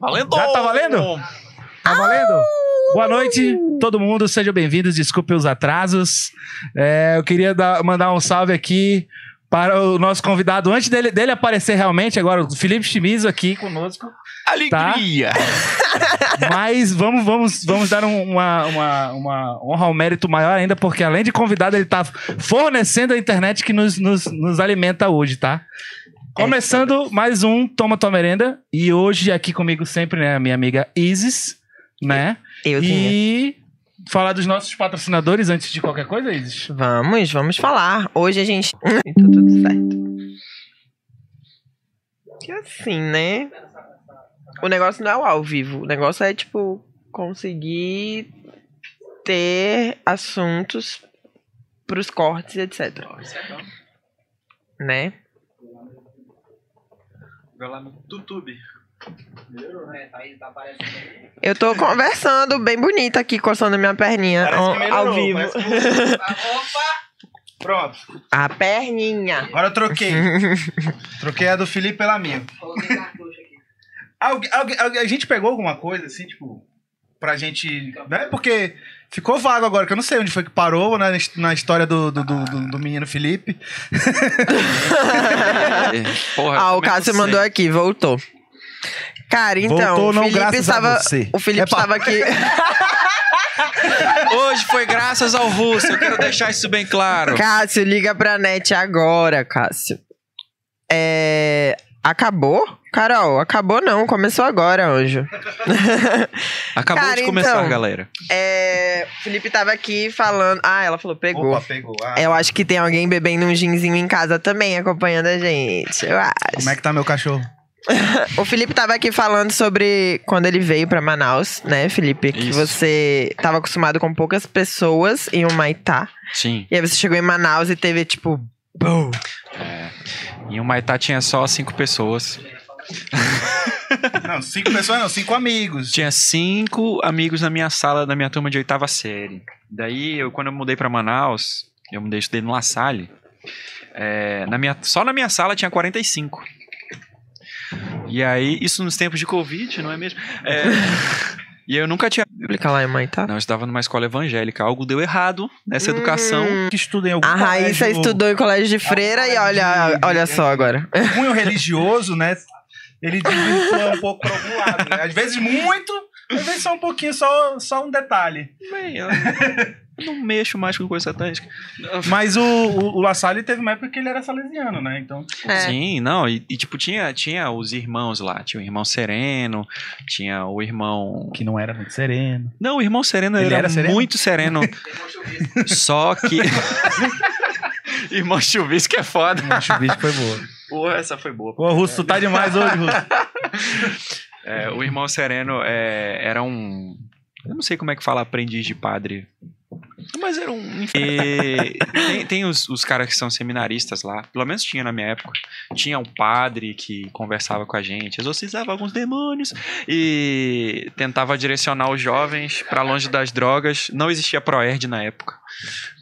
Valendo! Já tá valendo? Tá valendo? Boa noite, todo mundo, sejam bem-vindos. Desculpe os atrasos. É, eu queria dar- mandar um salve aqui para o nosso convidado, antes dele, dele aparecer realmente, agora o Felipe Chimizo aqui conosco. Alegria! Mas vamos, vamos, vamos dar um- uma, uma, uma honra ao mérito maior ainda, porque além de convidado, ele está fornecendo a internet que nos, nos, nos alimenta hoje, tá? Começando mais um Toma Tua Merenda. E hoje aqui comigo sempre, né, a minha amiga Isis, né? Eu. E falar dos nossos patrocinadores antes de qualquer coisa, Isis? Vamos, vamos falar. Hoje a gente. E tá tudo certo. Que assim, né? O negócio não é o ao vivo. O negócio é, tipo, conseguir ter assuntos pros cortes, etc. Né? Vai lá no YouTube. Eu tô conversando bem bonita aqui, coçando minha perninha ao, ao vivo. Pronto. A perninha. Agora eu troquei. troquei a do Felipe pela minha. Algu- algu- algu- a gente pegou alguma coisa assim, tipo, pra gente. Né? Porque ficou vago agora, que eu não sei onde foi que parou né, na história do, do, do, do- do menino Felipe. Porra, Ah, o é Cássio mandou aqui, voltou. Cara, então, Voltou o não Felipe graças a estava. você. O Felipe É estava aqui. Hoje foi graças ao Russo, eu quero deixar isso bem claro. Cássio, liga pra net agora, Cássio. É. Acabou? Carol, acabou não, começou agora, anjo. Acabou Cara, de começar, então. galera. É. O Felipe tava aqui falando. Ah, ela falou, pegou. Opa, pegou. Ah, Eu acho que tem alguém bebendo um ginzinho em casa também, acompanhando a gente. Eu acho. Como é que tá meu cachorro? O Felipe tava aqui falando sobre quando ele veio pra Manaus, né, Felipe? Que Isso. você tava acostumado com poucas pessoas em Humaitá. Sim. E aí você chegou em Manaus e teve, tipo. Bum. É. Em Humaitá tinha só cinco pessoas. Não, cinco pessoas não, cinco amigos. Tinha cinco amigos na minha sala, da minha turma de oitava série. Daí, eu, quando eu mudei pra Manaus, eu mudei, estudei no La Salle. é, na minha, só na minha sala tinha 45. E aí, isso nos tempos de Covid, não é mesmo? É, e eu nunca tinha. Explica lá em Humaitá. Não, eu estudava numa escola evangélica. Algo deu errado nessa educação. Hum, Que estuda em algum a Raíssa colégio- estudou em colégio de freira e olha, de- olha só agora. cunho religioso, né? Ele desvirtua um pouco para algum lado. Né? Às vezes muito, às vezes só um pouquinho, só, só um detalhe. Bem, eu não mexo mais com coisa satânica. Mas o, o, o La Salle teve uma época que ele era salesiano, né? Então, É. Sim, não, e, e, tipo, tinha, tinha os irmãos lá. Tinha o irmão Sereno, tinha o irmão. que não era muito sereno. Não, o irmão Sereno Ele era, era sereno? muito sereno. Só que. irmão Chuvisco é foda. O chuvisco foi boa. Porra, essa foi boa. Pô, Russo, tá demais hoje, Russo. É, o irmão Sereno é, era um. Eu não sei como é que fala aprendiz de padre. Mas era um. E tem tem os, os caras que são seminaristas lá. Pelo menos tinha na minha época. Tinha um padre que conversava com a gente, exorcizava alguns demônios e tentava direcionar os jovens pra longe das drogas. Não existia Proerd na época.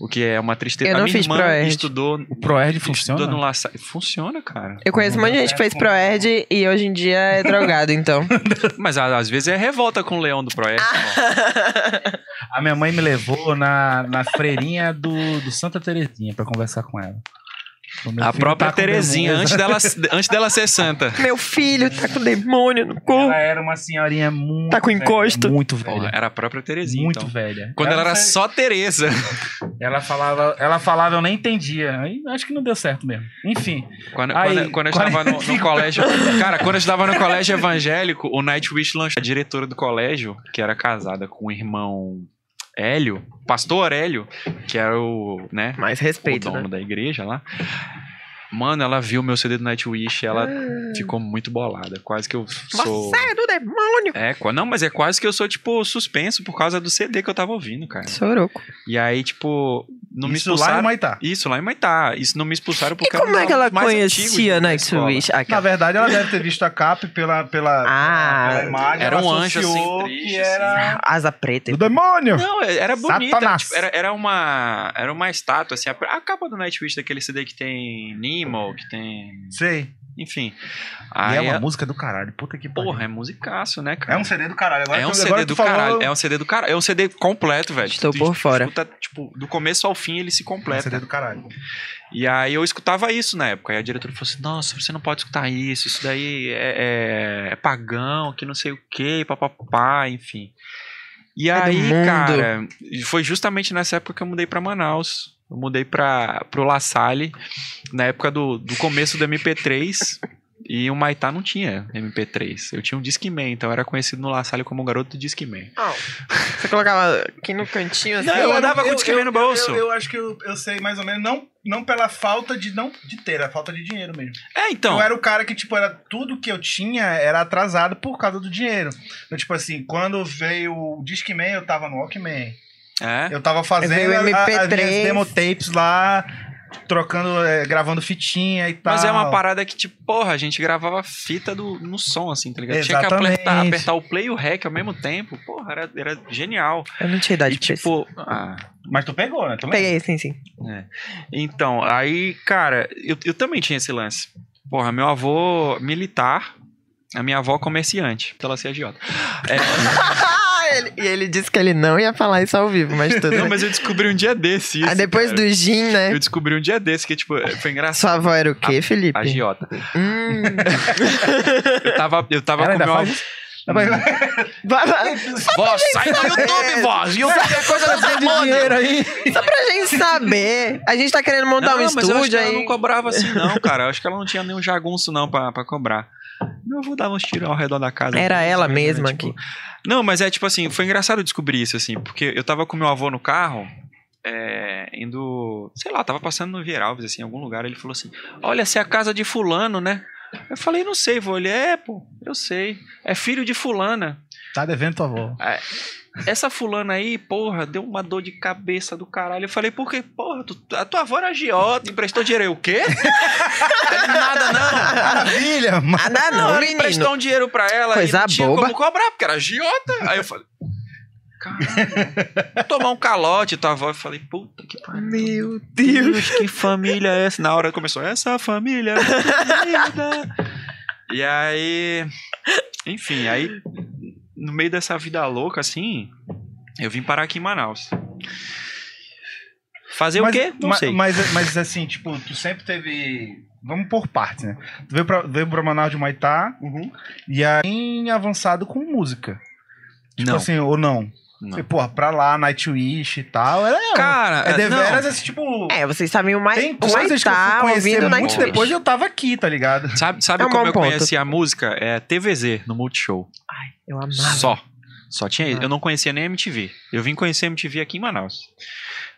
O que é uma tristeza. Eu a não minha fiz irmã Proerd. estudou. O Proerd Estudou funciona? no La Salle. Funciona, cara. Eu conheço um monte de gente que fez Proerd e hoje em dia é drogado, então. Mas a- às vezes é revolta com o leão do Proerd. A minha mãe me levou na, na freirinha do, do Santa Terezinha pra conversar com ela. A própria tá Terezinha, antes dela, antes dela ser santa. Meu filho tá com demônio no cu. Ela era uma senhorinha muito. Tá com velha, encosto. Muito Porra, velha. era a própria Terezinha, muito então. velha. Quando ela, era não- só Tereza. Ela falava, ela falava, eu nem entendia. Aí acho que não deu certo mesmo. Enfim. Quando, Aí, quando, quando eu estava no, no 45. colégio. Cara, quando eu estava no colégio evangélico, o Nightwish lançou. A diretora do colégio, que era casada com o irmão Hélio, pastor Hélio, que era o, né, Mais o respeito, dono né? da igreja lá. Mano, ela viu meu CD do Nightwish, ela Ah. ficou muito bolada. Quase que eu sou. Você é do demônio. É, não, mas é quase que eu sou, tipo, suspenso por causa do CD que eu tava ouvindo, cara. Soroco. E aí, tipo, não me Isso lá expulsaram. em Maitá. Isso, lá em Maitá. Isso não me expulsaram E porque como era um é que ela conhecia. Nightwish? Na verdade, ela deve ter visto a cap pela, pela, Ah, pela imagem. era um anjo, assim, triste, que era Asa preta. do demônio. Não, era bonita. Satanás. tipo, era, era uma. Era uma estátua, assim. A, a capa do Nightwish daquele CD que tem Nemo, que tem. Sei. Enfim. E Aí, é uma música do caralho. Puta que pariu. porra, é musicaça, né, cara? É um CD do caralho. Agora É um CD do tu falou, caralho. É um CD do caralho. É um CD completo, velho. Estou Tu por fora. Escuta, tipo, do começo ao fim ele se É um completa. CD do caralho. E aí eu escutava isso na época. Aí a diretora falou assim: Nossa, você não pode escutar isso. Isso daí é, é- é pagão, que não sei o que, papapá, enfim. E É aí, cara, foi justamente nessa época que eu mudei pra Manaus. Eu mudei pra, pro La Salle, na época do, do começo do MP3. E o Maitá não tinha MP3. Eu tinha um Discman, então eu era conhecido no La Salle como o garoto do Discman. Você colocava aqui no cantinho assim. Não, eu andava com o Discman no bolso. Eu, eu acho que eu, eu sei mais ou menos, não, não pela falta de não de ter, era falta de dinheiro mesmo. É, então. Eu era o cara que, tipo, era tudo que eu tinha era atrasado por causa do dinheiro. Então, tipo assim, quando veio o Discman, eu tava no Walkman. É. Eu tava fazendo a- a- as MP3. minhas demo tapes lá, trocando, é, gravando fitinha e tal. Mas é uma parada que, tipo, porra, a gente gravava fita do, no som, assim, tá ligado? Tinha que Exatamente. apertar, apertar o play e o rec ao mesmo tempo. Porra, era, era genial. Eu não tinha idade E, pra isso. tipo, ah, Mas tu pegou, né? Tu? Peguei, sim, sim. então, aí, cara, eu, eu também tinha esse lance. Porra, meu avô militar, a minha avó comerciante. Então ela se agiota. É, Ah, ele- e ele disse que ele não ia falar isso ao vivo, mas tudo não, mas eu descobri um dia desse. Isso, Ah, depois cara. do gin, né? Eu descobri um dia desse que, tipo, foi engraçado. Sua avó era o quê, Felipe? Agiota. Hum. Eu tava, eu tava Ela com meu avô. Vó, sai do YouTube, vó! YouTube é coisa demônio! aí. Só pra gente saber. A gente tá querendo montar um mas eu acho que estúdio ela aí. não cobrava assim, não, cara. Eu acho que ela não tinha nenhum jagunço, não, pra, pra cobrar. Meu avô dava uns tiros ao redor da casa. Era ela né, mesma tipo- aqui. Não, mas é tipo assim, foi engraçado descobrir isso, assim, porque eu tava com meu avô no carro, é, indo, sei lá, tava passando no Vieralves, assim, em algum lugar, ele falou assim, olha, essa é a casa de fulano, né? Eu falei, não sei, vô. Ele, é, pô, eu sei. É filho de fulana. Tá devendo tua avó. Essa fulana aí, porra, deu uma dor de cabeça do caralho. Eu falei, por quê? Porra, tu- a tua avó era agiota, emprestou dinheiro. Eu, o quê? Nada, não. Maravilha, mas... Ah, não, menino. emprestou um dinheiro pra ela Coisa e não tinha boba. como cobrar, porque era agiota. Aí eu falei, caramba, vou tomar um calote, tua avó. Eu falei, puta que pariu. Meu Deus. Deus, que família é essa? Na hora começou, essa família é linda. E aí, enfim, aí no meio dessa vida louca assim, eu vim parar aqui em Manaus. Fazer mas, o quê? Não ma- sei. Mas, mas assim, tipo, tu sempre teve. Vamos por partes, né? Tu veio pra, veio pra Manaus de Maitá Uhum. e aí em avançado com música. Tipo Não. assim, ou não? Não. Porque, porra, pra lá, Nightwish e tal. Era, Cara, é deveras não. esse tipo. É, vocês sabem o mais. Tem coisas que eu fui conhecer muito depois eu tava aqui, tá ligado? Sabe, sabe É um como eu ponto. conheci a música? É TVZ, no Multishow. Eu amava. Só. Só tinha. Ah. Eu não conhecia nem MTV. Eu vim conhecer MTV aqui em Manaus.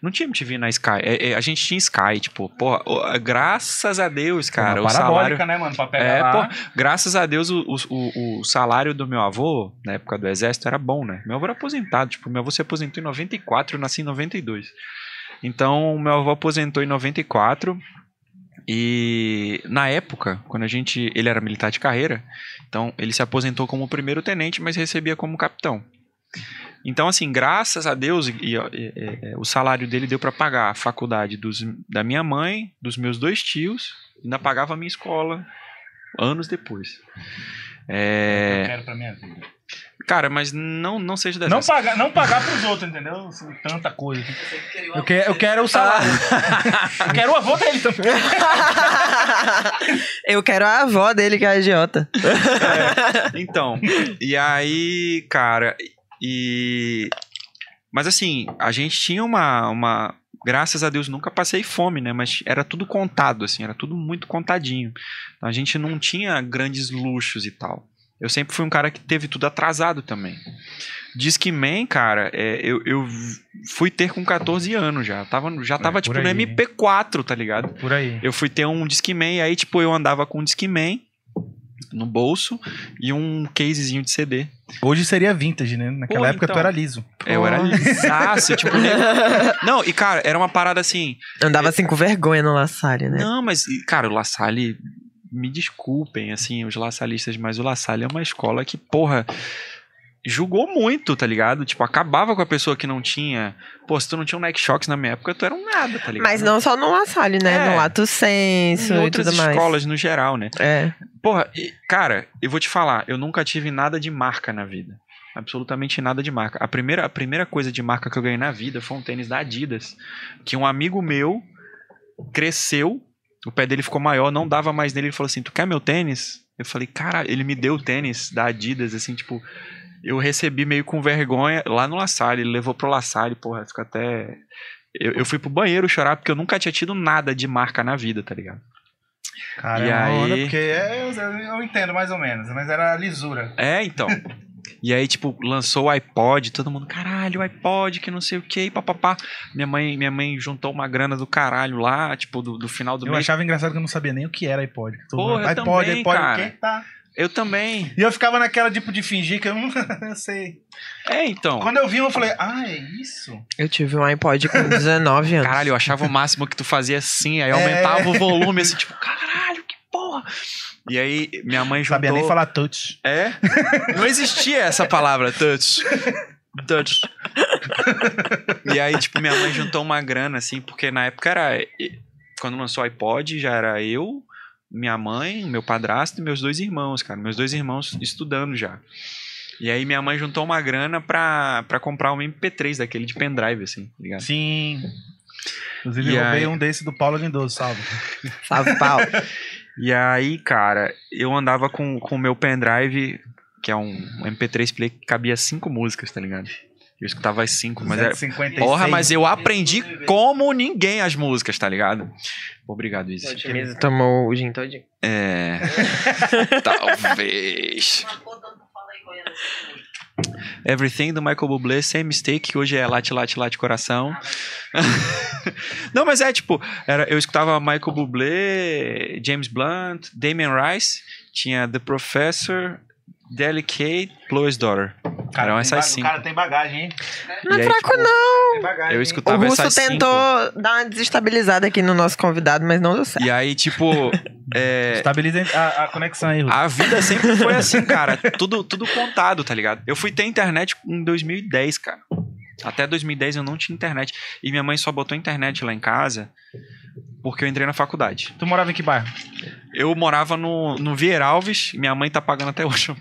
Não tinha MTV na Sky. É, é, a gente tinha Sky, tipo, porra, ó, graças a Deus, cara, Uma o salário. né, mano? Pra pegar É, lá. pô, graças a Deus o, o, o- o salário do meu avô, na época do exército, era bom, né? Meu avô era aposentado, tipo, meu avô se aposentou em 94, eu nasci em 92. Então, meu avô aposentou em 94 e na época, quando a gente, ele era militar de carreira, então ele se aposentou como primeiro tenente, mas recebia como capitão. Então, assim, graças a Deus, e, e, e, o salário dele deu para pagar a faculdade dos, da minha mãe, dos meus dois tios, ainda pagava a minha escola anos depois. Eu É, quero pra minha vida. Cara, mas não, não seja Não dessas. pagar, não pagar pros outros, entendeu? Tanta coisa. Eu quero, eu quero o salário. eu quero o avô dele também. Eu quero a avó dele, que é a idiota. Então, e aí, cara, e. Mas assim, a gente tinha uma, uma. Graças a Deus nunca passei fome, né? Mas era tudo contado, assim, era tudo muito contadinho. A gente não tinha grandes luxos e tal. Eu sempre fui um cara que teve tudo atrasado também. Discman, cara, é, eu, eu fui ter com 14 anos já. Tava, já tava, É, tipo, no aí. MP4, tá ligado? Por aí. Eu fui ter um Discman, e aí, tipo, eu andava com um Discman no bolso e um casezinho de CD. Hoje seria vintage, né? Naquela Pô, época então. tu era liso. Eu era lisaço, tipo. Não, e cara, era uma parada assim. Andava assim com vergonha no La Salle, né? Não, mas, cara, o La Salle, me desculpem, assim, os laçalistas, mas o La Salle é uma escola que, porra. julgou muito, tá ligado? Tipo, acabava com a pessoa que não tinha. Pô, se tu não tinha um Nike Shox na minha época, tu era um nada, tá ligado? Mas não só no La Salle, né? É. No Lato Senso e outras tudo mais. escolas no geral, né? É. Porra, cara, eu vou te falar, eu nunca tive nada de marca na vida. Absolutamente nada de marca. A primeira, a primeira coisa de marca que eu ganhei na vida foi um tênis da Adidas. Que um amigo meu cresceu, o pé dele ficou maior, não dava mais nele. Ele falou assim: Tu quer meu tênis? Eu falei, cara, ele me deu o tênis da Adidas, assim, tipo. Eu recebi meio com vergonha lá no La Salle, ele levou pro La Salle, porra, fica até. Eu, eu fui pro banheiro chorar porque eu nunca tinha tido nada de marca na vida, tá ligado? Cara, E é onda, aí? porque é- eu, eu entendo mais ou menos, mas era lisura. É, então. E aí, tipo, lançou o iPod, todo mundo, caralho, o iPod, que não sei o que, papapá. Minha mãe, minha mãe juntou uma grana do caralho lá, tipo, do, do final do Eu mês. achava engraçado que eu não sabia nem o que era iPod. Todo Porra, mundo, eu iPod, também, iPod, cara. o que tá? Eu também. E eu ficava naquela tipo de fingir que eu não eu sei. É, então. Quando eu vi, eu falei, ah, é isso? Eu tive um iPod com 19 anos. Caralho, eu achava o máximo que tu fazia assim, aí É. aumentava o volume, assim, tipo, caralho, que porra. E aí, minha mãe juntou... Sabia nem falar touch. É? Não existia essa palavra, touch. Touch. E aí, tipo, minha mãe juntou uma grana, assim, porque na época era. Quando lançou o iPod, já era eu, minha mãe, meu padrasto e meus dois irmãos, cara. Meus dois irmãos estudando já. E aí minha mãe juntou uma grana pra, pra comprar um MP3 daquele de pendrive, assim, tá ligado? Sim. Inclusive, E eu roubei aí? um desse do Paulo Lindoso, salve. Salve, pau. E aí, cara, eu andava com o meu pendrive, que é um MP3 player que cabia cinco músicas, tá ligado? Eu escutava as cinco, mas era. 156. Porra, mas eu aprendi como ninguém as músicas, tá ligado? Obrigado, Izzy. Tomou o gin todinho. É. Talvez. Everything do Michael Bublé, Same Mistake, que hoje é Late, Late, Late Coração. Não, mas é tipo, era, eu escutava Michael Bublé, James Blunt, Damien Rice, tinha The Professor, Delicate, Chloe's Daughter. Cara, Eram tem essas ba- cinco. O cara tem bagagem, hein? Não E é aí, fraco, tipo, não. Tem bagagem. Eu hein? O escutava Russo tentou cinco. dar uma desestabilizada aqui no nosso convidado, mas não deu certo. E aí, tipo, é, Estabiliza a, a conexão aí, Russo. A vida sempre foi assim, cara. Tudo, tudo contado, tá ligado? Eu fui ter internet em 2010, cara. Até 2010 eu não tinha internet. E minha mãe só botou internet lá em casa porque eu entrei na faculdade. Tu morava em que bairro? Eu morava no, no Vieira Alves, minha mãe tá pagando até hoje.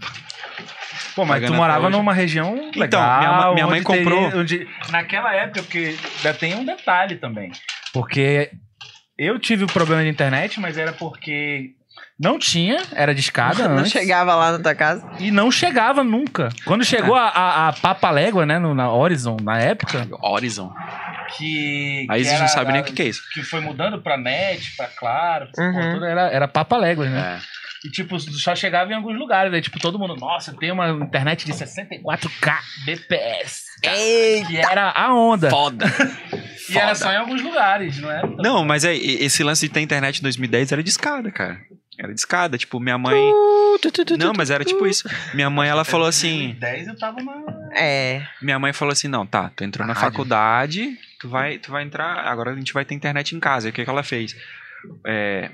Pô, mas tu morava numa região legal. Então, minha minha mãe onde teria- comprou- onde- naquela época, porque ainda tem um detalhe também. Porque eu tive o problema de internet, mas era porque não tinha, era de escada Não antes. chegava lá na tua casa. E não chegava nunca. Quando chegou a, a, a Papa Légua, né, no, na Horizon, na época, Horizon. que... Aí que vocês não sabem nem o que, que é isso. Que foi mudando pra net, pra Claro, pra Uhum. toda, era, era Papa Léguas, né? É. E, tipo, só chegava em alguns lugares. Aí, tipo, todo mundo, nossa, tem uma internet de 64K BPS. Eita! Que era a onda. Foda. E era Foda. só em alguns lugares, não era? Não, mas é, esse lance de ter internet em 2010 era de escada, cara. Era de escada. Tipo, minha mãe. Tu, tu, tu, tu, Não, mas era tipo isso. Minha mãe, ela falou assim. 2010 eu tava na... É. Minha mãe falou assim: não, tá, tu entrou na Rádio. faculdade, tu vai, tu vai entrar. Agora a gente vai ter internet em casa. E o que, que ela fez? É,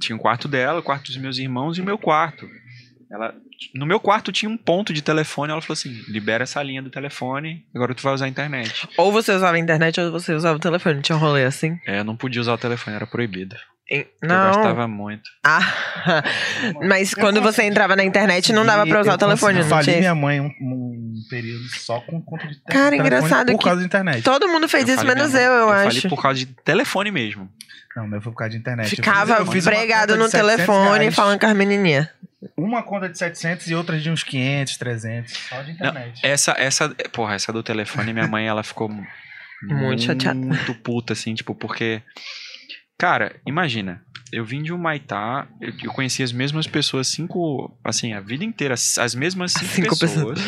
tinha o quarto dela, o quarto dos meus irmãos e o meu quarto. Ela, no meu quarto tinha um ponto de telefone. Ela falou assim: libera essa linha do telefone, agora tu vai usar a internet. Ou você usava a internet ou você usava o telefone. Tinha um rolê assim. É, eu não podia usar o telefone, era proibido. Eu Não. gastava muito. Ah, mas quando você entrava na internet não dava pra usar Eu o telefone, consegui- não Falei tinha. minha mãe um, um período só com conta de te- Cara, telefone engraçado por que causa da internet. Todo mundo fez Eu isso, menos eu, eu, eu acho. falei por causa de telefone mesmo. Não, meu foi por causa de internet. Ficava eu fiz pregado no de 700 telefone reais. falando com as menininhas. Uma conta de 700 e outra de uns 500, 300. Só de internet. Essa, essa, porra, essa do telefone, minha mãe, ela ficou muito, chateada. muito puta, assim, tipo, porque, cara, imagina, eu vim de um Maitá, eu, eu conheci as mesmas pessoas, cinco, assim, a vida inteira, as as mesmas cinco, Cinco pessoas.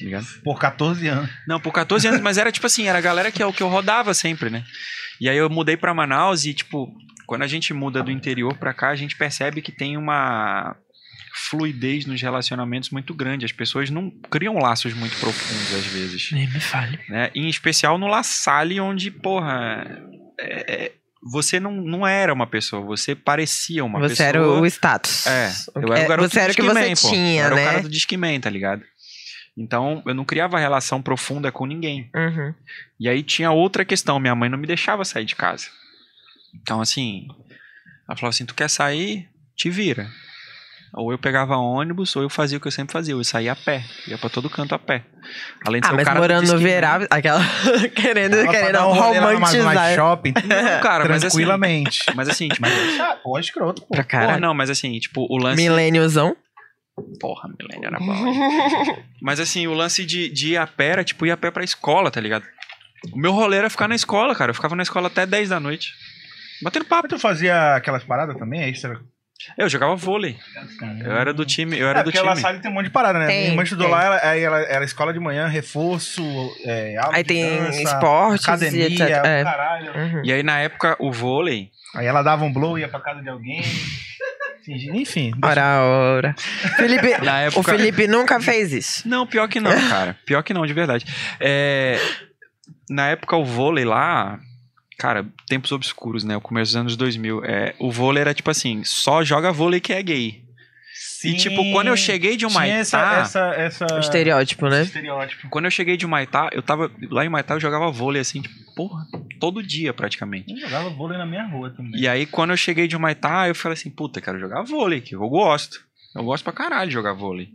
ligado? Por 14 anos. Não, por 14 anos, mas era tipo assim, era a galera que, eu- que eu rodava sempre, né? E aí eu mudei pra Manaus e, tipo, quando a gente muda do interior pra cá, a gente percebe que tem uma fluidez nos relacionamentos muito grande. As pessoas não criam laços muito profundos às vezes Nem me fale. né? Em especial no La Salle, onde, porra, é- é- você não, não era uma pessoa, você parecia uma você pessoa. era o status. É, eu É, era o garoto você era o que você pô. tinha, eu era né? o cara do Discman, tá ligado? Então, eu não criava relação profunda com ninguém. Uhum. E aí tinha outra questão, minha mãe não me deixava sair de casa. Então, assim, ela falava assim: tu quer sair? Te vira. Ou eu pegava ônibus, ou eu fazia o que eu sempre fazia, eu saía a pé, ia pra todo canto a pé. Além de Ah, ser mas cara do morando no disque Verá, aquela. querendo pra querendo um no romantizar. mais shopping, Não, cara, mas assim, tranquilamente. mas assim, tipo, Mas, ah, pô, é escroto, pô. Pra porra, caralho. não, mas assim, tipo, o lance. Milêniozão. Porra, milênio era bom. mas assim, o lance de, de ir a pé era, tipo, ir a pé pra escola, tá ligado? O meu rolê era ficar na escola, cara. Eu ficava na escola até 10 da noite. Batendo papo. Mas tu fazia aquelas paradas também? Aí você... Eu jogava vôlei. Eu era do time, eu era é, do time. La tem um monte de parada, né? Tem, Minha irmã estudou tem. lá, ela, aí ela era escola de manhã, reforço, é, aula Aí de tem dança, esportes e academia, o É. caralho. Uhum. E aí, na época, o vôlei. Aí ela dava um blow, ia pra casa de alguém. Enfim. Ora, ora. Felipe, Na o época. Felipe nunca fez isso. Não, pior que não, cara. Pior que não, de verdade. É, Na época, o vôlei lá. Cara, tempos obscuros, né? O começo dos anos 2000. É, o vôlei era tipo assim: só joga vôlei que é gay. E tipo, quando eu cheguei de Tinha essa, Humaitá. essa, essa... O estereótipo, né? estereótipo. Quando eu cheguei de Humaitá, eu tava. Lá em Humaitá eu jogava vôlei assim, tipo, porra, todo dia praticamente. Eu jogava vôlei na minha rua também. E aí, quando eu cheguei de Humaitá, eu falei assim, puta, quero jogar vôlei, que eu gosto. Eu gosto pra caralho de jogar vôlei.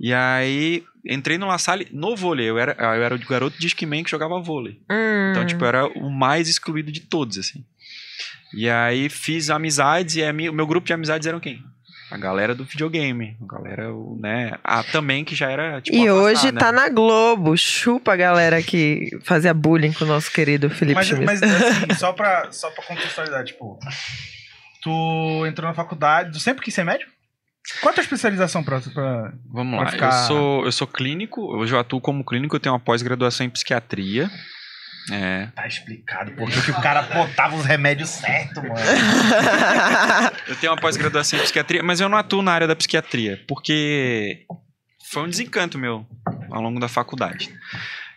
E aí, entrei no La Salle no vôlei. Eu era, eu era o garoto de Esquimen que jogava vôlei. Hum. Então, tipo, eu era o mais excluído de todos, assim. E aí, fiz amizades e o meu grupo de amizades eram quem? A galera do videogame. A galera, o- né? A também que já era, tipo, E hoje afastada. tá na Globo. Chupa a galera que fazia bullying com o nosso querido Felipe Mas, Schmidt. mas assim, só pra, só pra contextualizar, tipo, tu entrou na faculdade, tu sempre quis ser médico? Qual a tua especialização pra, pra... Vamos Pra lá, ficar- eu, sou, eu sou clínico, hoje eu atuo como clínico, eu tenho uma pós-graduação em psiquiatria. É. Tá explicado por que o cara botava os remédios certos, mano. Eu tenho uma pós-graduação em psiquiatria, mas eu não atuo na área da psiquiatria, porque foi um desencanto meu ao longo da faculdade.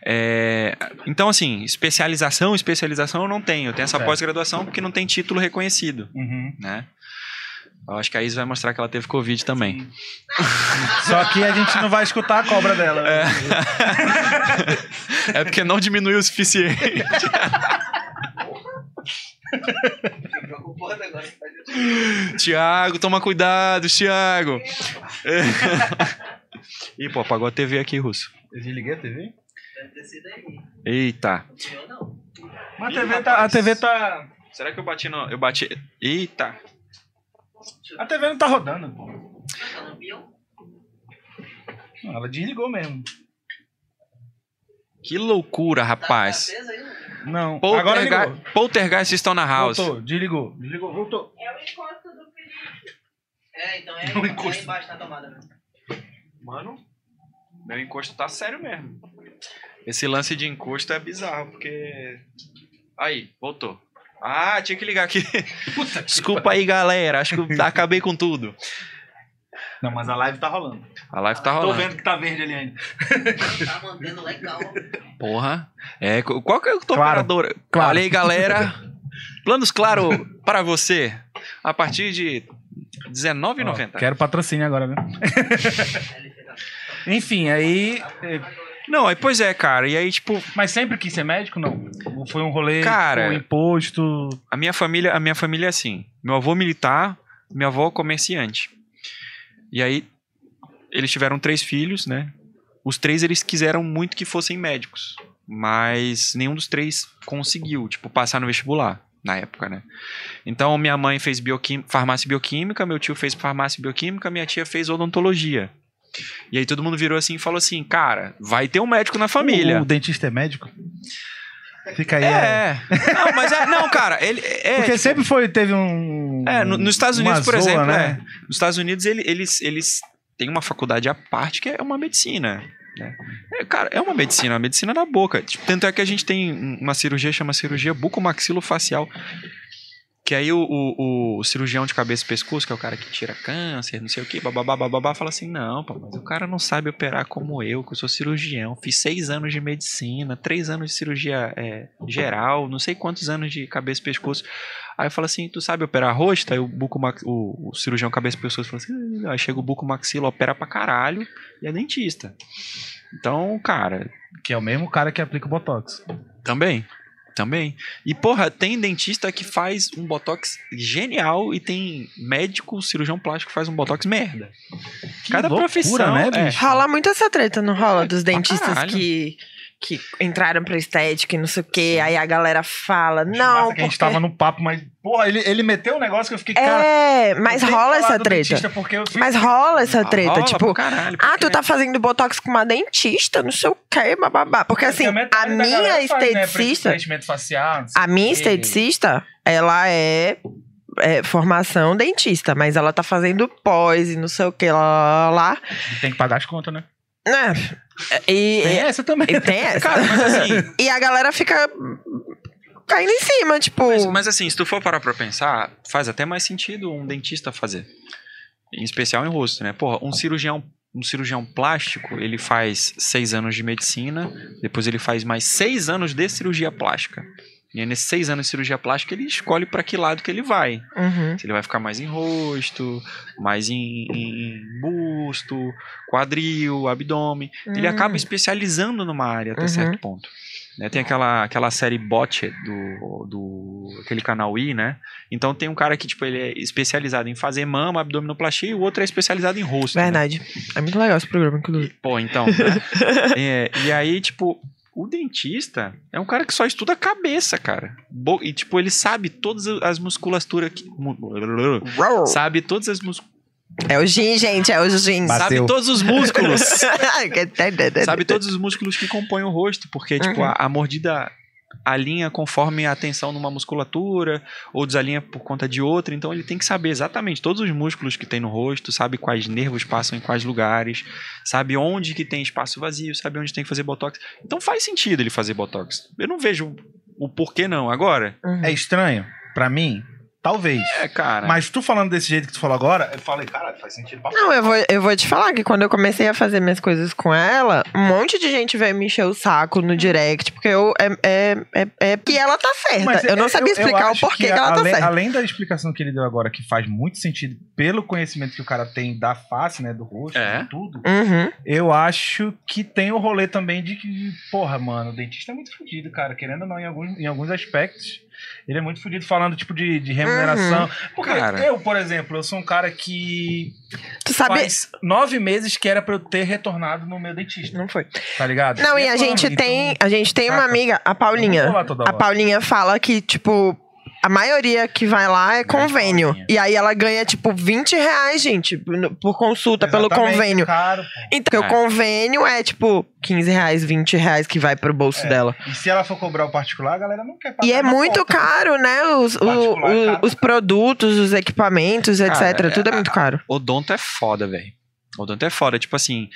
É, então, assim, especialização, especialização eu não tenho. Eu tenho essa pós-graduação porque não tem título reconhecido, Uhum. né? Eu acho que a Isa vai mostrar que ela teve Covid também. Só que a gente não vai escutar a cobra dela. né? É porque não diminuiu o suficiente. Tiago, toma cuidado, Tiago. É. Ih, pô, apagou a TV aqui, Russo. Eu desliguei a TV? Eita. Mas a TV, tá, a. TV tá. Será que eu bati no. Eu bati. Eita. A TV não tá rodando, pô. Não, ela desligou mesmo. Que loucura, rapaz. Não, agora ligou. Poltergeist, estão na house. Voltou, desligou. Desligou, voltou. É o encosto do Felipe. É, então é, Não é encosta. embaixo na tomada. Né? Mano, meu encosto tá sério mesmo. Esse lance de encosto é bizarro, porque. Aí, voltou. Ah, tinha que ligar aqui. Desculpa aí, galera. Acho que eu acabei com tudo. Não, mas a live tá rolando. A live tá Tô rolando. vendo que tá verde ali ainda. Tá mantendo legal. Porra. É, qu- qual que é a tua Claro, operadora? claro. Aí, galera. Planos claro para você. A partir de R$19,90. Ó, quero patrocínio agora, viu? Enfim, aí. Não, aí, pois é, cara. E aí, tipo, Mas sempre quis ser médico, não? Foi um rolê Cara- com imposto. a minha família, a minha família é assim. Meu avô militar, minha avó comerciante. E aí eles tiveram três filhos, né? Os três eles quiseram muito que fossem médicos, mas nenhum dos três conseguiu, tipo, passar no vestibular na época, né? Então minha mãe fez bioquim... farmácia e bioquímica, meu tio fez farmácia e bioquímica, minha tia fez odontologia. E aí todo mundo virou assim e falou assim, cara, vai ter um médico na família. O, o dentista é médico? Fica aí. é. É. Não, mas é. Não, cara, ele. É, Porque tipo, sempre foi, teve um. É, no- nos Estados Unidos, por exemplo, né? é. Nos Estados Unidos, ele- eles, eles têm uma faculdade à parte que é uma medicina. né? É, cara, é uma medicina, uma medicina da boca. Tipo, Tanto é que a gente tem um- uma cirurgia, chama cirurgia bucomaxilofacial. Que aí o, o- o cirurgião de cabeça e pescoço, que é o cara que tira câncer, não sei o que, bababá, bababá, fala assim: não, pô, mas o cara não sabe operar como eu, que eu sou cirurgião, fiz seis anos de medicina, três anos de cirurgia é, geral, não sei quantos anos de cabeça e pescoço. Aí eu falo assim: tu sabe operar rosto? Aí o, bucomax, o, o cirurgião cabeça e pescoço fala assim: aí chega o bucomaxilo, opera pra caralho e é dentista. Então, cara, Que é o mesmo cara que aplica o Botox. também. Também. E, porra, tem dentista que faz um botox genial e tem médico, cirurgião plástico que faz um botox merda. Que Cada loucura, profissão, né, é. bicho? Rola muito essa treta, não rola? Dos dentistas caralho. que, que entraram pra estética e não sei o quê. Aí a galera fala, Acho não. massa que a gente porque- tava no papo, mas, porra, ele, ele meteu um negócio que eu fiquei, cara. É, mas rola essa treta. porque eu fico- Mas rola essa treta. Rola tipo, caralho, ah, tu porque- tá fazendo botox com uma dentista, não sei o quê, bababá. Porque assim, Porque a minha faz, né, esteticista, facial. a minha esteticista, ela é, é formação dentista, mas ela tá fazendo pós e não sei o que lá, lá, Tem que pagar as contas, né? Né? E, Tem essa também. e tem essa. Cara, mas assim, E a galera fica caindo em cima, tipo. mas, mas assim, se tu for parar pra pensar, faz até mais sentido um dentista fazer. Em especial em rosto, né? Porra, um cirurgião, um cirurgião plástico, ele faz seis anos de medicina, depois ele faz mais seis anos de cirurgia plástica. E aí, nesses seis anos de cirurgia plástica, ele escolhe pra que lado que ele vai. Uhum. Se ele vai ficar mais em rosto, mais em, em busto, quadril, abdômen. Ele Hum. acaba especializando numa área até Uhum. certo ponto. Né, tem aquela, aquela série Bot do, do aquele canal I, né? Então tem um cara que tipo ele é especializado em fazer mama, abdominoplastia e o outro é especializado em rosto. né? Verdade. É muito legal esse programa, inclusive. Pô, então. né? É, e aí tipo o dentista é um cara que só estuda a cabeça, cara. Bo- e tipo ele sabe todas as musculaturas que sabe todas as mus- É o gin, gente, é o gin. Bateu. sabe todos os músculos. Sabe sabe todos os músculos que compõem o rosto, porque tipo Uhum. a, a mordida alinha conforme a tensão numa musculatura ou desalinha por conta de outra, então ele tem que saber exatamente todos os músculos que tem no rosto, sabe quais nervos passam em quais lugares, sabe onde que tem espaço vazio, sabe onde tem que fazer botox. Então faz sentido ele fazer botox. Eu não vejo o porquê não. Agora, Uhum. É estranho? Pra mim? Talvez. é, cara. Mas tu falando desse jeito que tu falou agora, eu falei, cara, faz sentido pra Não, eu vou, eu vou te falar que quando eu comecei a fazer minhas coisas com ela, um monte de gente veio me encher o saco no direct, porque eu é, é, é, é que ela tá certa. Mas eu não é- sabia explicar o acho porquê que, ela tá além, certa. além da explicação que ele deu agora, que faz muito sentido pelo conhecimento que o cara tem da face, né, do rosto, É. de tudo, Uhum. eu acho que tem o rolê também de que, porra, mano, o dentista é muito fodido, cara, querendo ou não, em alguns, em alguns aspectos. Ele é muito fodido falando, tipo, de, de remuneração. Porque Cara. eu, por exemplo, eu sou um cara que Tu sabe. faz nove meses que era pra eu ter retornado no meu dentista, Não foi. tá ligado? Não, e é a gente então, tem. A gente tem uma amiga, a Paulinha. A. Paulinha fala que, tipo, a maioria que vai lá é convênio. E aí ela ganha, tipo, 20 reais, gente, por consulta pelo Exatamente, convênio. Caro. Então, É. o convênio é, tipo, 15 reais, 20 reais que vai pro bolso É. dela. E se ela for cobrar o particular, a galera não quer pagar. E é muito conta. caro, né? Os, o- é o- caro. os produtos, os equipamentos, etc. Cara, Tudo é é- muito caro. Odonto é foda, velho. Odonto é foda, tipo assim,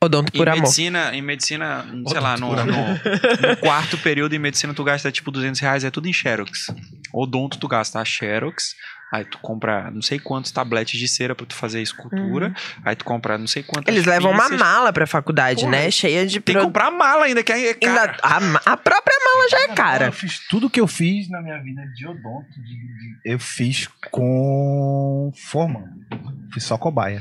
Odonto por em amor. medicina, em medicina, sei lá, no, no- no quarto período em medicina tu gasta tipo 200 reais, é tudo em Xerox. Odonto tu gasta a Xerox, aí tu compra não sei quantos tabletes de cera pra tu fazer a escultura, aí tu compra não sei quantas Uhum. Eles levam uma mala pra faculdade, Porra, né? Cheia de Tem que comprar a mala ainda, que aí é Ainda- cara. a, a própria mala já é cara. Eu fiz tudo que eu fiz na minha vida de odonto. de- de- eu fiz com formando. Fiz só cobaia.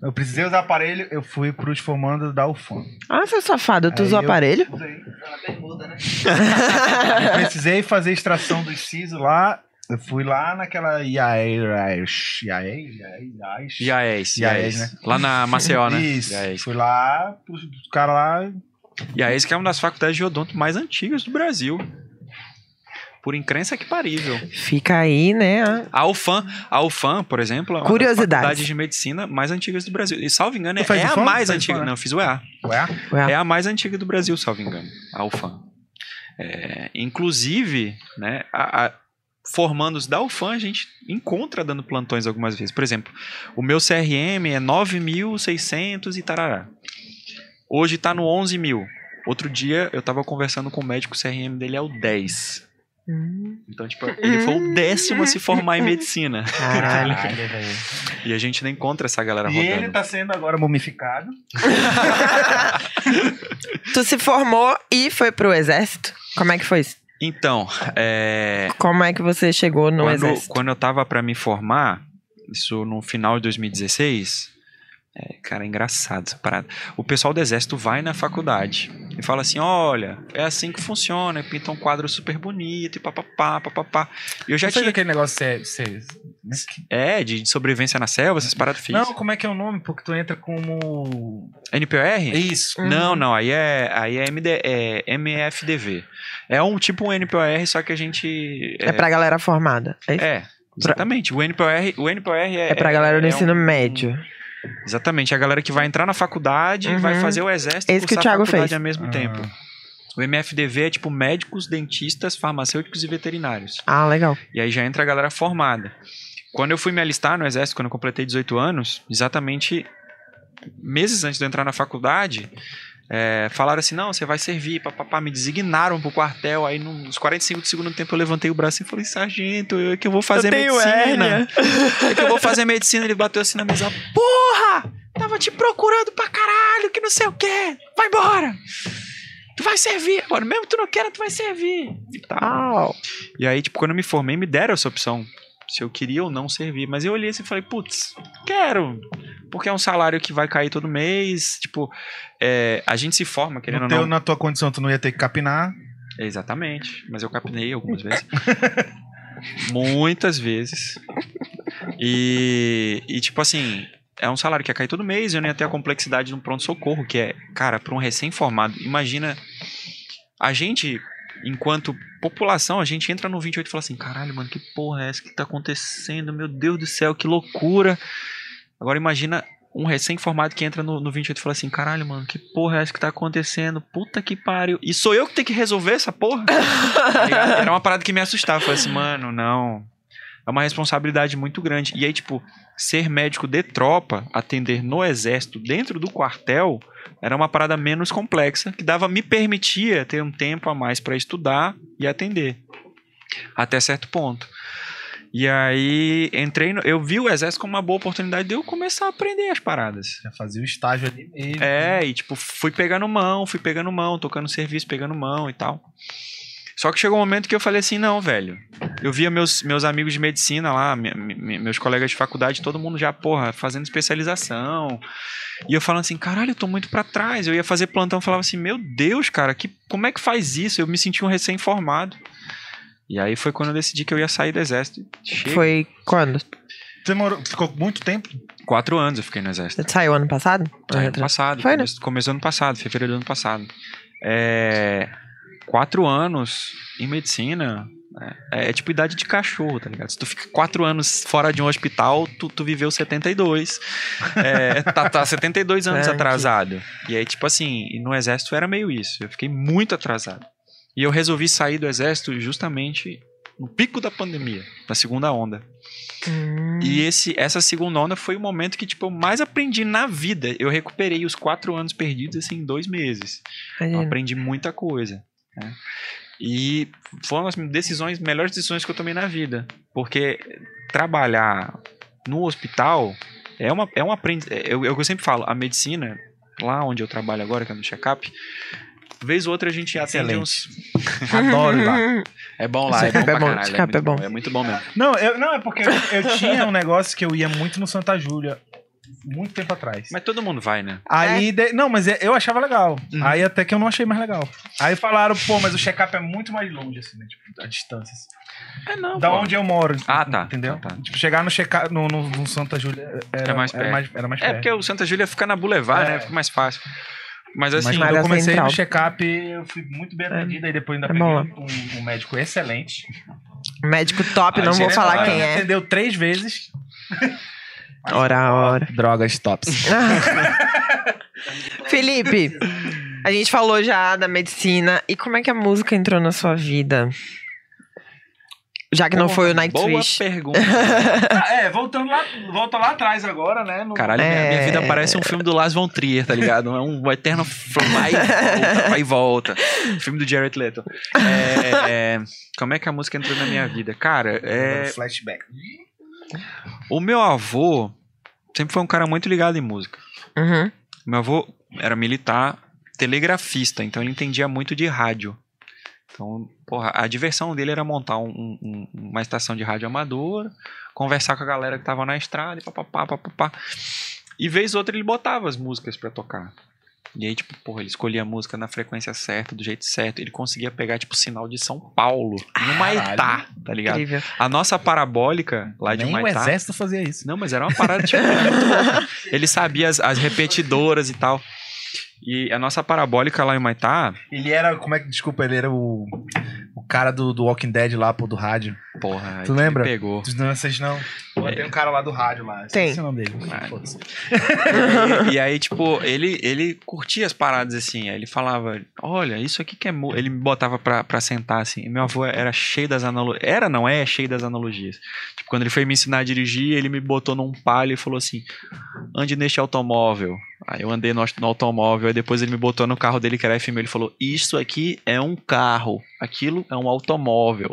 Eu precisei usar aparelho, eu fui pros formandos da UFAM. Ah, seu safado, tu Aí usou eu- aparelho? Usei. Ela bermuda, né? Eu precisei fazer extração do siso lá. Eu fui lá naquela IAES. IAES? IAES? IAES, né? Lá na Maceió, né? Isso. IAES. Fui lá, pros caras lá. IAES que é uma das faculdades de odonto mais antigas do Brasil. Por incrença que parível. Fica aí, né? a- UFAM, a UFAM, por exemplo, é uma das Curiosidades. faculdades de medicina mais antigas do Brasil. E, salvo engano, é, é a mais antiga. Não, eu fiz o EA. Ué? Ué. É a mais antiga do Brasil, salvo engano. A UFAM. É, inclusive, né, a, a- formandos da UFAM a gente encontra dando plantões algumas vezes. Por exemplo, o meu CRM é 9.600 e tarará. Hoje tá no 11 mil. Outro dia eu tava conversando com o médico, o CRM dele é o 10. Hum, Então, tipo, ele foi o décimo a se formar em medicina. Caralho. velho. E a gente não encontra essa galera E rodando. ele tá sendo agora mumificado. tu se formou e foi pro exército? Como é que foi isso? Então, é, Como é que você chegou no quando, exército? quando eu tava pra me formar, isso no final de 2016, É, cara, é engraçado essa parada. O pessoal do exército vai na faculdade e fala assim: olha, é assim que funciona, pinta um quadro super bonito e papapá, papapá. E eu já Já fez tinha. aquele negócio cê, cê- É, de, sobrevivência na selva, essas paradas fiz. Não, como é que é o nome? Porque tu entra como. NPR? Isso. Uhum. Não, não, aí é, aí é, MD, é MFDV. É um tipo um NPR, só que a gente. É pra galera formada. É, isso? É, exatamente. O NPR, o NPR é. É pra galera do é ensino um- médio. Exatamente, é a galera que vai entrar na faculdade, Uhum. vai fazer o exército Esse e que o cursar a faculdade fez. ao mesmo Ah. tempo. O MFDV é tipo médicos, dentistas, farmacêuticos e veterinários. Ah, legal. E aí já entra a galera formada. Quando eu fui me alistar no exército, quando eu completei 18 anos, exatamente meses antes de eu entrar na faculdade, é, falaram assim: não, você vai servir, papapá, me designaram pro quartel. Aí, nos 45 do segundo tempo, eu levantei o braço e falei: sargento, eu é que eu vou fazer eu tenho medicina. É que eu vou fazer medicina. Ele bateu assim na mesa: porra, tava te procurando pra caralho, que não sei o quê, vai embora. Tu vai servir agora, mesmo que tu não queira, tu vai servir. E tal. E aí, tipo, quando eu me formei, me deram essa opção. Se eu queria ou não servir. Mas eu olhei assim e falei, putz, quero. Porque é um salário que vai cair todo mês. Tipo, é, a gente se forma, querendo No ou teu, não. na tua condição, tu não ia ter que capinar. Exatamente. Mas eu capinei algumas vezes. Muitas vezes. E, e, tipo assim, é um salário que ia cair todo mês. Eu não ia ter a complexidade de um pronto-socorro, que é, cara, para um recém-formado. Imagina, a gente, enquanto população, a gente entra no 28 e fala assim: caralho, mano, que porra é essa que tá acontecendo? Meu Deus do céu, que loucura. Agora imagina um recém-formado que entra no, no 28 e fala assim: caralho, mano, que porra é essa que tá acontecendo? Puta que pariu. E sou eu que tenho que resolver essa porra? Tá? Era uma parada que me assustava. Eu falei assim, mano, não. É uma responsabilidade muito grande. E aí, tipo, ser médico de tropa, atender no exército, dentro do quartel, era uma parada menos complexa, que dava, me permitia ter um tempo a mais pra estudar e atender. Até certo ponto. E aí, entrei no, eu vi o exército como uma boa oportunidade de eu começar a aprender as paradas. Já fazia o estágio ali mesmo. É, e tipo, fui pegando mão, fui pegando mão, tocando serviço, pegando mão e tal. Só que chegou um momento que eu falei assim, não, velho. Eu via meus, meus amigos de medicina lá, me- me- meus colegas de faculdade, todo mundo já, porra, fazendo especialização. E eu falando assim, caralho, eu tô muito pra trás. Eu ia fazer plantão, falava assim, meu Deus, cara, que, como é que faz isso? Eu me senti um recém-formado. E aí foi quando eu decidi que eu ia sair do exército. Chega. Foi quando? Você morou, ficou muito tempo? Quatro anos eu fiquei no exército. Você saiu ano passado? Saiu Ano ano passado. Foi, né? Começo, começou ano passado, fevereiro do ano passado. É, quatro anos em medicina é, é tipo idade de cachorro, tá ligado? Se tu fica quatro anos fora de um hospital, tu, tu viveu 72. É, tá, tá 72 anos É, atrasado. E aí, tipo assim, e no exército era meio isso. Eu fiquei muito atrasado. E eu resolvi sair do exército justamente no pico da pandemia, na segunda onda. Hum. E esse, essa segunda onda foi o momento que, tipo, eu mais aprendi na vida. Eu recuperei os quatro anos perdidos, assim, em dois meses. Eu Imagina. aprendi muita coisa. né? E foram as decisões, melhores decisões que eu tomei na vida. Porque trabalhar no hospital é uma, é um aprendizado. Eu, eu sempre falo, a medicina, lá onde eu trabalho agora, que é no check-up, vez ou outra a gente atende Excelente. uns. Adoro lá. É bom lá, é bom é bom, caralho. É check-up é muito bom. bom, é muito bom mesmo. Não, eu, não, é porque eu, eu tinha um negócio que eu ia muito no Santa Júlia, muito tempo atrás. Mas todo mundo vai, né? Aí, de- não, mas é- eu achava legal. Uhum. Aí até que eu não achei mais legal. Aí falaram, pô, mas o check-up é muito mais longe, assim, né? Tipo, a distância. assim. É não. Da pô. onde eu moro. Ah, tá, Entendeu? tá, tá. Tipo, chegar no check-up no, no, no Santa Júlia era, É mais era perto. mais, era mais É perto. porque o Santa Júlia fica na Boulevard, É. né? Fica mais fácil. Mas assim, quando eu comecei central. no check-up, eu fui muito bem atendido. E depois ainda é peguei um, um médico excelente. Médico top, não vou falar quem é. atendeu três vezes. Ora, ora. Drogas tops. Felipe, a gente falou já da medicina. E como é que a música entrou na sua vida? Já que não foi o boa Nightwish. pergunta. Ah, é, voltando lá, volta lá atrás agora, né? no- Caralho, minha, minha É. vida parece um filme do Lars von Trier, tá ligado? É um eterno vai e volta, vai e volta. Filme do Jared Leto. É, é, como é que a música entrou na minha vida? Cara, é, Flashback. o meu avô sempre foi um cara muito ligado em música. Uhum. Meu avô era militar, telegrafista, então ele entendia muito de rádio. Então, porra, a diversão dele era montar um- um- uma estação de rádio amadora, conversar com a galera que tava na estrada e papapá, papapá. E vez ou outra ele botava as músicas pra tocar. E aí, tipo, porra, ele escolhia a música na frequência certa, do jeito certo. Ele conseguia pegar, tipo, sinal de São Paulo, no Maitá, tá ligado? Incrível. A nossa parabólica lá de Nem o Maitá. exército fazia isso. Não, mas era uma parada tipo. Ele sabia as, as repetidoras e tal. E a nossa parabólica lá em Maitá, Ele era, como é que, desculpa, ele era o, o cara do, do Walking Dead lá, pô, do rádio. porra, Tu lembra? pegou. Não, vocês não. Pô, Tem um cara lá do rádio lá. Tem. Esqueci o nome dele. Ah. Foda-se. E, e aí, tipo, ele, ele curtia as paradas assim. Aí ele falava: Olha, isso aqui que é. mu-" Ele me botava pra, pra sentar assim. E meu avô era cheio das analogias. Era, não é? Cheio das analogias. Tipo, quando ele foi me ensinar a dirigir, ele me botou num palio e falou assim: Ande neste automóvel. Aí eu andei no, no automóvel. Aí depois ele me botou no carro dele que era FM. Ele falou: Isso aqui é um carro. Aquilo é um automóvel.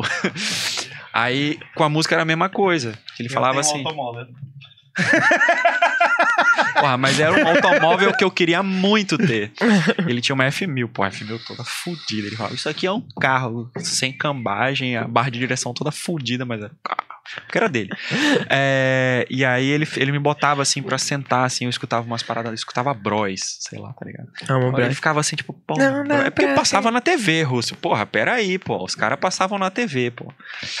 Aí com a música era a mesma coisa. Ele falava Eu tenho assim. um automóvel. Porra, mas era um automóvel que eu queria muito ter. Ele tinha uma F1000, pô, a F1000 toda fudida. Ele falava, isso aqui é um carro sem cambagem, a barra de direção toda fudida, mas é um carro. Porque era dele. É, e aí ele, ele me botava assim pra sentar, assim, eu escutava umas paradas, eu escutava Bros, sei lá, tá ligado? Brás. ele ficava assim, tipo, pô, Não dá é porque passava na TV, Russo. Porra, peraí, pô. Os caras passavam na TV, pô.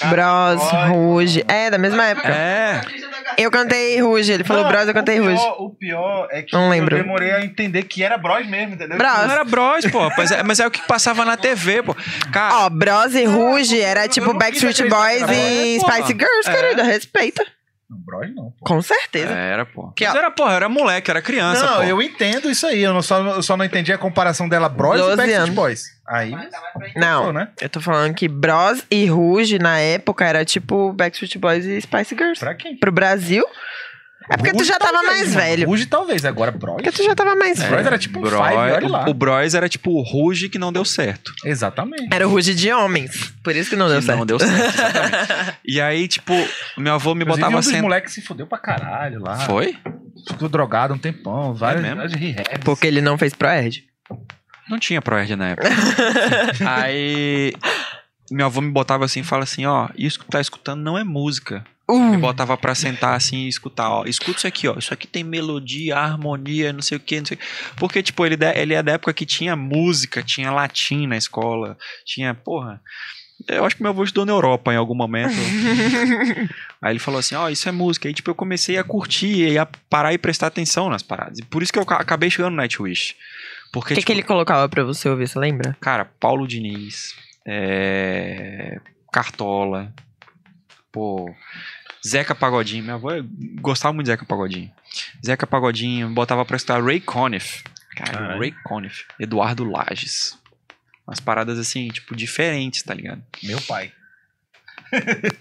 Bros, Ruge. É, da mesma época. É. Eu cantei Ruge. Ele falou Não, Bros, eu cantei Ruge. o pior é que Não lembro. eu demorei a entender que era Bros mesmo, entendeu? Bros. Não era Bros, pô. Mas é, mas é o que passava na TV, pô. Cara, Ó, Bros e Ruge era tipo Backstreet Boys e Spice. Girls, É. querida. Respeita. Não, Bros não, pô. Com certeza. Era, pô. Que, Mas ó- era, porra, eu era moleque, era criança, não, pô. eu entendo isso aí. Eu, não só, eu só não entendi a comparação dela Bros e 12 Backstreet anos. Boys. Aí, Não, né? eu tô falando que Bros e Ruge na época era tipo Backstreet Boys e Spice Girls. Pra quem? Pro Brasil. É porque tu Ruge já tava talvez, mais mano. velho. Ruge talvez, agora Bros. Porque tu já tava mais É. velho. Bros era tipo um Bros- Five, olha lá. O, o Bros era tipo o Ruge que não deu certo. Exatamente. Era o Ruge de homens. Por isso que não deu Que certo. Não deu certo, exatamente. e aí, tipo, meu avô me Inclusive, botava um dos sentado. moleques se fudeu pra caralho lá. Foi? Ficou drogado um tempão. Várias, mesmo? várias rehabs. Porque ele não fez Proerd. Não tinha Proerd na época. aí, meu avô me botava assim e fala assim: ó, isso que tu tá escutando não é música. Me Uh, botava pra sentar assim e escutar, ó. Escuta isso aqui, ó. Isso aqui tem melodia, harmonia, não sei o que, não sei o quê. Porque, tipo, ele, ele é da época que tinha música, tinha latim na escola, tinha, porra. Eu acho que meu avô estudou na Europa em algum momento. Aí ele falou assim, ó, isso é música. Aí, tipo, eu comecei a curtir e a parar e prestar atenção nas paradas. E por isso que eu ca- acabei chegando no Nightwish. O que, tipo, que ele colocava pra você ouvir, você lembra? Cara, Paulo Diniz, é, Cartola, pô, Zeca Pagodinho. Minha avó gostava muito de Zeca Pagodinho. Zeca Pagodinho, botava pra escutar Ray Conniff. Cara, Caralho. Ray Conniff. Eduardo Lages. Umas paradas assim, tipo, diferentes, tá ligado? Meu pai.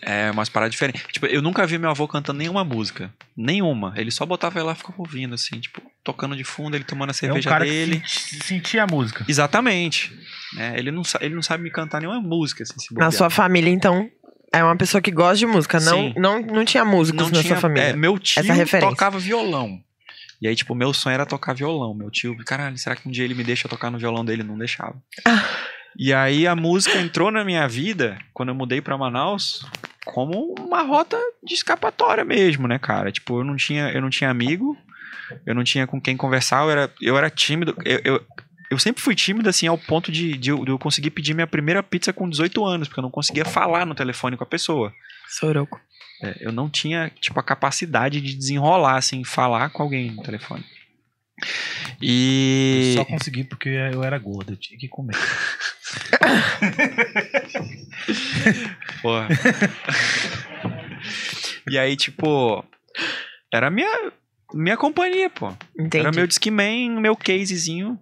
É, umas paradas diferentes. Tipo, eu nunca vi meu avô cantando nenhuma música. Nenhuma. Ele só botava ela e ficava ouvindo, assim, tipo, tocando de fundo, ele tomando a É um cerveja cara dele. que senti- sentia a música. Exatamente. É, ele, não, ele não sabe me cantar nenhuma música, assim, se Na sua família, então, é uma pessoa que gosta de música. Não, Sim. não, não tinha músicos não na tinha, sua família. é, meu tio tocava violão. E aí, tipo, meu sonho era tocar violão. Meu tio, caralho, será que um dia ele me deixa tocar no violão dele? Não deixava. Ah. E aí a música entrou na minha vida, quando eu mudei pra Manaus, como uma rota de escapatória mesmo, né, cara? Tipo, eu não tinha, eu não tinha amigo, eu não tinha com quem conversar, eu era, eu era tímido. Eu, eu, eu sempre fui tímido, assim, ao ponto de, de, eu, de eu conseguir pedir minha primeira pizza com 18 anos, porque eu não conseguia falar no telefone com a pessoa. Soroco. É, eu não tinha, tipo, a capacidade de desenrolar, assim, falar com alguém no telefone. E. Eu só consegui porque eu era gordo, eu tinha que comer. Porra. e aí, tipo. Era minha, minha companhia, pô. Entendi. Era meu Discman, meu casezinho.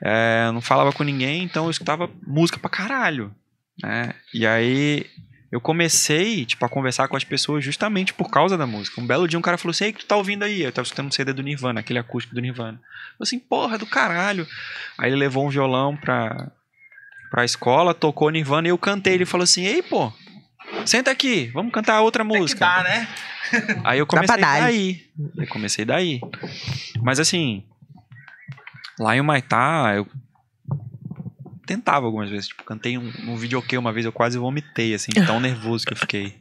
É, não falava com ninguém, então eu escutava música pra caralho. Né? E aí eu comecei, tipo, a conversar com as pessoas justamente por causa da música. Um belo dia um cara falou assim, ei, o que tu tá ouvindo aí? Eu tava escutando um CD do Nirvana, aquele acústico do Nirvana. Eu assim, porra, do caralho. Aí ele levou um violão pra, pra escola, tocou Nirvana e eu cantei. Ele falou assim, ei, pô, senta aqui, vamos cantar outra música. Dá, né? Aí eu comecei daí. Eu comecei daí. Mas assim, lá em Humaitá, eu tentava algumas vezes. Tipo, cantei um, um videokê uma vez, eu quase vomitei, assim, tão nervoso que eu fiquei.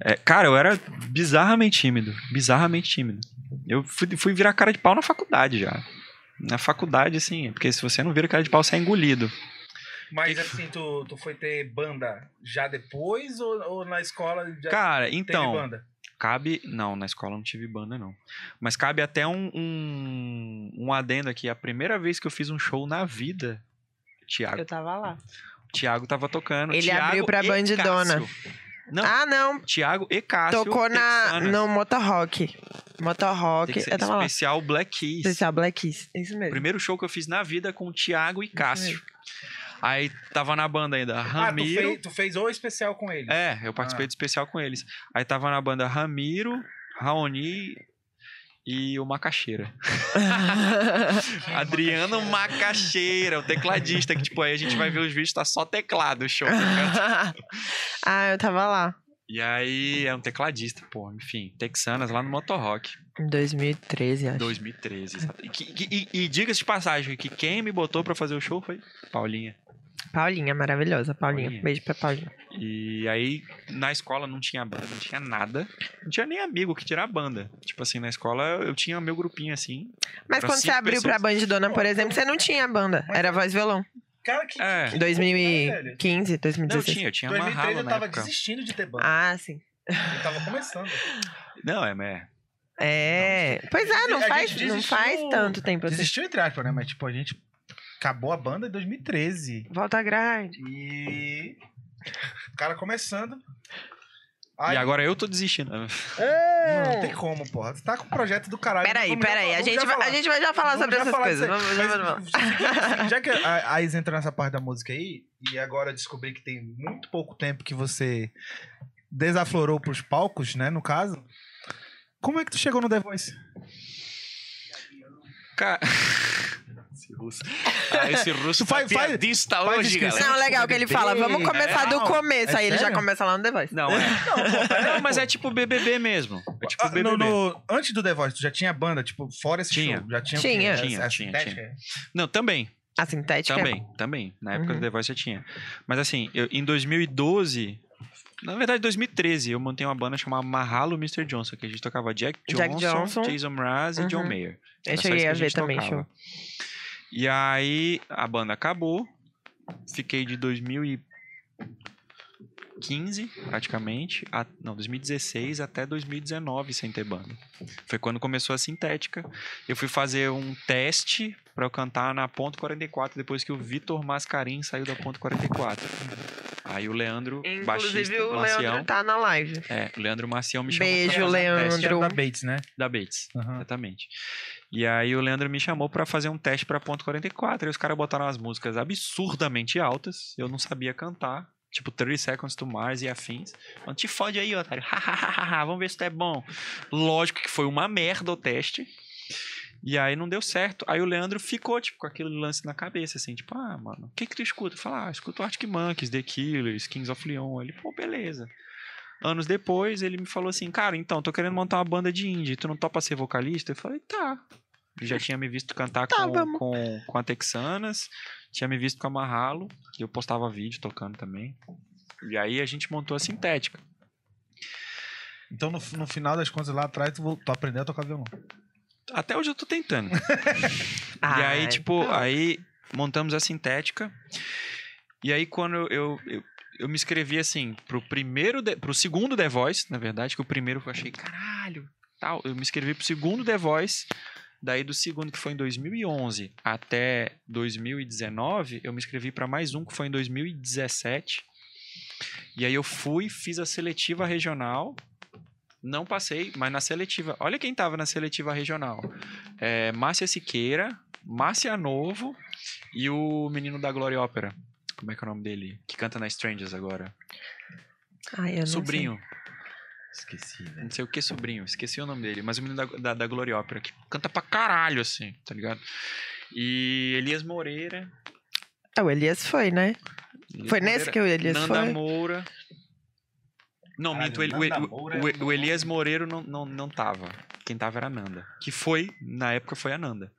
É, cara, eu era bizarramente tímido. Bizarramente tímido. Eu fui, fui virar cara de pau na faculdade já. Na faculdade, assim, porque se você não vira cara de pau, você é engolido. Mas assim, tu, tu foi ter banda já depois ou, ou na escola já Cara, teve então, banda? Cabe. Não, na escola não tive banda, não. Mas cabe até um, um, um adendo aqui. A primeira vez que eu fiz um show na vida, Thiago. Eu tava lá. Thiago tava tocando. Ele Thiago abriu pra Bandidona. Cássio. Não, Ah, não. Thiago e Cássio. Tocou na, no Motorrock. Motorrock. Eu tava lá. especial Black Keys. Especial Black Keys. Isso mesmo. Primeiro show que eu fiz na vida com o Thiago e Cássio. Aí tava na banda ainda Ah, tu Ramiro. fez, tu fez o especial com ele. É, eu participei Ah. do especial com eles. Aí tava na banda Ramiro, Raoni e o Macaxeira. Adriano Macaxeira, o tecladista, que tipo, aí a gente vai ver os vídeos, tá só teclado o show. tá ligado? ah, eu tava lá. e aí é um tecladista, pô, enfim, Texanas lá no Motorrock, Em 2013, acho. 2013. exato. E, e- e diga-se de passagem, que quem me botou pra fazer o show foi Paulinha. Paulinha, maravilhosa. Paulinha. Paulinha. Beijo pra Paulinha. E aí, na escola não tinha banda, não tinha nada. Não tinha nem amigo que tirar banda. Tipo assim, na escola eu tinha meu grupinho assim. Mas quando você abriu pessoas. pra Bandidona, por exemplo, você não tinha banda. Era voz e violão. Cara, que. É. que- Em 2015, Não, 2016. tinha, eu tinha 2013 amarrado eu na tava época. desistindo de ter banda. Ah, sim. Eu tava começando. Não, é, é. É. Pois é, não A faz, gente não desistiu- faz tanto tempo assim. Desistiu entre aspas, né? Mas tipo, a gente acabou a banda em 2013. Volta grande. E. O cara começando. E Aí- agora eu tô desistindo. Não, não tem como, porra. Tu tá com o projeto do caralho. Peraí, peraí. A gente, vai, a gente vai já falar Vamos sobre já essas falar coisas. Vamos, vamos, vamos. Mas, já que a a Is entrou nessa parte da música aí, e agora descobri que tem muito pouco tempo que você desaflorou pros palcos, né, no caso. Como é que tu chegou no The Voice? Cara. esse russo. Ah, esse russo Tu faz- tá faz- piadista faz hoje, inscrição. galera. Não, legal que ele fala. Vamos começar É, do não, começo. é aí ele já começa lá no The Voice. Não, é. Não, mas é tipo BBB mesmo. É tipo Ah, BBB. no- no- antes do The Voice, tu já tinha banda, tipo, fora esse Tinha. show? Já tinha Tinha. Tinha, Essa tinha, tinha. Não, também. A sintética. Também, também. Na época Uhum. do The Voice já tinha. Mas assim, eu, em 2012. Na verdade, 2013, eu montei uma banda chamada Mahalo Mr. Johnson, que a gente tocava Jack Johnson, Jack Johnson. Jason Mraz e Uhum. John Mayer. Eu Era cheguei que a ver também, show. E aí a banda acabou. Fiquei de 2015, praticamente, a, não, 2016 até 2019 sem ter banda. Foi quando começou a sintética. Eu fui fazer um teste pra eu cantar na ponto 44 depois que o Vitor Mascarim saiu da ponto 44. Aí o Leandro, Inclusive baixista, o Macião, Leandro tá na live. é, o Leandro Macião me chamou Beijo, pra fazer um teste Leandro. Que era da Bates, né? da Bates. Aham. Exatamente. E aí o Leandro me chamou pra fazer um teste pra ponto 44. E os caras botaram as músicas absurdamente altas. Eu não sabia cantar. Tipo 30 Seconds to Mars e afins. Não te fode aí, otário. Vamos ver se tu é bom. Lógico que foi uma merda o teste. E aí não deu certo. Aí o Leandro ficou, tipo, com aquele lance na cabeça, assim, tipo, ah, mano, o que que tu escuta? Eu falo, ah, escuto Arctic Monkeys, The Killers, Kings of Leon. Ele, pô, beleza. Anos depois, ele me falou assim, cara, então, tô querendo montar uma banda de indie, tu não topa ser vocalista? Eu falei, tá. Ele já tinha me visto cantar Tá, com, com, com a Texanas, tinha me visto com a Marralo, e eu postava vídeo tocando também. E aí a gente montou a Sintética. Então, no, no final das contas, lá atrás, tu, tu aprendeu a tocar violão. Até hoje eu tô tentando. e aí, tipo, aí montamos a sintética. E aí, quando eu, eu, eu, me inscrevi assim, pro primeiro, The- pro segundo The Voice, na verdade, que o primeiro eu achei, caralho, tal. Eu me inscrevi pro segundo The Voice. Daí, do segundo, que foi em 2011, até 2019, eu me inscrevi para mais um, que foi em 2017. E aí eu fui, fiz a seletiva regional. Não passei, mas na seletiva. Olha quem tava na seletiva regional. É, Márcia Siqueira, Márcia Novo e o menino da Glória Ópera. Como é que é o nome dele? Que canta na Strangers agora. Ai, eu não sobrinho. Esqueci, velho. Não sei o que sobrinho, esqueci o nome dele. Mas o menino da, da, da Glória Ópera, que canta pra caralho, assim, tá ligado? E Elias Moreira. sei. Ah, o Elias foi, né? Elias Foi Moreira, nesse que o Elias Nanda foi? Moura. Não, Caralho, minto, ele- o, Nanda o- o- é um o Elias Moreiro não, não, não tava. Quem tava era a Nanda. Que foi, na época, foi a Nanda.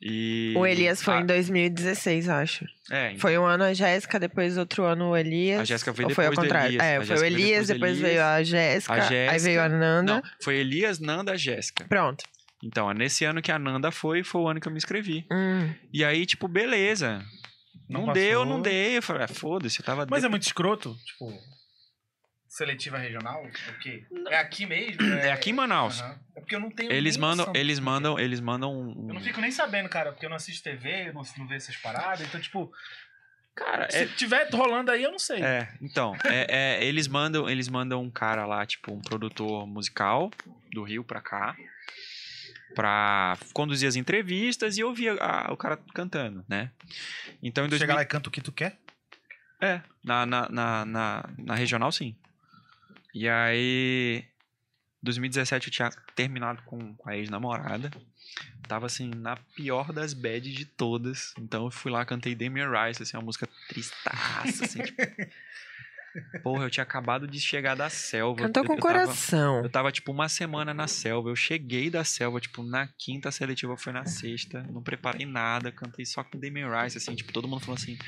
E O Elias foi a, em 2016, eu acho. É, então, Foi um ano a Jéssica, depois outro ano o Elias. A Jéssica veio Ou foi ao depois do contrário? Elias. É, A foi o Elias, depois depois, do veio Elias. a Jéssica, A aí Jéssica- veio a Nanda. Não, foi Elias, Nanda, Jéssica. Pronto. Então, nesse ano que a Nanda foi, foi o ano que eu me inscrevi. Hum. E aí, tipo, beleza. Não, Não deu, não dei. Eu falei, ah, foda-se, eu tava. Mas de- é muito escroto, tipo. Seletiva regional? É aqui mesmo? É aqui em Manaus. Aham. É porque eu não tenho. Eles mandam, eles mandam, eles mandam um. Eu não fico nem sabendo, cara, porque eu não assisto TV, eu não, não vejo essas paradas. Então, tipo, Cara, se é, tiver rolando aí, eu não sei. É, então, é, é, eles mandam, eles mandam um cara lá, tipo, um produtor musical do Rio pra cá, pra conduzir as entrevistas e ouvir a- o cara cantando, né? Então em 2000, Chega lá e canta o que tu quer? é, na, na, na, na, na regional sim. E aí 2017 eu tinha terminado com, a ex-namorada. Tava assim, na pior das bad de todas. Então eu fui lá, cantei Damien Rice, assim, uma música tristaça, assim, tipo... Porra, eu tinha acabado de chegar da selva. Cantou eu, com eu tava- coração. eu tava, tipo, uma semana na selva. Eu cheguei da selva, tipo, na quinta seletiva foi na sexta. Não preparei nada, cantei só com Damien Rice, assim, tipo, todo mundo falou assim.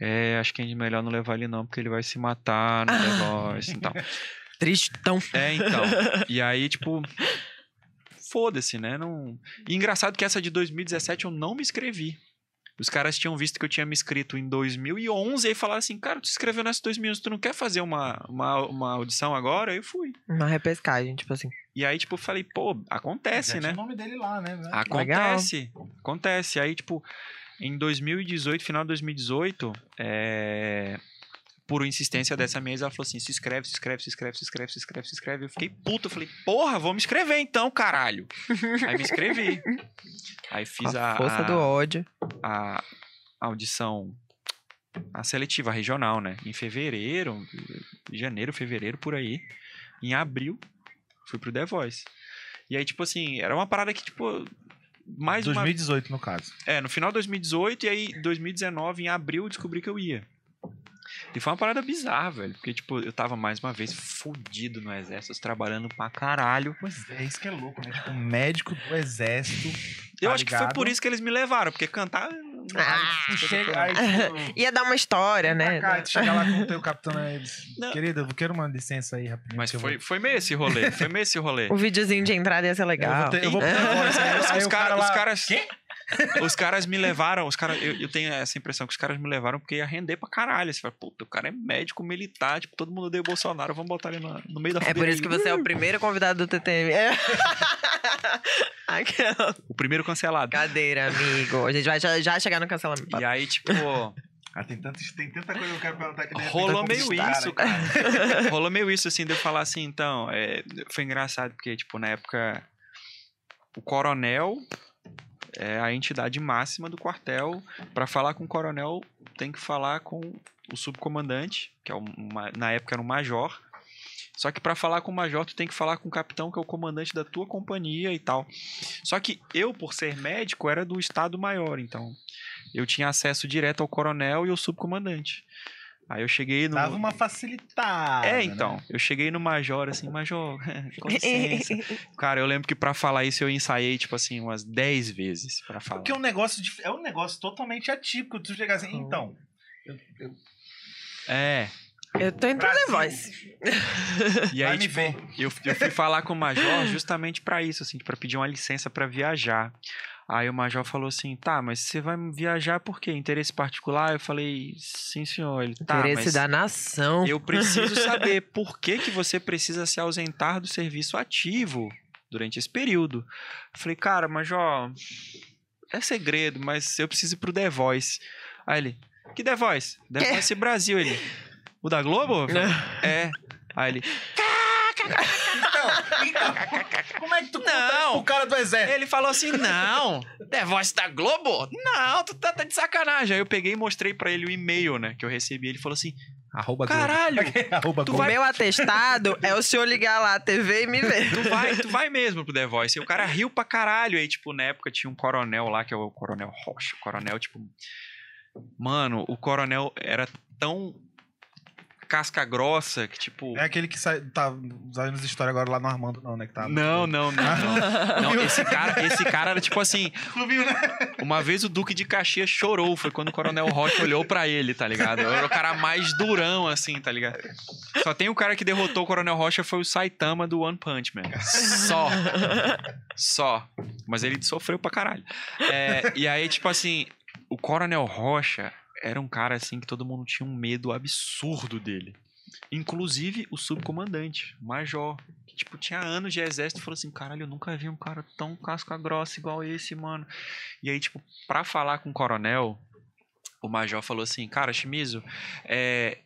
É, acho que é melhor não levar ele não, porque ele vai se matar no negócio e tal. Tristão. É, então. E aí, tipo. Foda-se, né? Não... E engraçado que essa de 2017 eu não me inscrevi. Os caras tinham visto que eu tinha me inscrito em 2011 e falaram assim: Cara, tu se inscreveu nessa 2011, tu não quer fazer uma, uma, uma audição agora? Aí eu fui. Uma repescagem, tipo assim. E aí, tipo, eu falei: Pô, acontece, Já né? tinha o nome dele lá, né? Acontece. Acontece. Aí, tipo, em 2018, final de 2018, é... por insistência dessa mesa, ela falou assim: se inscreve, se inscreve, se inscreve, se inscreve, se inscreve, se inscreve. Eu fiquei puto. Eu falei, porra, vou me inscrever então, caralho. Aí me inscrevi. Aí fiz a a, força a, do ódio. a audição, a seletiva regional, né? Em fevereiro, janeiro, fevereiro, por aí. Em abril, fui pro The Voice. E aí, tipo assim, era uma parada que, tipo. Mais uma 2018, no caso. é, no final de 2018 e aí 2019, em abril, eu descobri que eu ia. E foi uma parada bizarra, velho. Porque, tipo, eu tava mais uma vez fudido no exército, trabalhando pra caralho. Pois é, isso que é louco, né? Tipo, um médico do exército. Eu Tá acho que foi ligado? por isso que eles me levaram, porque cantar. Ah, chega, aí, tipo, Ia dar uma história, né? cá, tu chega lá com o teu capitão Não. Querido, eu quero uma licença aí rapidinho. Mas eu foi, vou- foi meio esse rolê. Foi meio esse rolê. O videozinho de entrada ia ser Eu legal. vou ter- eu vou ter aí- aí os, o cara- cara os caras. Os caras me levaram, os caras, eu, eu tenho essa impressão que os caras me levaram porque ia render pra caralho. Você fala, puta, o cara é médico militar, tipo, todo mundo odeia o Bolsonaro, vamos botar ele no, no meio da É por isso que você é o primeiro convidado do TTM. É. Aquela O primeiro cancelado. cadeira, amigo. A gente vai já, já chegar no cancelamento. E aí, tipo, Ah, tem, tanto, tem tanta coisa que eu quero perguntar que rolou eu meio isso, né? cara. rolou meio isso, assim, de eu falar assim, então, é, foi engraçado, porque, tipo, na época, o coronel é a entidade máxima do quartel. Pra falar com o coronel, tem que falar com o subcomandante, que é o, ma- na época era um major. Só que pra falar com o major, tu tem que falar com o capitão, que é o comandante da tua companhia e tal. Só que eu, por ser médico, era do estado maior, então eu tinha acesso direto ao coronel e ao subcomandante. Aí eu cheguei no. Dava uma facilitada. É, né? então. Eu cheguei no Major, assim, Major, com licença. Cara, eu lembro que pra falar isso eu ensaiei, tipo assim, umas 10 vezes pra falar. Porque é um negócio, dif- é um negócio totalmente atípico. Tu chegar assim, então. eu- eu- É. Eu tô indo pro The. Voice. E aí, me tipo, ver. eu, eu fui falar com o Major justamente pra isso, assim, pra pedir uma licença pra viajar. Aí o Major falou assim: tá, mas você vai viajar por quê? Interesse particular? Eu falei: sim, senhor. Ele, tá, Interesse da nação. eu preciso saber por que, que você precisa se ausentar do serviço ativo durante esse período. Eu falei, cara, Major, é segredo, mas eu preciso ir pro The Voice. Aí ele, que The Voice? The É. Voice Brasil, ele. O da Globo? Falei, é. Aí ele, Então, então, como é que tu conta Não. isso pro cara do exército? Ele falou assim: não, The Voice da Globo? Não, tu tá, tá de sacanagem. Aí eu peguei e mostrei pra ele o e-mail, né, que eu recebi. Ele falou assim: Arroba caralho, Arroba tu O vai- meu atestado é o senhor ligar lá a TV e me ver. tu vai, tu vai mesmo pro The Voice. E o cara riu pra caralho. Aí, tipo, na época tinha um coronel lá, que é o Coronel Rocha. O coronel, tipo. Mano, o coronel era tão casca grossa, que tipo. É aquele que sai, tá saindo nos histórias agora lá no Armando, não, né? Que tá Não, não, não, não. Não, esse cara, esse cara era tipo assim. Né? Uma vez o Duque de Caxias chorou, foi quando o Coronel Rocha olhou pra ele, tá ligado? Era o cara mais durão, assim, tá ligado? Só tem o cara que derrotou o Coronel Rocha foi o Saitama do One Punch Man. Só. Só. Mas ele sofreu pra caralho. É, e aí, tipo assim, o Coronel Rocha era um cara assim que todo mundo tinha um medo absurdo dele. Inclusive o subcomandante, o Major, que tipo tinha anos de exército, e falou assim: "Caralho, eu nunca vi um cara tão casca grossa igual esse, mano". E aí, tipo, pra falar com o coronel, o Major falou assim: "Cara, Shimizu, é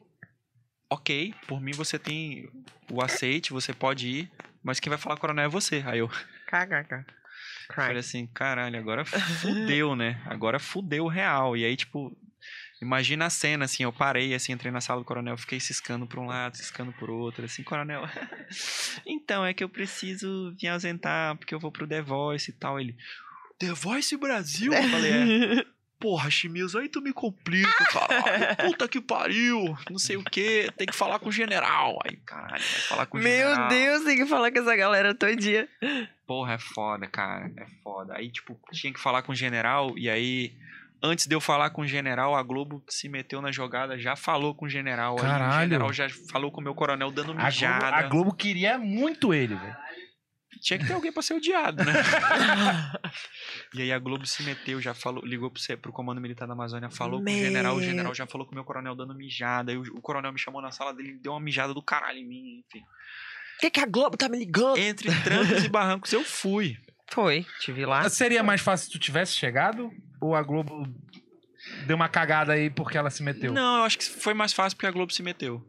OK, por mim você tem o aceite, você pode ir, mas quem vai falar com o coronel é você". Aí eu KKK. Falei assim, caralho, agora fudeu, né? Agora fudeu real. E aí, tipo, imagina a cena, assim, eu parei, assim, entrei na sala do coronel, fiquei ciscando pra um lado, ciscando por outro, assim, coronel. então, é que eu preciso me ausentar, porque eu vou pro The Voice e tal. Ele, The Voice Brasil? Eu falei, é. Porra, Chimizo, aí tu me complica, caralho. Puta que pariu. Não sei o que. Tem que falar com o general. Aí, caralho, vai falar com o general. Meu Deus, tem que falar com essa galera todo dia. Porra, é foda, cara. É foda. Aí, tipo, tinha que falar com o general, e aí, antes de eu falar com o general, a Globo se meteu na jogada, já falou com o general. Aí o Caralho. general já falou com o meu coronel dando A Globo, mijada. a Globo queria muito ele, velho. Tinha que ter alguém pra ser odiado, né? e aí a Globo se meteu, já falou, ligou pro, pro Comando Militar da Amazônia, falou com o general, o Meu. general já falou com o meu coronel dando mijada. Aí o, o coronel me chamou na sala dele, deu uma mijada do caralho em mim, enfim. Por que, que a Globo tá me ligando? Entre trancos e barrancos eu fui. Foi, te vi lá. Seria mais fácil se tu tivesse chegado? Ou a Globo deu uma cagada aí porque ela se meteu? Não, eu acho que foi mais fácil porque a Globo se meteu.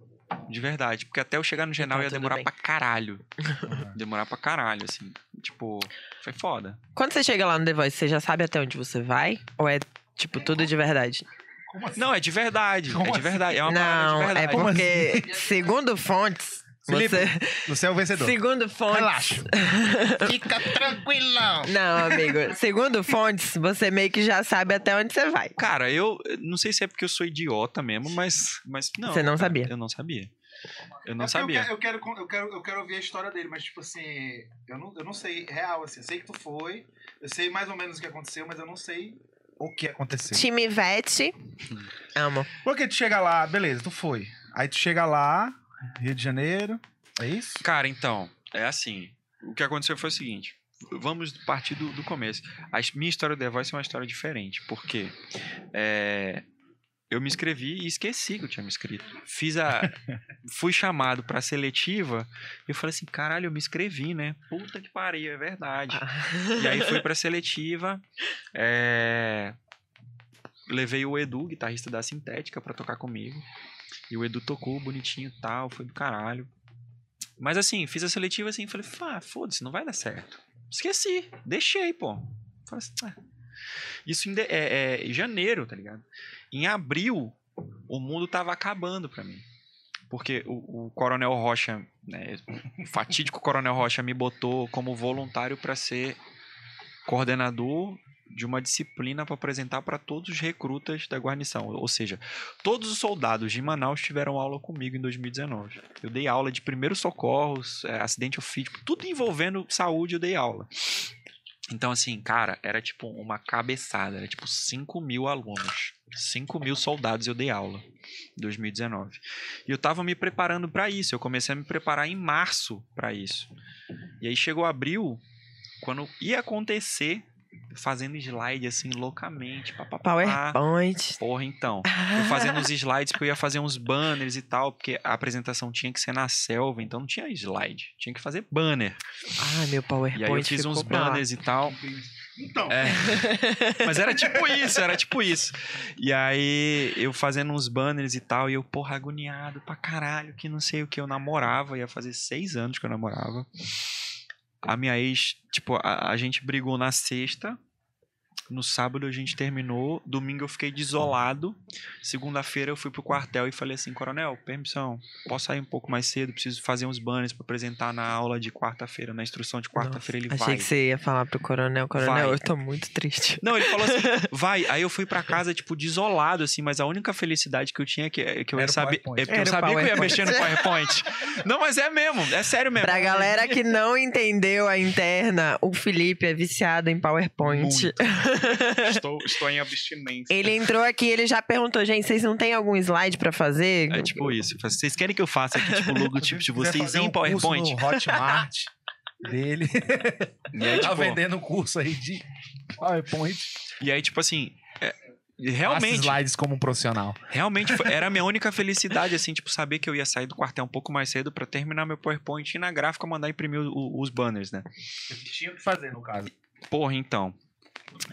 De verdade. Porque até eu chegar no general Então, ia tudo demorar bem. pra caralho. demorar pra caralho, assim. Tipo, foi foda. Quando você chega lá no The Voice, você já sabe até onde você vai? Ou é, tipo, tudo de verdade? Como assim? Não, é de verdade. Como é de assim? verdade. É uma parada Não, de é verdade. Como porque, segundo fontes, Felipe, você... Você é o vencedor. Segundo fontes... Relaxa. Fica tranquilão. Não, amigo. Segundo fontes, você meio que já sabe até onde você vai. Cara, eu não sei se é porque eu sou idiota mesmo, mas. mas não, Você não cara, sabia? Eu não sabia. Eu É não porque sabia. Eu quero, eu, quero, eu, quero, eu quero ouvir a história dele, mas, tipo assim, eu não, eu não sei real, assim. Eu sei que tu foi, eu sei mais ou menos o que aconteceu, mas eu não sei o que aconteceu. Time Ivete. Amo. Porque tu chega lá, beleza, tu foi. Aí tu chega lá, Rio de Janeiro, é isso? Cara, então, é assim. O que aconteceu foi o seguinte. Vamos partir do, do começo. A minha história do The Voice é uma história diferente. Porque é, eu me inscrevi e esqueci que eu tinha me inscrito. Fiz a. fui chamado pra seletiva e eu falei assim: caralho, eu me inscrevi, né? Puta que pariu, é verdade. E aí fui pra seletiva. é, Levei o Edu, guitarrista da Sintética, pra tocar comigo. E o Edu tocou bonitinho e tal, foi do caralho. Mas assim, fiz a seletiva assim, falei, ah, foda-se, não vai dar certo. Esqueci, deixei, pô. Falei assim, ah. Isso em, de- é, é, em janeiro, tá ligado? Em abril, o mundo tava acabando pra mim. Porque o, o Coronel Rocha, né, o fatídico Coronel Rocha me botou como voluntário pra ser coordenador de uma disciplina para apresentar para todos os recrutas da guarnição. Ou seja, todos os soldados de Manaus tiveram aula comigo em 2019. Eu dei aula de primeiros socorros, é, acidente ofídico, tudo envolvendo saúde eu dei aula. Então, assim, cara, era tipo uma cabeçada, era tipo 5 mil alunos. 5 mil soldados eu dei aula em 2019. E eu tava me preparando para isso, eu comecei a me preparar em março para isso. E aí chegou abril, quando ia acontecer, fazendo slide assim loucamente, papapá. PowerPoint. Porra, então. Eu fazendo uns slides, porque eu ia fazer uns banners e tal, porque a apresentação tinha que ser na selva, então não tinha slide. Tinha que fazer banner. Ah, meu PowerPoint E aí eu fiz ficou uns pra lá. banners e tal. Então, É. Mas era tipo isso, era tipo isso. E aí eu fazendo uns banners e tal, e eu, porra, agoniado pra caralho, que não sei o que. Eu namorava, ia fazer seis anos que eu namorava. A minha ex, tipo, a, a gente brigou na sexta. No sábado a gente terminou, domingo eu fiquei desolado. Segunda-feira eu fui pro quartel e falei assim: Coronel, permissão, posso sair um pouco mais cedo? Preciso fazer uns banners pra apresentar na aula de quarta-feira, na instrução de quarta-feira. Ele Achei vai. que você ia falar pro coronel. Coronel, Vai. eu tô muito triste. Não, ele falou assim, vai. Aí eu fui pra casa, tipo, desolado, assim, mas a única felicidade que eu tinha que, que eu Era ia. PowerPoint. É porque eu sabia que eu ia mexer no PowerPoint. Não, mas é mesmo, é sério mesmo. Pra galera que não entendeu a interna, o Felipe é viciado em PowerPoint. Estou, estou em abstinência. Ele entrou aqui, ele já perguntou, gente, vocês não tem algum slide pra fazer? É tipo isso. Vocês querem que eu faça aqui, tipo, logotipo de vocês em um curso PowerPoint? No Hotmart dele. E aí, tá tipo, vendendo um curso aí de PowerPoint. e aí, tipo assim, é, Faça realmente, slides como um profissional. realmente era a minha única felicidade, assim, tipo, saber que eu ia sair do quartel um pouco mais cedo pra terminar meu PowerPoint e na gráfica mandar imprimir o- o- os banners, né? Tinha o que fazer, no caso. Porra, então.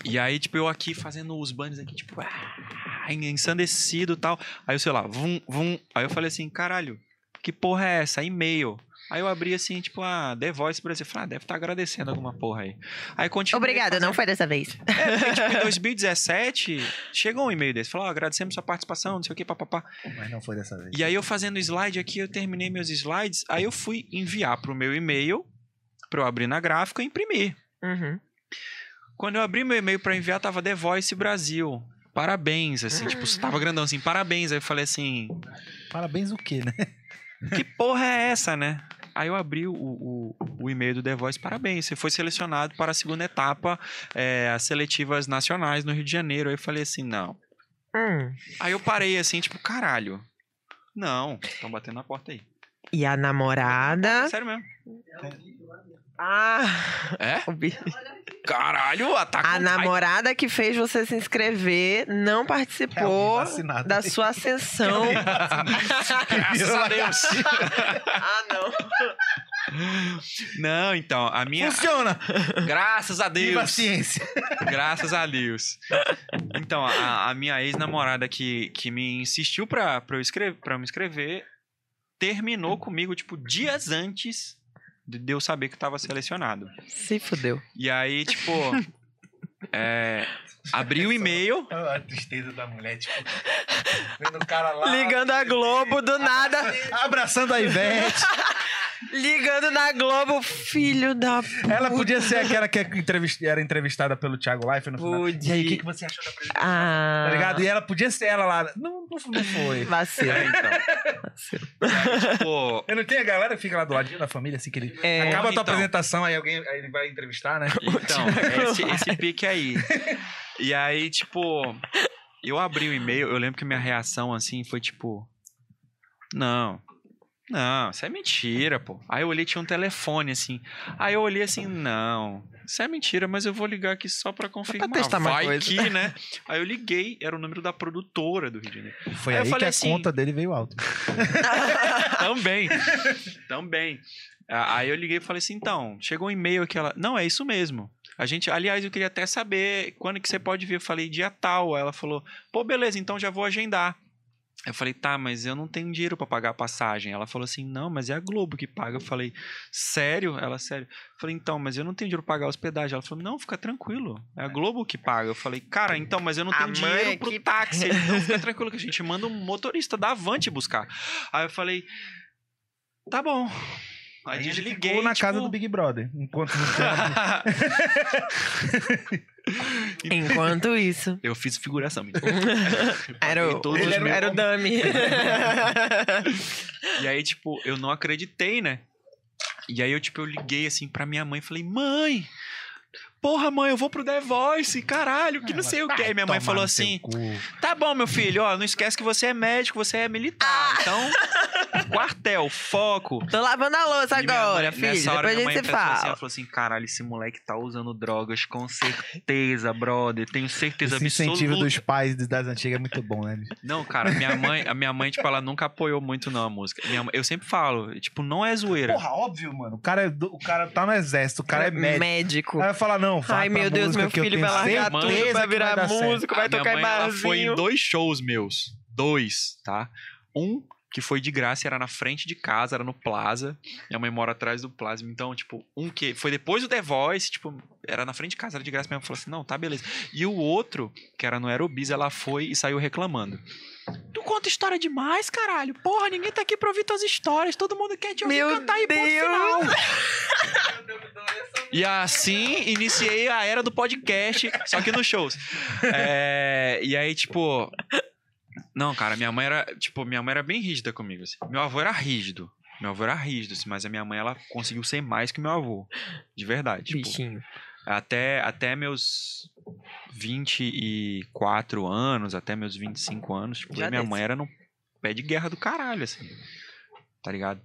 E aí, tipo, eu aqui fazendo os banners aqui, tipo, ah, ensandecido e tal. Aí eu, sei lá, vum, vum. Aí eu falei assim, caralho, que porra é essa? E-mail. Aí eu abri assim, tipo, ah, The Voice Brasil. Falei, ah, deve estar agradecendo alguma porra aí. Aí continuei. Obrigada, fazendo- não foi dessa vez. É, porque, tipo, em 2017, chegou um e-mail desse. Falou, ó, agradecemos sua participação, não sei o que, papapá. Mas não foi dessa vez. E aí eu fazendo slide aqui, eu terminei meus slides. Aí eu fui enviar pro meu e-mail, pra eu abrir na gráfica e imprimir. Uhum. Quando eu abri meu e-mail pra enviar, tava The Voice Brasil. Parabéns, assim, tipo, tava grandão assim, parabéns. Aí eu falei assim, Parabéns o quê, né? que porra é essa, né? Aí eu abri o, o, o e-mail do The Voice, parabéns, você foi selecionado para a segunda etapa, é, as seletivas nacionais no Rio de Janeiro. Aí eu falei assim, não. Hum. Aí eu parei assim, tipo, caralho. Não, estão batendo na porta aí. E a namorada. Sério mesmo. Ah, É? Caralho, ataca a namorada que fez você se inscrever não É participou vacinado. da sua ascensão. Graças a Deus. ah, não. Não, então, a minha. Funciona! Graças a Viva a Deus. ciência! Graças a Deus. Então, a, a minha ex-namorada que, que me insistiu pra, pra, eu escrever, pra eu me inscrever, terminou comigo, tipo, dias antes de eu saber que eu tava selecionado. Se fudeu. E aí, tipo, é, abri o e-mail. A tristeza da mulher, tipo. Vendo o cara lá. Ligando a Globo do nada. Abraçando a Ivete. Ligando na Globo, filho da puta. Ela podia ser aquela que é era entrevistada pelo Thiago Leifert no final. Podia. E aí, o que, que você achou da apresentação? Ah. Tá ligado? E ela podia ser ela lá. Não, não, foi. Vacilo. É, então. Vacilo. Tipo, Eu não tenho a galera que fica lá do ladinho da família, assim, que ele. É. Acaba a tua Então. apresentação, aí alguém aí ele vai entrevistar, né? Então, esse, esse pique aí. E aí, tipo, eu abri o e-mail, eu lembro que minha reação, assim, foi tipo. Não. Não, isso é mentira, pô. Aí eu olhei, tinha um telefone, assim. Aí eu olhei assim, não. Isso é mentira, mas eu vou ligar aqui só pra confirmar. testar mais Vai coisa. que, né? Aí eu liguei, era o número da produtora do Rio de Janeiro. Foi Aí aí, que a assim- conta dele veio alto. Também. Também. Aí eu liguei e falei assim, então, chegou um e-mail que ela... Não, é isso mesmo. A gente, aliás, eu queria até saber quando que você pode vir. Eu falei, dia tal. Aí ela falou, pô, beleza, então já vou agendar. Eu falei, tá, mas eu não tenho dinheiro pra pagar a passagem. Ela falou assim, não, mas é a Globo que paga. Eu falei, sério? Ela, sério. Eu falei, então, mas eu não tenho dinheiro pra pagar a hospedagem. Ela falou, não, fica tranquilo. É a Globo que paga. Eu falei, cara, então, mas eu não A tenho dinheiro é pro que- táxi. Não, fica tranquilo que a gente manda um motorista da Avante buscar. Aí eu falei, tá bom. Aí, Aí ele desliguei. ficou na tipo, casa do Big Brother. Enquanto não. Enquanto isso. Eu fiz figuração. Era o, ele era, meus- era o dummy. E aí, tipo, eu não acreditei, né? E aí eu, tipo, eu liguei assim pra minha mãe e falei, mãe, porra, mãe, eu vou pro The Voice, caralho, que não sei o que. Aí minha mãe falou assim: tá bom, meu filho, ó, não esquece que você é médico, você é militar. Então, quartel, foco. Tô lavando a louça E minha agora, mãe- filho. nessa hora Depois a minha gente se pensou assim, fala. ela falou assim, caralho, esse moleque tá usando drogas, com certeza, brother. Tenho certeza Esse incentivo absoluta. dos pais das antigas é muito bom, né? Não, cara, minha mãe, a minha mãe, tipo, ela nunca apoiou muito não a música. Minha mãe- eu sempre falo, tipo, não é zoeira. Porra, óbvio, mano. O cara, é do- o cara tá no exército, o cara é médico. Médico. Aí vai falar, não, vai Ai, meu Deus, meu filho vai largar tudo, vai virar certo. músico, vai A minha tocar em ela foi em barzinho. dois shows meus. Dois, tá? Um que foi de graça, era na frente de casa, era no Plaza. Minha mãe mora atrás do Plaza. Então, tipo, um que foi depois do The Voice, tipo, era na frente de casa, era de graça. Minha mãe falou assim: não, tá, beleza. E o outro, que era no Aerobis, ela foi e saiu reclamando. Tu conta história demais, caralho. Porra, ninguém tá aqui pra ouvir tuas histórias. Todo mundo quer te ouvir Meu cantar e ponto Deus. final. E assim iniciei a era do podcast, só que nos shows. É, e aí, tipo. Não, cara, minha mãe era. Tipo, minha mãe era bem rígida comigo. assim. Meu avô era rígido. Meu avô era rígido, assim, mas a minha mãe, ela conseguiu ser mais que meu avô. De verdade. Tipo, Bichinho. até, até meus 24 anos, até meus 25 anos, tipo, minha desse. mãe era no pé de guerra do caralho, assim. Tá ligado?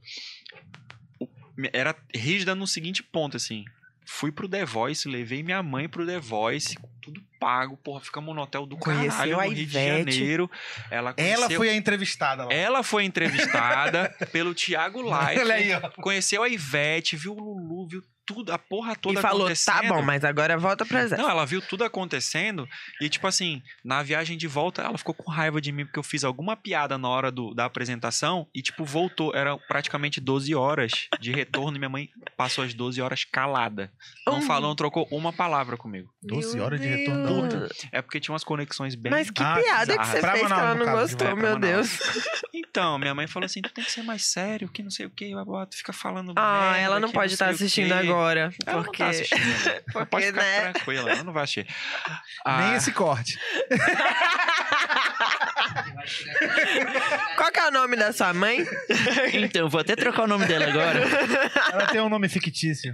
Era rígida no seguinte ponto, assim. Fui pro The Voice, levei minha mãe pro The Voice, tudo pago, porra, ficamos no hotel do Conheceu caralho, a no Rio de Ivete. Janeiro. Ela, Ela conheceu- foi a entrevistada lá. ela foi entrevistada pelo Thiago Life. Olha aí, ó. Conheceu a Ivete, viu o Lulu, viu tudo, a porra toda E falou, acontecendo. tá bom, mas agora volta pro exército. Não, ela viu tudo acontecendo e, tipo assim, na viagem de volta, ela ficou com raiva de mim porque eu fiz alguma piada na hora do, da apresentação e, tipo, voltou. Era praticamente 12 horas de retorno e minha mãe passou as 12 horas calada. Não Hum. falou, não trocou uma palavra comigo. 12 Meu horas de retorno outra. É porque tinha umas conexões bem. Mas que Ah, piada que você Pra fez que Manaus, ela no não caso, gostou, pra meu. Deus. Então, minha mãe falou assim: tu tem que ser mais sério, que não sei o que, tu fica falando. Ah, merda, ela não que pode estar o assistindo quê." Agora. Ela porque... não tá assistindo. né? porque, pode ficar né? tranquila, ela não vai assistir. Nem Ah, esse corte. Qual que é o nome da sua mãe? Então, vou até trocar o nome dela agora. Ela tem um nome fictício.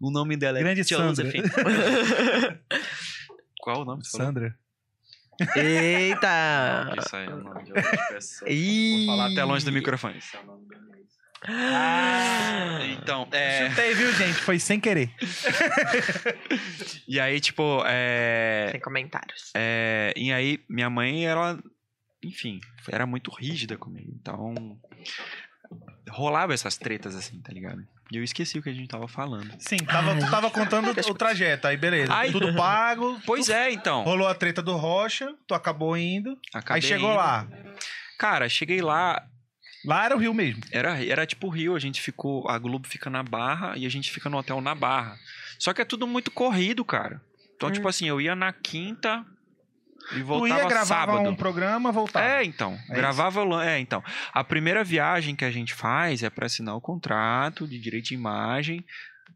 O nome dela é Grande. Sandra. Qual o nome? Sandra. Eita! Isso aí é o nome de outra pessoa. Ih. Vou falar até longe do microfone. Ah. Então, é. Chutei, viu, gente? Foi sem querer. E aí, tipo, é. Sem comentários. é e aí, minha mãe, ela. Enfim, era muito rígida comigo. Então. Rolava essas tretas assim, tá ligado? E eu esqueci o que a gente tava falando. Sim, tava, tu tava contando o trajeto, aí beleza. Ai. Tudo pago. Pois é, então. Rolou a treta do Rocha, tu acabou indo. Acabei aí chegou indo. lá. Cara, cheguei lá, Lá era o Rio mesmo. Era, era tipo o Rio, a gente ficou. A Globo fica na Barra e a gente fica no hotel na Barra. Só que é tudo muito corrido, cara. Então, Hum. tipo assim, eu ia na quinta e Tu voltava ia, gravava sábado. um programa, voltava. É, então. É gravava. lan- É, então. A primeira viagem que a gente faz é pra assinar o contrato de direito de imagem,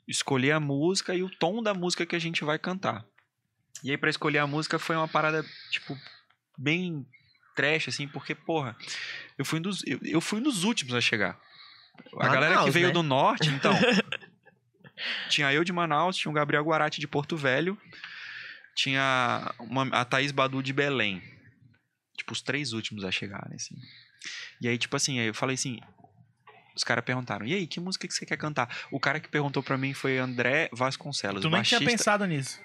escolher a música e o tom da música que a gente vai cantar. E aí, pra escolher a música foi uma parada, tipo, bem trash, assim, porque, porra, eu fui um dos, eu, eu fui um dos últimos a chegar. A Manaus, galera que veio né? do norte, então. tinha eu de Manaus, tinha o Gabriel Guarati de Porto Velho, tinha uma, a Thaís Badu de Belém. Tipo, os três últimos a chegarem, assim. E aí, tipo assim, aí eu falei assim. Os caras perguntaram, e aí, que música que você quer cantar? O cara que perguntou pra mim foi André Vasconcelos. Tu nem tinha baixista. pensado nisso.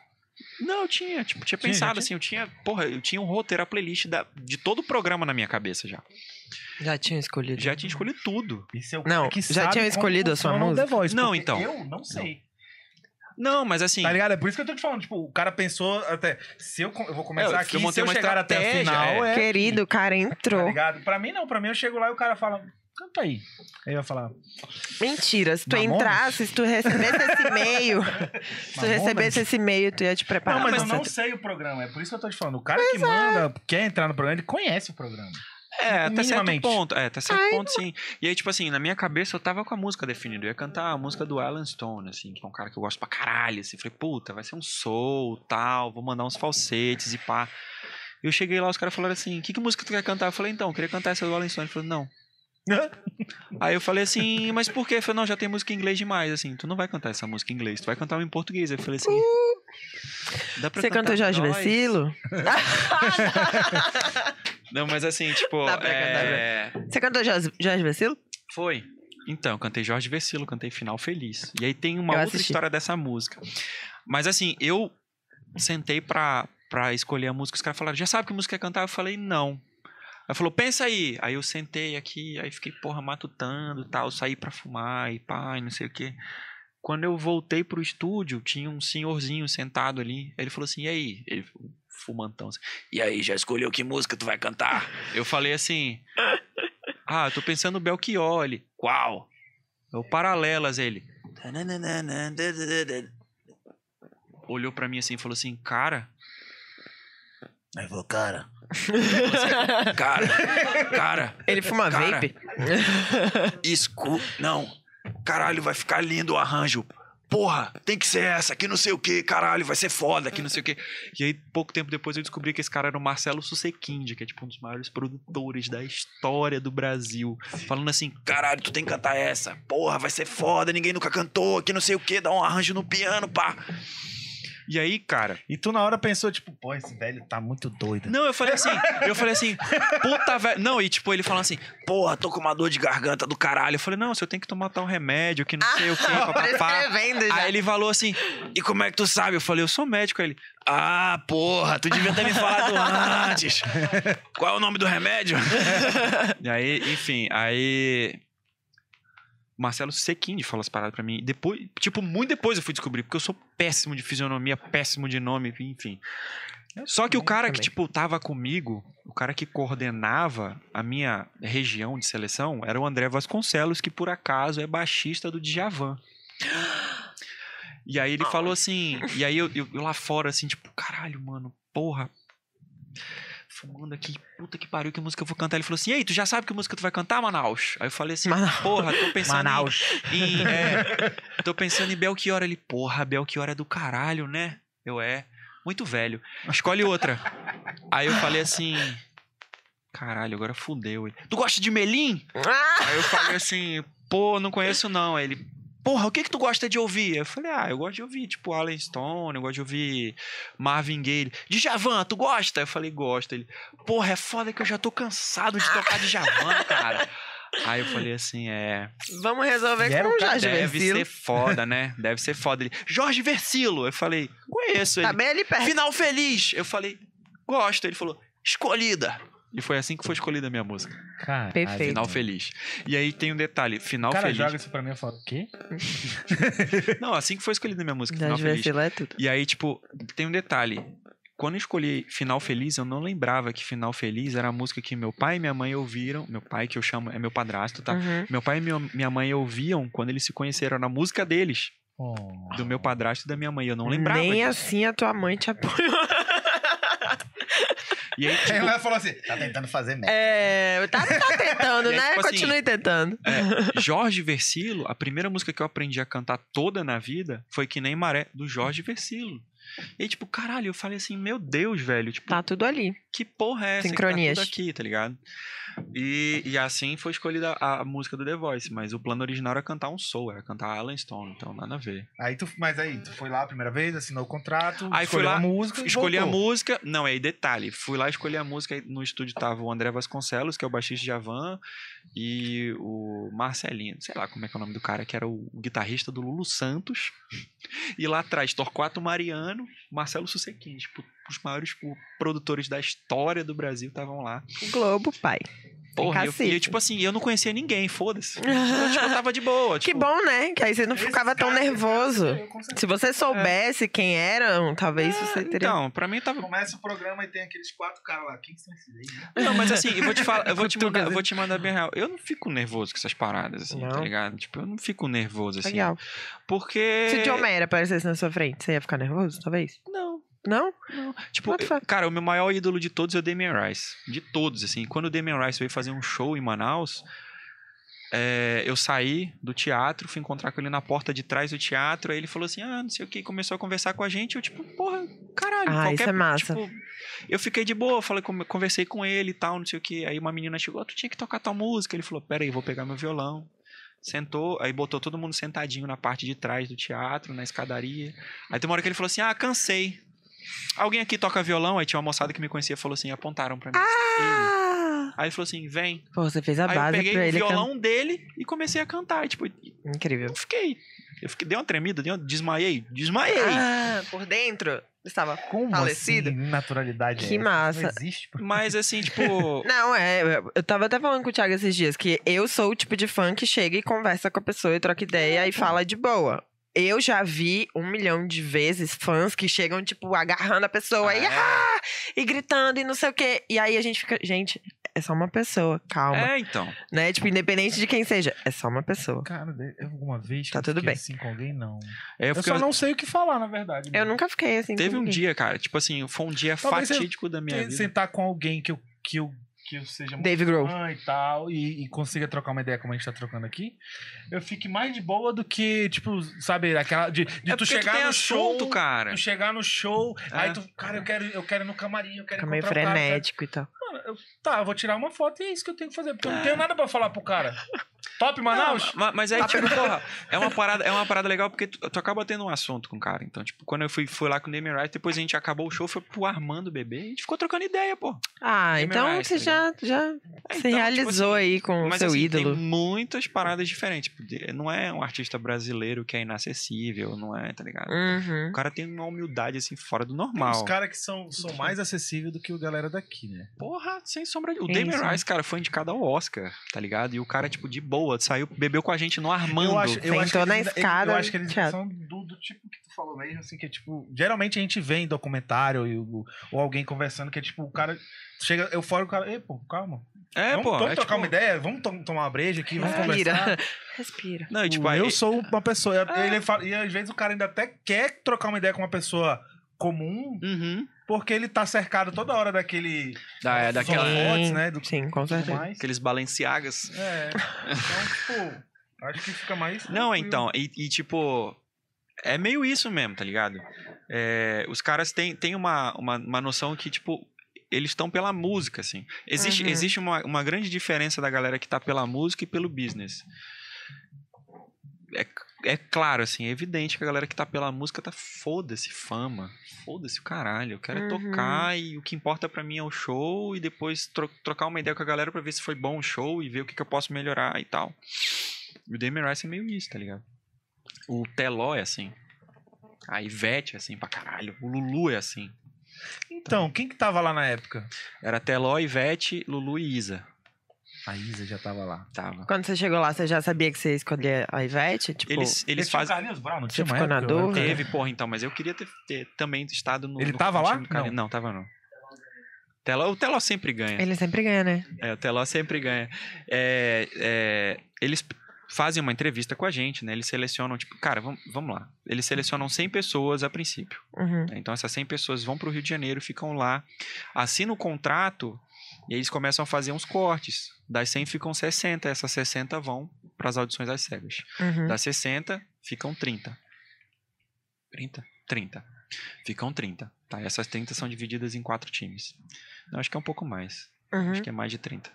Não, eu tinha, tipo, tinha pensado tinha? assim, eu tinha, porra, eu tinha um roteiro, a playlist da, de todo o programa na minha cabeça já. Já tinha escolhido. Já tinha escolhido tudo. Isso é o Não, já tinha escolhido a sua o música? The Voice, Não, então. Eu não sei. Não, mas assim, Tá ligado? É por isso que eu tô te falando. Tipo, o cara pensou até. Se eu, eu vou começar É, eu aqui, montei se eu uma chegar até a estratégia, final, é. Querido, o cara Tá entrou. ligado? Pra mim, não. Pra mim, eu chego lá e o cara fala. Canta aí. Aí vai falar. Mentira, se tu Mamonas? entrasse, se tu recebesse esse e-mail, se tu recebesse esse e-mail, tu ia te preparar. Não, mas eu não sei o programa. É por isso que eu tô te falando. O cara que manda, quer entrar no programa, ele conhece o programa. é, até certo ponto, é, até certo Ai, ponto sim. E aí, tipo assim, na minha cabeça eu tava com a música definida, eu ia cantar a música do Alan Stone, assim, que é um cara que eu gosto pra caralho, assim, falei, puta, vai ser um soul, tal, vou mandar uns falsetes e pá. Eu cheguei lá, os caras falaram assim, que, que música tu quer cantar? Eu falei, então, eu queria cantar essa do Alan Stone. Ele falou, não. Aí eu falei assim, mas por quê? Ele falou, não, já tem música em inglês demais, assim, tu não vai cantar essa música em inglês, tu vai cantar uma em português. Eu falei assim, dá pra Você cantar cantou Jorge nós? Vecilo? Não, mas assim, tipo, Dá pra é... Você cantou Jorge, Jorge Vecilo? Foi. Então, eu cantei Jorge Vecilo, cantei Final Feliz. E aí tem uma Eu outra assisti. história dessa música. Mas assim, eu sentei pra, pra escolher a música, os caras falaram, já sabe que música quer cantar? Eu falei, não. Aí falou, pensa aí. Aí eu sentei aqui, aí fiquei, porra, matutando e tal, saí pra fumar e e não sei o quê. Quando eu voltei pro estúdio, tinha um senhorzinho sentado ali. Ele falou assim, e aí? Ele, fumantão assim, e aí, já escolheu que música tu vai cantar? Eu falei assim, Ah, eu tô pensando no Belchior. Ele, qual? É o Paralelas, ele. Olhou pra mim assim e falou assim, cara... Aí falou, cara. Cara, cara, Ele fuma Cara. vape? escu... Não, caralho, vai ficar lindo o arranjo. Porra, tem que ser essa, que não sei o que, caralho, vai ser foda, que não sei o que. E aí, pouco tempo depois, eu descobri que esse cara era o Marcelo Susequinde, que é tipo um dos maiores produtores da história do Brasil. Falando assim, caralho, tu tem que cantar essa. Porra, vai ser foda, ninguém nunca cantou, que não sei o que, dá um arranjo no piano, pá. E aí, cara, E tu na hora pensou, tipo, pô, esse velho tá muito doido. não, eu falei assim, eu falei assim, puta velho. Não, e tipo, ele falando assim, porra, tô com uma dor de garganta do caralho. Eu falei, não, se eu tenho que tomar tal remédio, que não sei o que, papapá. Prescrevendo já. Aí ele falou assim, e como é que tu sabe? Eu falei, eu sou médico. Aí ele, ah, porra, tu devia ter me falado antes. Qual é o nome do remédio? e aí, enfim, aí. Marcelo Sequinde falou as paradas pra mim. Depois, tipo, muito depois eu fui descobrir, porque eu sou péssimo de fisionomia, péssimo de nome, enfim. Só que o cara que, também. tipo, tava comigo, o cara que coordenava a minha região de seleção era o André Vasconcelos, que por acaso é baixista do Djavan. E aí ele falou assim, e aí eu, eu- eu lá fora, assim, tipo, caralho, mano, porra. Fumando aqui, puta que pariu, que música eu vou cantar? Ele falou assim, e aí, tu já sabe que música tu vai cantar, Manaus? Aí eu falei assim, Manaus. porra, tô pensando Manaus. em... em, é, tô pensando em Belchior. Ele, porra, Belchior é do caralho, né? Eu, é. Muito velho. Escolhe outra. Aí eu falei assim... Caralho, agora fudeu. Ele, tu gosta de Melim? Ah! Aí eu falei assim, pô, não conheço não. Aí ele, porra, o que que tu gosta de ouvir? Eu falei, ah, eu gosto de ouvir, tipo, Alan Stone, eu gosto de ouvir Marvin Gaye. Djavan, tu gosta? Eu falei, gosto. Ele, porra, é foda que eu já tô cansado de tocar Djavan, cara. Aí eu falei assim, é, Vamos resolver E com o Jorge deve Versilo. ser foda, né? Deve ser foda. Ele, Jorge Versilo. Eu falei, conheço ele. Tá bem ali perto. Final Feliz. Eu falei, gosto. Ele falou, escolhida. E foi assim que foi escolhida a minha música. Cara, Perfeito. Final Feliz. E aí tem um detalhe, final cara feliz. joga isso pra mim e fala, o quê? Não, assim que foi escolhida a minha música, Final Feliz. É tudo. E aí, tipo, tem um detalhe. Quando eu escolhi Final Feliz, eu não lembrava que Final Feliz era a música que meu pai e minha mãe ouviram. Meu pai, que eu chamo, é meu padrasto, tá? Uhum. Meu pai e minha, minha mãe ouviam quando eles se conheceram na música deles, Oh. do meu padrasto e da minha mãe. Eu não lembrava. Nem disso. assim a tua mãe te apoiou. E aí, Aí tipo, ela falou assim, tá tentando fazer merda. É, tá, tá tentando, aí, né? tipo assim, Continue tentando. é, Jorge Versilo, a primeira música que eu aprendi a cantar toda na vida foi Que Nem Maré, do Jorge Versilo. E tipo, caralho, eu falei assim, meu Deus, velho, tipo, Tá tudo ali. que porra é essa Sincronias. que tá tudo aqui, tá ligado? E, e assim foi escolhida a, a música do The Voice, mas o plano original era cantar um soul, era cantar Alan Stone, então nada a ver. Aí tu, mas aí, tu foi lá a primeira vez, assinou o contrato, Aí escolheu lá, a música e Escolhi a música, não, aí detalhe, fui lá escolher a música, aí no estúdio tava o André Vasconcelos, que é o baixista de Javan, e o Marcelinho, sei lá como é que é o nome do cara, que era o guitarrista do Lulu Santos, e lá atrás Torquato Mariano, Marcelo Susequim, tipo, os maiores tipo, produtores da história do Brasil estavam lá. Globo, pai. Porra, e eu, e eu, tipo assim, eu não conhecia ninguém, foda-se. Eu, tipo, eu tava de boa. Que tipo, bom, né? Que aí você não ficava tão que nervoso. Se você soubesse quem eram, talvez você teria. Então, pra mim tava. Começa o programa e tem aqueles quatro caras lá. Quem que são esses aí? né? Não, mas assim, eu vou te falar, eu vou te mandar, eu vou te mandar bem real. Eu não fico nervoso com essas paradas, assim, tá Não? ligado? Tipo, eu não fico nervoso, assim. Legal. Porque. Se o John Mayer aparecesse na sua frente, você ia ficar nervoso, talvez? Não, Não? não. Tipo, fuck? cara, o meu maior ídolo de todos é o Damien Rice. De todos, assim. Quando o Damien Rice veio fazer um show em Manaus, é, eu saí do teatro, fui encontrar com ele na porta de trás do teatro, aí ele falou assim, ah, não sei o que, começou a conversar com a gente, eu tipo, porra, caralho, Ah, qualquer... isso é massa. Tipo, eu fiquei de boa, falei, conversei com ele e tal, não sei o que, aí uma menina chegou, "Ah, tu tinha que tocar tal música, ele falou, pera aí, vou pegar meu violão. Sentou, aí botou todo mundo sentadinho na parte de trás do teatro, na escadaria. Aí tem uma hora que ele falou assim: Ah, cansei. Alguém aqui toca violão? Aí tinha uma moçada que me conhecia e falou assim: apontaram pra mim. Ah! Aí ele falou assim: vem. Pô, você fez a Aí eu base peguei pra o ele. violão dele e comecei a cantar. E, tipo, eu can- Incrível. fiquei. Eu fiquei, dei uma tremida, dei uma, desmaiei, desmaiei. Ah, por dentro estava Como falecido. assim, naturalidade Que é massa. Não existe. Mas assim, tipo. Não, é. eu- Eu tava até falando com o Thiago esses dias que eu sou o tipo de fã que chega e conversa com a pessoa e troca ideia e fala de boa. Eu já vi um milhão de vezes fãs que chegam, tipo, agarrando a pessoa e, Ah, ah, e gritando e não sei o quê. E aí a gente fica, gente, é só uma pessoa, calma. É, então. Né? Tipo, independente de quem seja, é só uma pessoa. Cara, alguma vez que Tá eu tudo fiquei bem. assim com alguém, não. É, eu Eu, só não sei o que falar, na verdade. Eu nunca fiquei assim Teve com um ninguém. dia, cara, tipo assim, foi um dia Talvez eu fatídico da minha Tem- vida. Sentar com alguém que eu, que eu, que eu seja muito Dave Grohl. fã e tal, e, e consiga trocar uma ideia como a gente tá trocando aqui, eu fique mais de boa do que, tipo, sabe, aquela. De, de É tu chegar tem no assunto, show. cara. Tu chegar no show, É. aí tu, cara, eu quero, eu quero ir no camarim, eu quero Fica meio encontrar o cara, frenético e tal. Mano, eu- tá, eu vou tirar uma foto e é isso que eu tenho que fazer, porque eu não tenho nada pra falar pro cara. Top Manaus? Não, ma- mas aí, tipo, porra, é uma parada, é uma parada legal porque tu, tu acaba tendo um assunto com o cara. Então, tipo, quando eu fui, fui lá com o Damien Rice, depois a gente acabou o show, foi pro Armando bebê, e a gente ficou trocando ideia, pô. Ah, Tem então memória, você tá já, já É, se então, realizou tipo assim, aí com o Mas seu assim, ídolo. tem muitas paradas diferentes. Tipo, Não é um artista brasileiro que é inacessível, não é, tá ligado? Uhum. O cara tem uma humildade, assim, fora do Tem normal. uns caras que são, são mais acessíveis do que o galera daqui, né? Porra, sem sombra de... O Sim, Damien. Rice, cara, foi indicado ao Oscar, tá ligado? E o cara, tipo, de boa, saiu, bebeu com a gente no Armando. Eu acho, eu Sentou acho que na eles, escada eu acho que eles teatro. são do, do tipo que tu falou mesmo, assim, que é tipo. Geralmente a gente vê em documentário e o- ou alguém conversando que é tipo, o cara chega eufórico, o cara, ei, pô, calma. É, vamos pô. vamos é, trocar tipo- uma ideia, vamos to- tomar uma breja aqui, vamos conversar. Respira. Respira. Não, e, tipo, aí- eu sou uma pessoa. Ele fala, e às vezes o cara ainda até quer trocar uma ideia com uma pessoa comum, Uhum. Porque ele tá cercado toda hora daquele. Da, é, daquela... holofotes, né? Do Sim, com certeza. mais. Aqueles Balenciagas. É. Então, tipo, acho que fica mais. Não, tranquilo. então, e, e, tipo, é meio isso mesmo, tá ligado? É, os caras têm, têm uma, uma, uma noção que, tipo, eles estão pela música, assim. Existe, Uhum. existe uma, uma grande diferença da galera que tá pela música e pelo business. É, é claro, assim, é evidente que a galera que tá pela música tá foda-se fama. Foda-se o caralho. Eu quero é Uhum. tocar e o que importa pra mim é o show e depois tro- trocar uma ideia com a galera pra ver se foi bom o show e ver o que, que eu posso melhorar e tal. E o Damien Rice é meio isso, tá ligado? O Teló é assim. A Ivete é assim pra caralho. O Lulu é assim. Então, quem que tava lá na época? Era Teló, Ivete, Lulu e Isa. A Isa já tava lá. Tava. Quando você chegou lá, você já sabia que você ia escolher a Ivete? Tipo, Eles, eles fazem. Carlinhos Brown, não Você tinha ficou na dúvida? Teve, porra, então, mas eu queria ter, ter também estado no. Ele no tava lá? Carlinhos. Não. tava não. Teló, o Teló sempre ganha. ele sempre ganha, né? É, o Teló sempre ganha. É, é, eles fazem uma entrevista com a gente, né? Eles selecionam, tipo, cara, vamos, vamos lá. Eles selecionam 100 pessoas a princípio. Uhum. Então essas 100 pessoas vão para o Rio de Janeiro, ficam lá, assinam o contrato e aí eles começam a fazer uns cortes. Das 100 ficam 60, essas 60 vão para as audições às cegas. Uhum. Das 60 ficam 30. 30? 30. Ficam 30. Tá? Essas 30 são divididas em quatro times. Não, acho que é um pouco mais. Uhum. Acho que é mais de 30.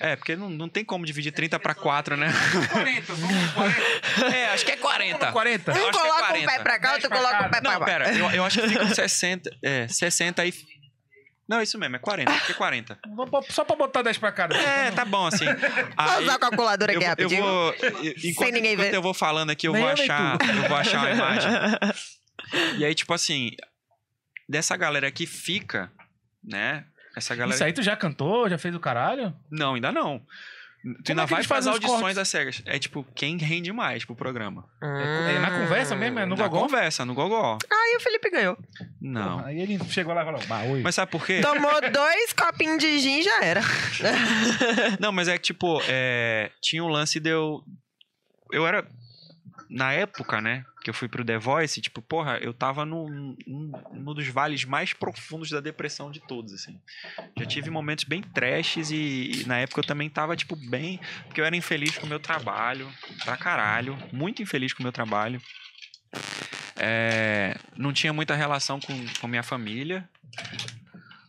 É, porque não, não tem como dividir 30 para 4, né? 40, vamos 40. É, acho que é 40. 40. Eu Um é coloca o 40. pé pra cá, outro coloca o pé pra Não, baixo. pera, eu, eu acho que ficam 60. É, 60 aí. Não, é isso mesmo, é 40. Acho que é 40. Vou bo- Só pra botar 10 pra cada. É, tá bom, assim. Vou Aí, usar a calculadora eu, aqui eu rapidinho. vou. Enquanto, ninguém enquanto ver. eu vou falando aqui, eu Nem vou eu, achar. Eu vou achar a imagem. E aí, tipo assim, dessa galera que fica, né? Essa galera. Isso aí tu já cantou? Já fez o caralho? Não, ainda não. Tu ainda é vai os audições cortes? das cegas. É tipo, quem rende mais pro programa. É na conversa mesmo? É no Na gogó? conversa, no gogó. Aí o Felipe ganhou. Não. Aí ele chegou lá e falou, bah, oi. Mas sabe por quê? Tomou dois copinhos de gin e já era. Não, mas é que, tipo, é, tinha um lance de eu. Eu era. Na época, né, que eu fui pro The Voice, tipo, porra, eu tava num, num, num dos vales mais profundos da depressão de todos, assim. Já tive momentos bem trashes e, e na época eu também tava, tipo, bem. Porque eu era infeliz com o meu trabalho, pra caralho. Muito infeliz com o meu trabalho. É, não tinha muita relação com, com minha família.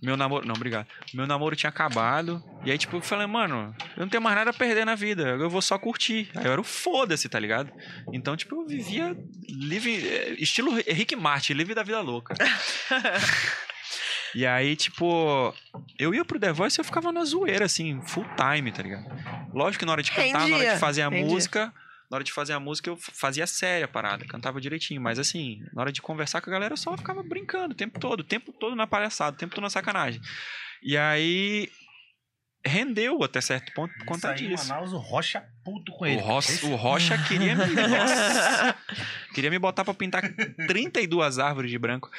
Meu namoro. Não, obrigado. Meu namoro tinha acabado. E aí, tipo, eu falei, mano, eu não tenho mais nada a perder na vida. Eu vou só curtir. Aí eu era o foda-se, tá ligado? Então, tipo, eu vivia livre. eh, Estilo Rick Martin, livre da vida louca. e aí, tipo, eu ia pro The Voice e eu ficava na zoeira, assim, full time, tá ligado? Lógico que na hora de cantar, na hora de fazer a rendia. música. Na hora de fazer a música, eu fazia séria a parada, cantava direitinho. Mas assim, na hora de conversar com a galera, eu só ficava brincando o tempo todo, o tempo todo na palhaçada, o tempo todo na sacanagem. E aí. Rendeu até certo ponto por Isso conta aí em disso. Manaus, o Rocha puto com O ele. Rocha, o Rocha queria me. Nossa, queria me botar pra pintar 32 árvores de branco.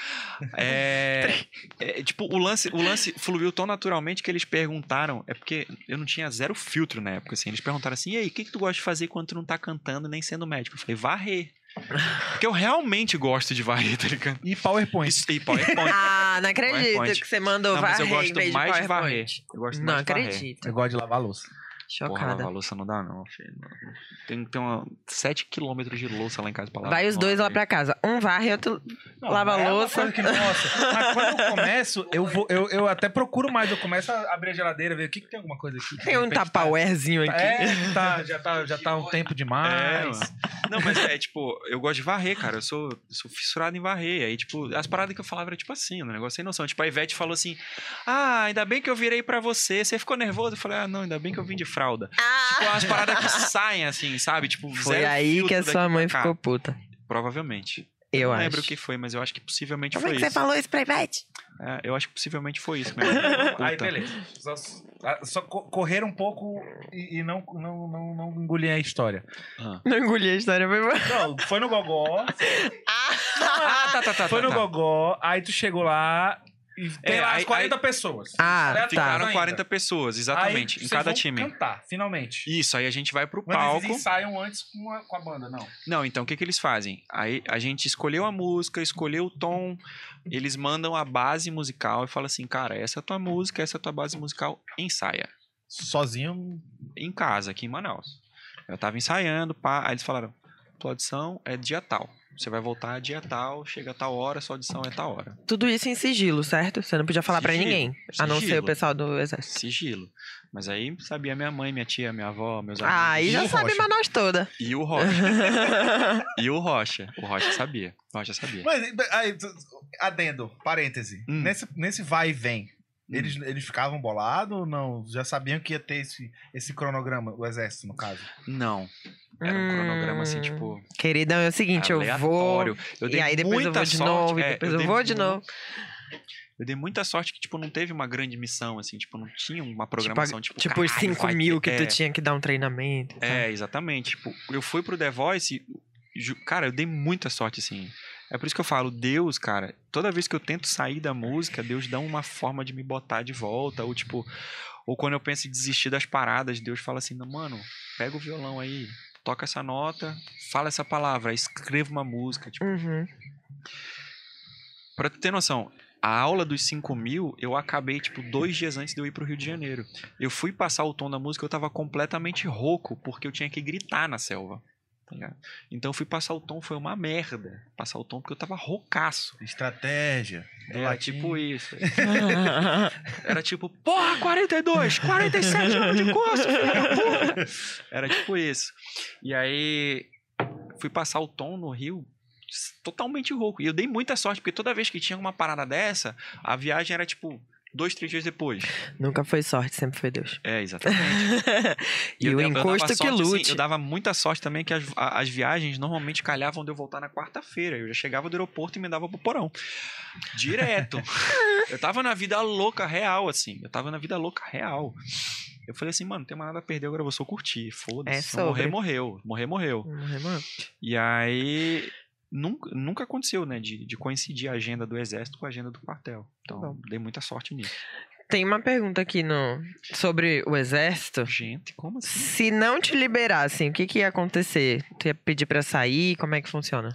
É, é, tipo, o lance, o lance fluiu tão naturalmente que eles perguntaram. É porque eu não tinha zero filtro na época, assim. Eles perguntaram assim: e aí, o que, que tu gosta de fazer quando tu não tá cantando nem sendo médico? Eu falei, varrer. Porque eu realmente gosto de varrer, tá ligado? E PowerPoint. Isso, e PowerPoint. Ah, não acredito PowerPoint. que você mandou Não, mas eu varrer em gosto vez de mais de varrer. PowerPoint. Eu gosto Não mais de varrer. acredito. Eu gosto de lavar louça. Porra, Chocada. lavar louça não dá, não, filho. Tem, tem uma 7 km de louça lá em casa pra lavar. Vai os dois lá pra casa. Um varre e outro Não, lava é uma louça. que, nossa, mas quando eu começo, eu, vou, eu, eu até procuro mais. Eu começo a abrir a geladeira, ver o que, que tem alguma coisa aqui. Tem um tapawarezinho tá- aqui. É, tá, já, tá, já tá um tempo É, demais. mano. Não, mas é tipo, eu gosto de varrer, cara. Eu sou, eu sou fissurado em varrer. Aí, tipo, as paradas que eu falava era tipo assim, um negócio sem noção. Tipo, a Ivete falou assim: Ah, ainda bem que eu virei pra você. Você ficou nervoso? Eu falei, ah, não, ainda bem que eu vim de fralda. Tipo, umas paradas que saem assim, sabe? Tipo, Foi zero aí que a sua mãe ficou puta. Provavelmente. Eu não acho. lembro o que foi, mas eu acho que possivelmente Como é foi que você isso. falou isso pra Ivete? É, eu acho que possivelmente foi isso. Puta. Aí, beleza. Só, só co- correr um pouco e, e não, não, não, não engolir a história. Ah. Não engoli a história, foi. Não, foi no Gogó. Ah, tá, tá, tá. foi tá, no tá. Gogó, aí tu chegou lá e tem É, lá aí- as 40 pessoas. Ah, tá. Ficaram ainda. 40 pessoas, exatamente, Aí em cada time. cantar, finalmente. Isso, aí a gente vai pro Mas palco. eles ensaiam antes com a, com a banda, não. Não, então o que, que eles fazem? Aí a gente escolheu a música, escolheu o tom, eles mandam a base musical e falam assim, cara, essa é a tua música, essa é a tua base musical, ensaia. Sozinho. Em casa, aqui em Manaus. Eu tava ensaiando, pá, aí eles falaram, tua audição é dia tal. Você vai voltar dia tal, chega a tal hora, sua audição é tal hora. Tudo isso em sigilo, certo? Você não podia falar pra Sigilo, ninguém. A não ser o pessoal do exército. Sigilo. Mas aí sabia minha mãe, minha tia, minha avó, meus Ah, amigos. aí E já sabe Rocha? Manaus toda. E o Rocha. e o Rocha. O Rocha sabia. O Rocha sabia. Mas, aí, adendo, parêntese. Hum. Nesse, nesse vai e vem. Eles, eles ficavam bolados ou não? Já sabiam que ia ter esse, esse cronograma, o exército, no caso? Não. Era um cronograma assim, Hum. tipo. Queridão, é o seguinte, eu vou. Eu E dei aí depois eu muita vou de sorte- novo, e é, depois eu, dei vou de novo. Eu dei muita sorte que, tipo, não teve uma grande missão, assim, tipo, não tinha uma Tipo, programação, tipo, tipo os caralho, 5 vai mil que tu é, tinha que dar um treinamento. e. É, exatamente. Tipo, eu fui pro The Voice, e, cara, eu dei muita sorte, assim. É por isso que eu falo, Deus, cara, toda vez que eu tento sair da música, Deus dá uma forma de me botar de volta, ou tipo, ou quando eu penso em desistir das paradas, Deus fala assim, "Não, mano, pega o violão aí, toca essa nota, fala essa palavra, escreva uma música, tipo, Uhum. Pra tu ter noção, a aula dos 5 mil, eu acabei, tipo, dois dias antes de eu ir pro Rio de Janeiro. Eu fui passar o tom da música, eu tava completamente rouco, porque eu tinha que gritar na selva. Tá? Então eu fui passar o tom, foi uma merda. Passar o tom porque eu tava roucaço. Estratégia. Era latim. tipo isso. Era tipo, porra, 42, 47 anos de curso. Era tipo isso. E aí, fui passar o tom no Rio totalmente rouco. E eu dei muita sorte, porque toda vez que tinha uma parada dessa, a viagem era tipo dois, três dias depois. Nunca foi sorte, sempre foi Deus. É, exatamente. e eu o eu encosto que sorte, assim, lute. eu dava muita sorte também que as, as viagens normalmente calhavam de eu voltar na quarta-feira. Eu já chegava do aeroporto e me dava pro porão. Direto. eu tava na vida louca real, assim. Eu tava na vida louca real. Eu falei assim, mano, não tem mais nada a perder, agora eu vou só curtir. É Foda-se. Se sobre. morrer, morreu. Morrer, morreu. Hum, irmão. E aí. Nunca, nunca aconteceu, né? De, de coincidir a agenda do exército com a agenda do quartel. Então, bom. dei muita sorte nisso. Tem uma pergunta aqui no sobre o exército. Gente, como assim? Se não te liberassem, o que, que ia acontecer? Tu ia pedir pra sair? Como é que funciona?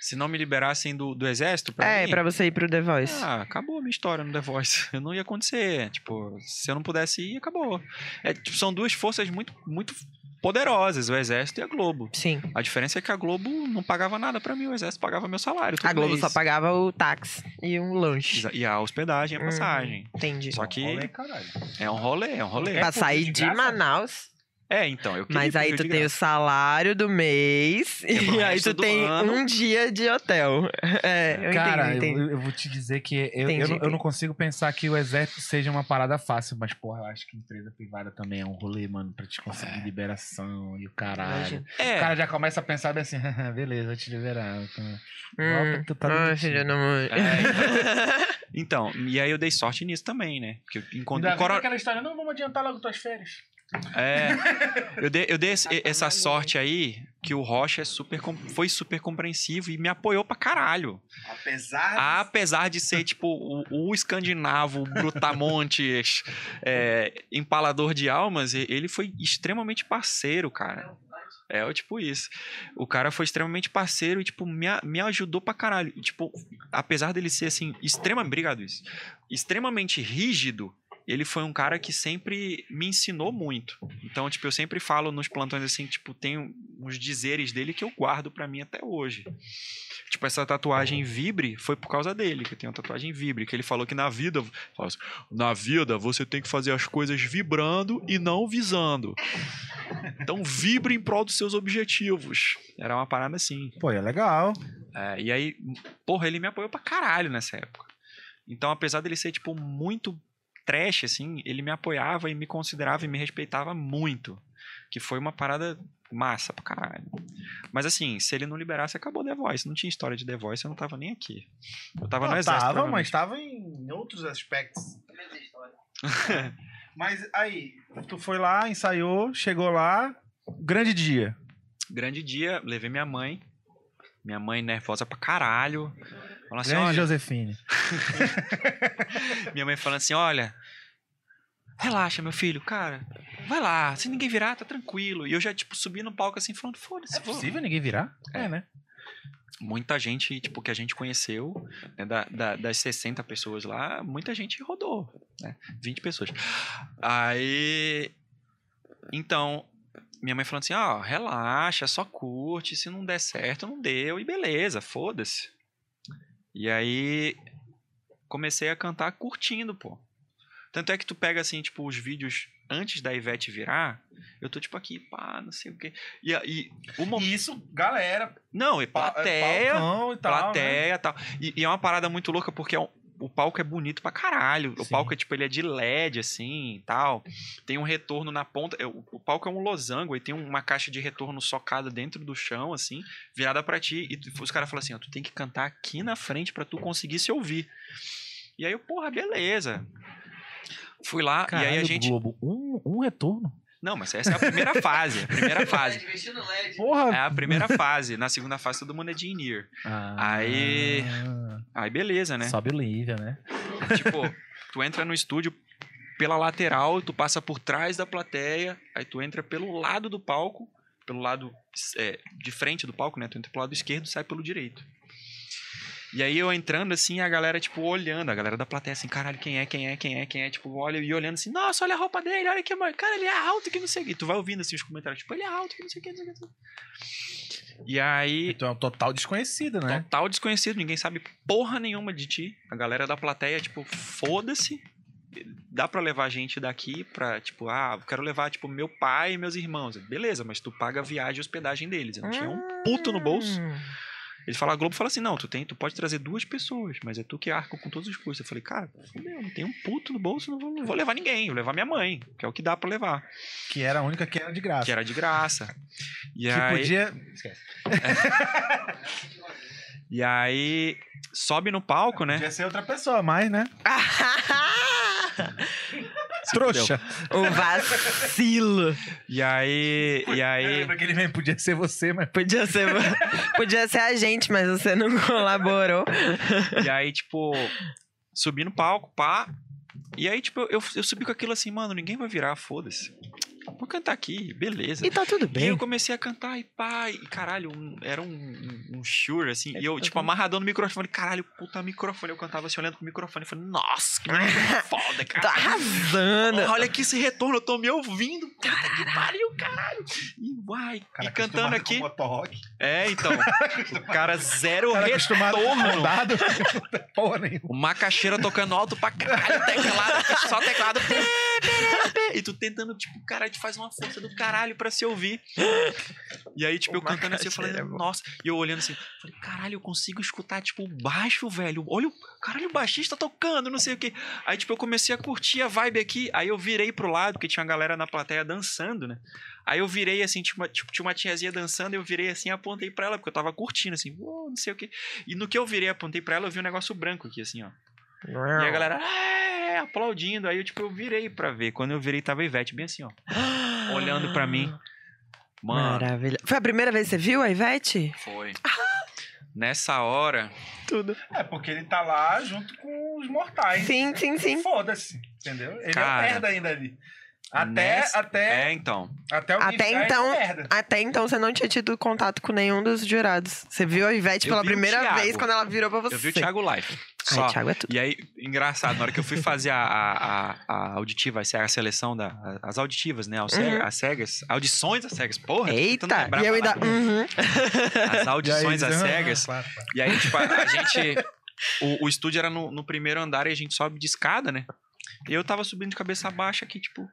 Se não me liberassem do, do exército, pra é, mim, pra você ir pro The Voice. Ah, acabou a minha história no The Voice. Não ia acontecer. Tipo, se eu não pudesse ir, acabou. É, tipo, são duas forças muito, muito poderosas, o Exército e a Globo. Sim. A diferença é que a Globo não pagava nada pra mim, o Exército pagava meu salário. A Globo mês. só pagava o táxi e um lanche. E a hospedagem e a Uhum. passagem. Entendi. Só que Olha aí, caralho. é um rolê, é um rolê. Pra fugir sair de de graça? Manaus. É, então, eu queria Mas aí tu tem o salário do mês é e aí tu tem ano. um dia de hotel. É, eu Cara, entendi, entendi. Eu, eu vou te dizer que eu, eu, Entendi, não, eu não consigo pensar que o exército seja uma parada fácil, mas, porra, eu acho que empresa privada também é um rolê, mano, pra te conseguir liberação e o caralho. Imagino. O É, cara já começa a pensar bem assim, beleza, vou te liberar. então, Hum, tu tá filha da mãe. É, Então, e aí eu dei sorte nisso também, né? Porque eu encontrei. Ainda Coro- aquela história, não, vamos adiantar logo tuas férias. É, eu dei, eu dei esse- essa sorte aí que o Rocha é super, foi super compreensivo e me apoiou pra caralho. Apesar Apesar de ser, tipo, o, o escandinavo, brutamontes, é, empalador de almas, ele foi extremamente parceiro, cara. É, tipo isso. O cara foi extremamente parceiro e, tipo, me, me ajudou pra caralho. E, tipo, apesar dele ser, assim, extremamente... Obrigado, isso. Extremamente rígido, ele foi um cara que sempre me ensinou muito. Então, tipo, eu sempre falo nos plantões, assim, tipo, tem uns dizeres dele que eu guardo pra mim até hoje. Tipo, essa tatuagem Vibre foi por causa dele, que eu tenho uma tatuagem Vibre, que ele falou que na vida, assim, na vida você tem que fazer as coisas vibrando e não visando. Então vibre em prol dos seus objetivos. Era uma parada assim. Pô, é legal. É, e aí, porra, ele me apoiou pra caralho nessa época. Então, apesar dele ser, tipo, muito trash, assim, ele me apoiava e me considerava e me respeitava muito. Que foi uma parada massa pra caralho. Mas assim, se ele não liberasse, acabou The Voice. Não tinha história de The Voice, eu não tava nem aqui. Eu tava no Não, exército. tava, mas tava em outros aspectos. Mas aí, tu foi lá, ensaiou, chegou lá, grande dia. Grande dia, levei minha mãe. Minha mãe nervosa pra caralho. Falando assim, olha, Josefine. minha mãe falando assim, olha, relaxa, meu filho, cara, vai lá, se ninguém virar, tá tranquilo. E eu já, tipo, subi no palco assim, falando, foda-se, É vou. possível ninguém virar? É. né? Muita gente, tipo, que a gente conheceu, né, da, da- das 60 pessoas lá, muita gente rodou, né? 20 pessoas. Aí, então, minha mãe falando assim, ó, relaxa, só curte, se não der certo, não deu, e beleza, foda-se. E aí, comecei a cantar curtindo, pô. Tanto é que tu pega, assim, tipo, os vídeos antes da Ivete virar, eu tô, tipo, aqui, pá, não sei o quê. E, e o momento... Isso, galera, Não, e pa- plateia, palcão e tal. né? plateia e tal. E, e é uma parada muito louca porque é um- o palco é bonito pra caralho. O Sim. palco é tipo, ele é de LED, assim e tal. Tem um retorno na ponta. é, O, o palco é um losango e tem uma caixa de retorno socada dentro do chão, assim, virada pra ti. E os caras falam assim: ó, tu tem que cantar aqui na frente pra tu conseguir se ouvir. E aí eu, porra, beleza. Fui lá e aí a Caralho, gente. Globo, um, um retorno. Não, mas essa é a primeira fase. A primeira fase. Porra. É a primeira fase. Na segunda fase, todo mundo é de in-ear. Aí- Aí beleza, né? Sobe o nível, né? tipo, tu entra no estúdio pela lateral, tu passa por trás da plateia, aí tu entra pelo lado do palco, pelo lado é, de frente do palco, né? Tu entra pelo lado esquerdo e sai pelo direito. E aí eu entrando assim, a galera, tipo, olhando, a galera da plateia assim, caralho, quem é, quem é, quem é, quem é, tipo, olha e olhando assim, nossa, olha a roupa dele, olha que, mano, cara, ele é alto que não sei o que. Tu vai ouvindo assim os comentários, tipo, ele é alto que não sei o que, não sei o que. não sei o que. E aí, Então é um total desconhecido, né? Total desconhecido, ninguém sabe porra nenhuma de ti. A galera da plateia, tipo, foda-se. Dá pra levar a gente daqui pra, tipo, ah, eu quero levar, tipo, meu pai e meus irmãos. Beleza, mas tu paga a viagem e hospedagem deles. Eu não tinha um puto no bolso. Ele fala, a Globo fala assim, não, tu tem, tu pode trazer duas pessoas, mas é tu que arca com todos os custos. Eu falei, cara, fudeu, não tem um puto no bolso, não vou, não vou levar ninguém, vou levar minha mãe, que é o que dá pra levar, Que era a única que era de graça. que era de graça. E Que aí, podia. Esquece. e aí sobe no palco, né? Podia ser outra pessoa, mas, né? Trouxa. o vacilo. E aí, e aí, Lembra que ele mesmo podia ser você, mas. Podia ser, podia ser a gente, mas você não colaborou. E aí, tipo, subi no palco, pá. E aí, tipo, eu, eu subi com aquilo assim, mano, ninguém vai virar, foda-se. Vou cantar aqui, beleza. E tá tudo E bem. eu comecei a cantar e pá, e caralho, um- era um, um, um shure, assim, e eu, tipo, amarradão no microfone, caralho, puta microfone. Eu cantava assim, olhando pro microfone, e falei, nossa, que foda, Tá cara. arrasando. Olha aqui esse retorno, eu tô me ouvindo. Puta que pariu, caralho. E vai, e cantando aqui. É, então. O cara zero Cara retorno. Porra nenhuma. O macaxeira tocando alto pra caralho, teclado, só teclado. E tu tentando, tipo, cara, te faz uma força do caralho pra se ouvir. E aí, tipo, eu cantando assim, eu falei, macaxeira é nossa. E eu olhando assim, falei, caralho, eu consigo escutar, tipo, o baixo, velho. Olha o, caralho, o baixista tocando, não sei o quê. Aí, tipo, eu comecei a curtir a vibe aqui. Aí eu virei pro lado, porque tinha uma galera na plateia dançando, né? Aí eu virei assim, tinha uma, tipo, tinha uma tiazinha dançando, eu virei assim e apontei pra ela, porque eu tava curtindo, assim, uou, não sei o quê. E no que eu virei apontei pra ela, eu vi um negócio branco aqui, assim, ó. E a galera "É", aplaudindo. Aí eu, tipo, eu virei pra ver. Quando eu virei, tava a Ivete bem assim, ó. olhando pra mim. Mano, Maravilha. Foi a primeira vez que você viu a Ivete? foi. Nessa hora, Tudo. É, porque ele tá lá junto com os mortais. Sim, sim, sim. Foda-se, entendeu? Ele Cara, é o merda ainda ali. Até, nessa- até, É, então. até o Até então- é merda. Até então você não tinha tido contato com nenhum dos jurados. Você viu a Ivete Eu pela primeira vez quando ela virou pra você. Eu vi o Thiago Live. Só. Ai, Thiago é tudo. E aí, engraçado, na hora que eu fui fazer a, a, a, auditiva, essa é a seleção da. As auditivas, né? As, Uhum. as cegas. Audições das cegas. Porra, Eita! E eu a ainda. Uhum. As audições aí, às ah, cegas. claro, claro. E aí, tipo, a, a gente. O, o estúdio era no, no primeiro andar e a gente sobe de escada, né? E eu tava subindo de cabeça baixa aqui, tipo.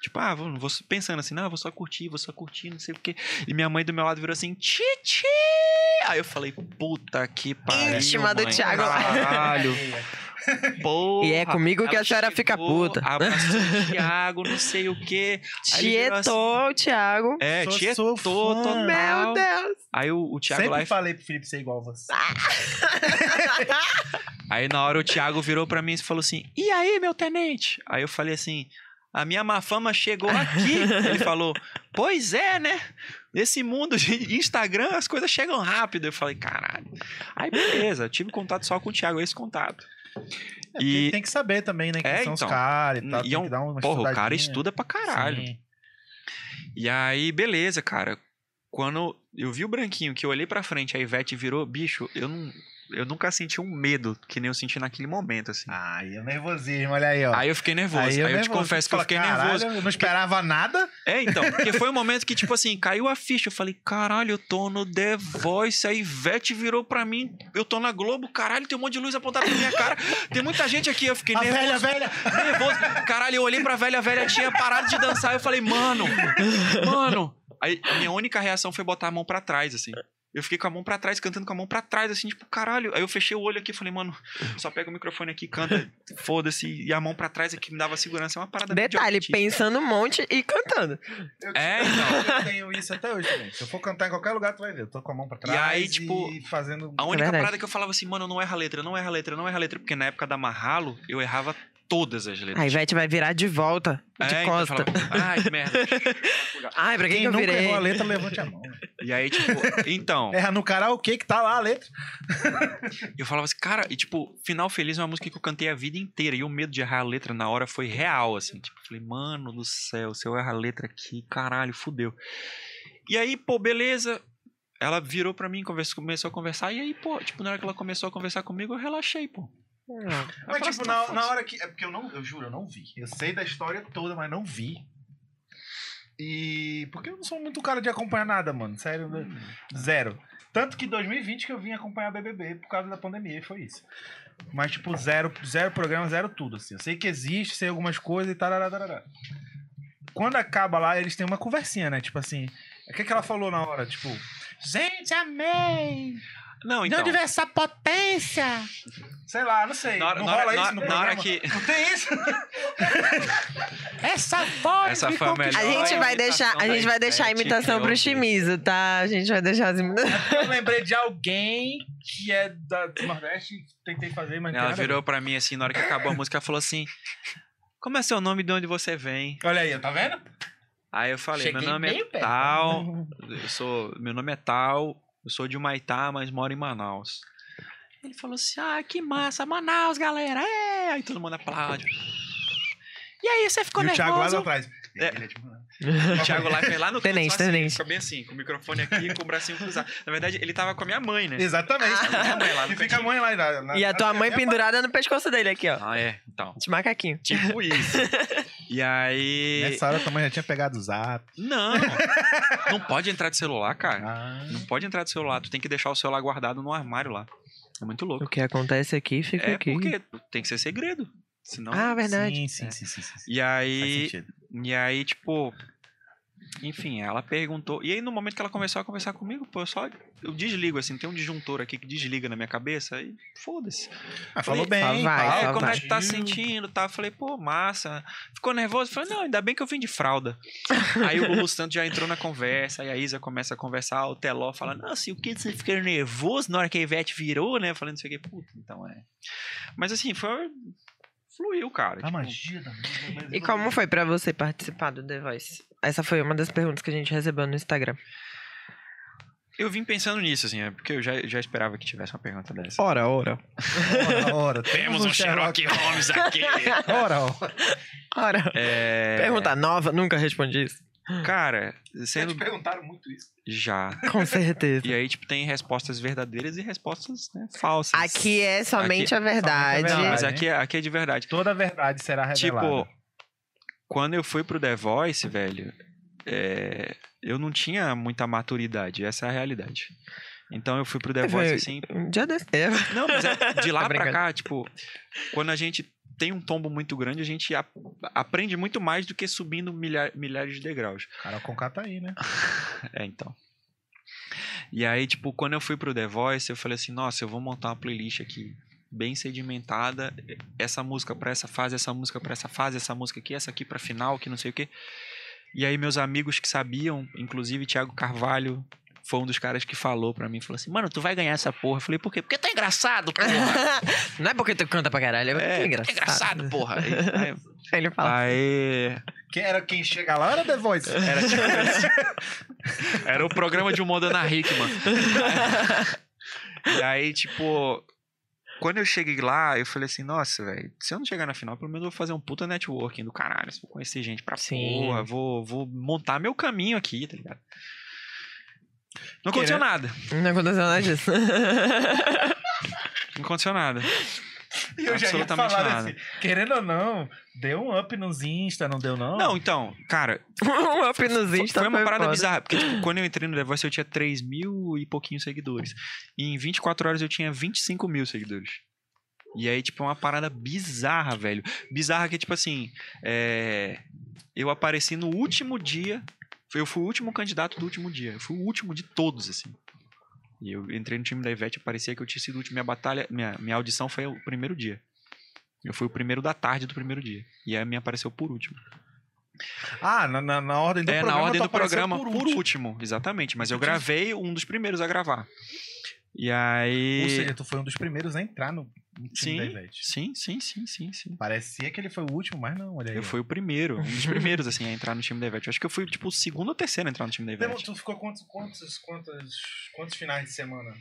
Tipo, ah, vou, vou pensando assim, não, vou só curtir, vou só curtir, não sei o quê. E minha mãe do meu lado virou assim, Titi! Aí eu falei, puta que pariu. Íntima do Thiago lá. Caralho. Porra. E é comigo que a senhora fica puta. Abraçou o Thiago, não sei o quê. Tietou o Thiago. É, Sou- tietou sou total. Meu Deus! Aí o, o Thiago Sempre lá falei pro Felipe ser igual a você. Aí na hora o Thiago virou pra mim e falou assim: E aí, meu tenente? Aí eu falei assim: A minha má fama chegou aqui. Ele falou: Pois é, né? Nesse mundo de Instagram as coisas chegam rápido. Eu falei: Caralho. Aí beleza, eu tive contato só com o Thiago, esse contato. É, E, tem que saber também, né? Quem É, são os então. caras e tal. e é um- porra, o cara estuda pra caralho. Sim. E aí, beleza, cara. Quando eu vi o branquinho, que eu olhei pra frente, a Ivete virou, bicho, eu não. Eu nunca senti um medo que nem eu senti naquele momento, assim. Ai, o nervosismo, olha aí, ó. Aí eu fiquei nervoso. Aí, eu eu te nervoso. confesso que eu fiquei "Caralho, nervoso. Eu não esperava nada. É, então, porque foi um momento que, tipo assim, caiu a ficha. Eu falei, caralho, eu tô no The Voice. A Ivete virou pra mim, eu tô na Globo, caralho, tem um monte de luz apontada pra minha cara. Tem muita gente aqui, eu fiquei A nervoso. velha, velha. Nervoso. Caralho, eu olhei pra velha, a velha tinha parado de dançar. Eu falei, mano, mano. Aí a minha única reação foi botar a mão pra trás, assim. Eu fiquei com a mão pra trás, cantando com a mão pra trás, assim, tipo, caralho. Aí eu fechei o olho aqui e falei, mano, só pega o microfone aqui, canta, foda-se. E a mão pra trás aqui me dava segurança. É uma parada de Detalhe, pensando um monte e cantando. Eu, É, então. eu tenho isso até hoje também. Se eu for cantar em qualquer lugar, tu vai ver. Eu tô com a mão pra trás. aí, tipo, e fazendo. A única verdade. parada que eu falava assim, mano, não erra a letra, não erra a letra, não erra a letra, porque na época da Marralo, eu errava todas as letras. A Ivete vai virar de volta, de É, então eu costa. falava, Ai, que merda. Ai, pra quem, Quem que eu nunca virei? errou a letra, levante a mão. E aí, tipo, então, Erra no karaokê que tá lá a letra. eu falava assim, cara, e tipo, Final Feliz é uma música que eu cantei a vida inteira, e o medo de errar a letra na hora foi real, assim. Tipo, falei, mano do céu, se eu errar a letra aqui, caralho, fudeu. E aí, pô, beleza. Ela virou pra mim, começou a conversar, e aí, pô, tipo, na hora que ela começou a conversar comigo, eu relaxei, pô. Não. Mas, falei tipo, assim, na, "Tá, na foda-se." hora que. É porque eu não. Eu juro, eu não vi. Eu sei da história toda, mas não vi. E. Porque eu não sou muito cara de acompanhar nada, mano. Sério, né? zero. Tanto que 2020 que eu vim acompanhar BBB por causa da pandemia, e foi isso. Mas, tipo, zero, zero programa, zero tudo, assim. Eu sei que existe, sei algumas coisas e tarará. Quando acaba lá, eles têm uma conversinha, né? Tipo assim. O que, que ela falou na hora? Tipo, gente, amei! Não, então. De onde essa potência? Sei lá, não sei. Na hora, não na hora- rola na- isso no na hora programa? que. Não tem isso? Essa voz Essa foi a conquistou. A gente vai deixar, a gente vai deixar a imitação pro. Chimizo, tá? A gente vai deixar as imitações. Eu lembrei de alguém que é da, do Nordeste, tentei fazer, mas não Ela virou pra mim assim, na hora que acabou a música, ela falou assim: Como é seu nome e de onde você vem? Olha aí, tá vendo? Aí eu falei: Cheguei Meu nome é perto. tal, eu sou, meu nome é tal, eu sou de Humaitá, mas moro em Manaus. Ele falou assim: Ah, que massa, Manaus, galera! É! Aí todo mundo aplaude. E aí, você ficou e o Thiago lá nervoso? atrás. É. Ele é tipo, O Thiago lá foi lá no canto, Tenente, só assim, tenente. Fica bem assim, com o microfone aqui com o bracinho cruzado. Na verdade, ele tava com a minha mãe, né? Exatamente. A minha mãe lá e fica a mãe lá. Na, na- E a tua na- mãe na- pendurada no pescoço dele aqui, ó. Ah, é? Então. De macaquinho. Tipo isso. E aí. Nessa hora tua mãe já tinha pegado o zap. Não. Não pode entrar de celular, cara. Ah. Não pode entrar de celular. Tu tem que deixar o celular guardado no armário lá. É muito louco. O que acontece aqui, fica É aqui. porque tem que ser segredo. Senão. Ah, verdade. Sim, sim, É. sim, sim, sim, sim. E Faz aí. sentido. E aí, tipo. Enfim, ela perguntou. E aí, no momento que ela começou a conversar comigo, pô, eu só. Eu desligo, assim, tem um disjuntor aqui que desliga na minha cabeça e foda-se. Ah, falou bem. só vai, É, como é vai. que tá sentindo? Tá? Eu falei, pô, massa. Ficou nervoso? Eu falei, não, ainda bem que eu vim de fralda. aí o Lulu Santos já entrou na conversa, aí a Isa começa a conversar, o Teló fala, não, assim, o que você fica nervoso na hora que a Ivete virou, né? Falando não sei o que, puta, então é. Mas assim, foi. Fluiu, cara. A tipo, magia da. E como foi pra você participar do The Voice? Essa foi uma das perguntas que a gente recebeu no Instagram. eu vim pensando nisso, assim, é porque eu já, já esperava que tivesse uma pergunta dessa. Ora, ora. Ora, ora. Temos um Sherlock Holmes aqui. Ora, ora. Ora. É, Pergunta nova, nunca respondi isso. Cara, Já sendo. te perguntaram muito isso. Já. Com certeza. E aí, tipo, tem respostas verdadeiras e respostas né, falsas. Aqui é somente Aqui- a verdade. somente a Não, mas aqui, é- aqui é de verdade. Toda a verdade será revelada. Tipo, quando eu fui pro The Voice, velho, é, eu não tinha muita maturidade. Essa é a realidade. Então eu fui pro The É, Voice assim. Um dia desse. É. Não, mas é de lá Tá pra cá, tipo, quando a gente tem um tombo muito grande, a gente a- aprende muito mais do que subindo milha- milhares de degraus. Carol Conká tá aí, né? É, então. E aí, tipo, quando eu fui pro The Voice, eu falei assim, nossa, eu vou montar uma playlist aqui bem sedimentada, essa música pra essa fase, essa música pra essa fase, essa música aqui, essa aqui pra final, que não sei o quê. E aí meus amigos que sabiam, inclusive Thiago Carvalho, foi um dos caras que falou pra mim, falou assim, mano, tu vai ganhar essa porra. Eu falei, por quê? Porque tá engraçado, porra. Não é porque tu canta pra caralho, é porque é, é, engraçado. é engraçado, porra. Aí, aí- Aí ele fala. aí Quem era quem chega lá era The Voice. Era tipo. Era o programa de humor da Ana Hickman. e aí, tipo, quando eu cheguei lá, eu falei assim, nossa, velho, se eu não chegar na final, pelo menos eu vou fazer um puta networking do caralho. Vou conhecer gente pra Sim. porra, vou, vou montar meu caminho aqui, tá ligado? Não aconteceu Querendo- nada. Não aconteceu nada disso. Não aconteceu nada. E eu já ia Absolutamente falar nada. assim, querendo ou não, deu um up nos Insta, não deu não? Não, então, cara, um up nos Insta foi uma parada foda. bizarra, porque tipo, quando eu entrei no The Voice eu tinha 3 mil e pouquinhos seguidores. E em 24 horas eu tinha 25 mil seguidores. E aí, tipo, é uma parada bizarra, velho. Bizarra que, tipo assim, é, eu apareci no último dia. Eu fui o último candidato do último dia. Eu fui o último de todos, assim. E eu entrei no time da Ivete, parecia que eu tinha sido o último. Minha batalha, minha, minha audição foi o primeiro dia. Eu fui o primeiro da tarde do primeiro dia. E aí a minha apareceu por último. Ah, na, na, na ordem do é, programa. na ordem do programa, por último. exatamente. Mas eu gravei um dos primeiros a gravar. E aí. Ou seja, tu foi um dos primeiros a entrar no, time sim, sim, sim, sim, sim, sim. Parecia que ele foi o último, mas não, olha aí. Eu fui o primeiro, um dos primeiros, assim, a entrar no time da Ivete. Eu acho que eu fui, tipo, o segundo ou terceiro a entrar no time da Ivete. tu ficou quantos, quantos, quantos, quantos finais de semana?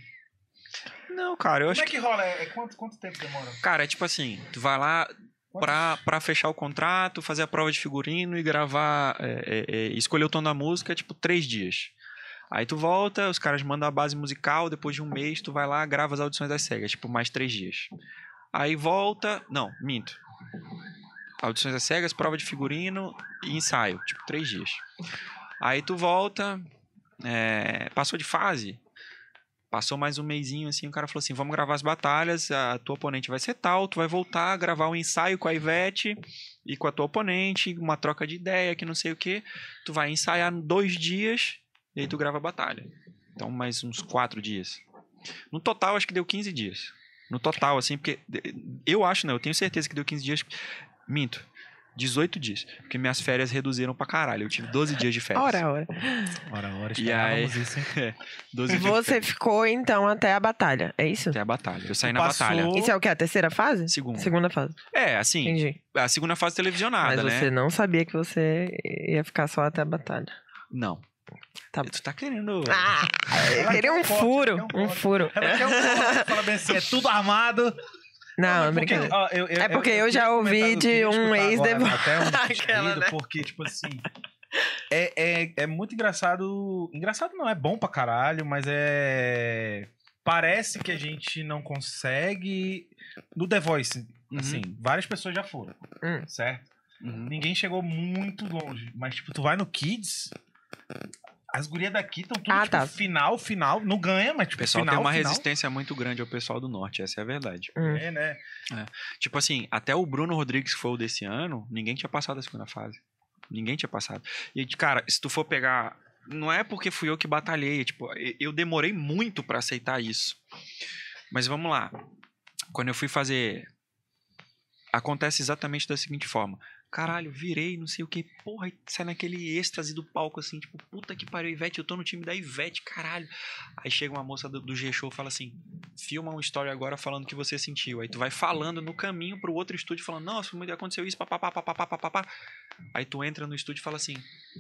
Não, cara, eu Como acho é que. rola? É, é quanto, quanto tempo demora? Cara, é tipo assim, tu vai lá pra, pra fechar o contrato, fazer a prova de figurino e gravar, é, é, é, escolher o tom da música, tipo, três dias. Aí tu volta, os caras mandam a base musical, depois de um mês tu vai lá, grava as audições das cegas, tipo, mais três dias. Aí volta. Não, minto. Audições das cegas, prova de figurino e ensaio, tipo, três dias. Aí tu volta, é, passou de fase, Passou mais um mêsinho assim, o cara falou assim: vamos gravar as batalhas, a tua oponente vai ser tal, tu vai voltar, gravar um ensaio com a Ivete e com a tua oponente, uma troca de ideia, que não sei o que. Tu vai ensaiar dois dias e aí tu grava a batalha. Então, mais uns quatro dias. No total, acho que deu 15 dias. No total, assim, porque eu acho, né? Eu tenho certeza que deu 15 dias. Minto. 18 dias. Porque minhas férias reduziram pra caralho. Eu tive 12 dias de férias. Ora, ora. Ora, ora, E aí- isso, hein? 12 dias de Você ficou então até a batalha, é isso? Até a batalha. Eu saí na Passou- batalha. Isso é o que? A terceira fase? Segunda. Segunda fase. É, assim, Entendi. a segunda fase televisionada, Mas né? você não sabia que você ia ficar só até a batalha. Não. Tá. Tu tá querendo. Ah, eu queria quer um um furo. um Um furo. Um corte, fala bem assim, é tudo armado. Não, Não, porque, brincadeira. ó, eu- eu- É porque eu queria já ouvi eu de um ex agora Até um Aquela, né? porque, tipo assim. É, é, é muito engraçado. Engraçado não, é bom pra caralho, mas é. Parece que a gente não consegue. No The Voice, Uhum. assim, várias pessoas já foram, Hum. certo? Uhum. Ninguém chegou muito longe. Mas, tipo, tu vai no Kids. As gurias daqui estão tudo, Ah, tipo, tá. final, final. Não ganha, mas, O tipo, pessoal final, tem uma final. resistência muito grande ao pessoal do norte, essa é a verdade. Hum. É, né? Tipo assim, até o Bruno Rodrigues, que foi o desse ano, ninguém tinha passado a segunda fase. Ninguém tinha passado. E, cara, se tu for pegar. Não é porque fui eu que batalhei. Tipo, eu demorei muito pra aceitar isso. Mas vamos lá. Quando eu fui fazer. Acontece exatamente da seguinte forma. Caralho, virei, não sei o que. Porra, aí sai naquele êxtase do palco assim, tipo, puta que pariu, Ivete, eu tô no time da Ivete, caralho. Aí chega uma moça do, do G-Show e fala assim: filma um story agora falando o que você sentiu. Aí tu vai falando no caminho pro outro estúdio, falando, nossa, aconteceu isso, papapá, papapá, papapá. Aí tu entra no estúdio e fala assim: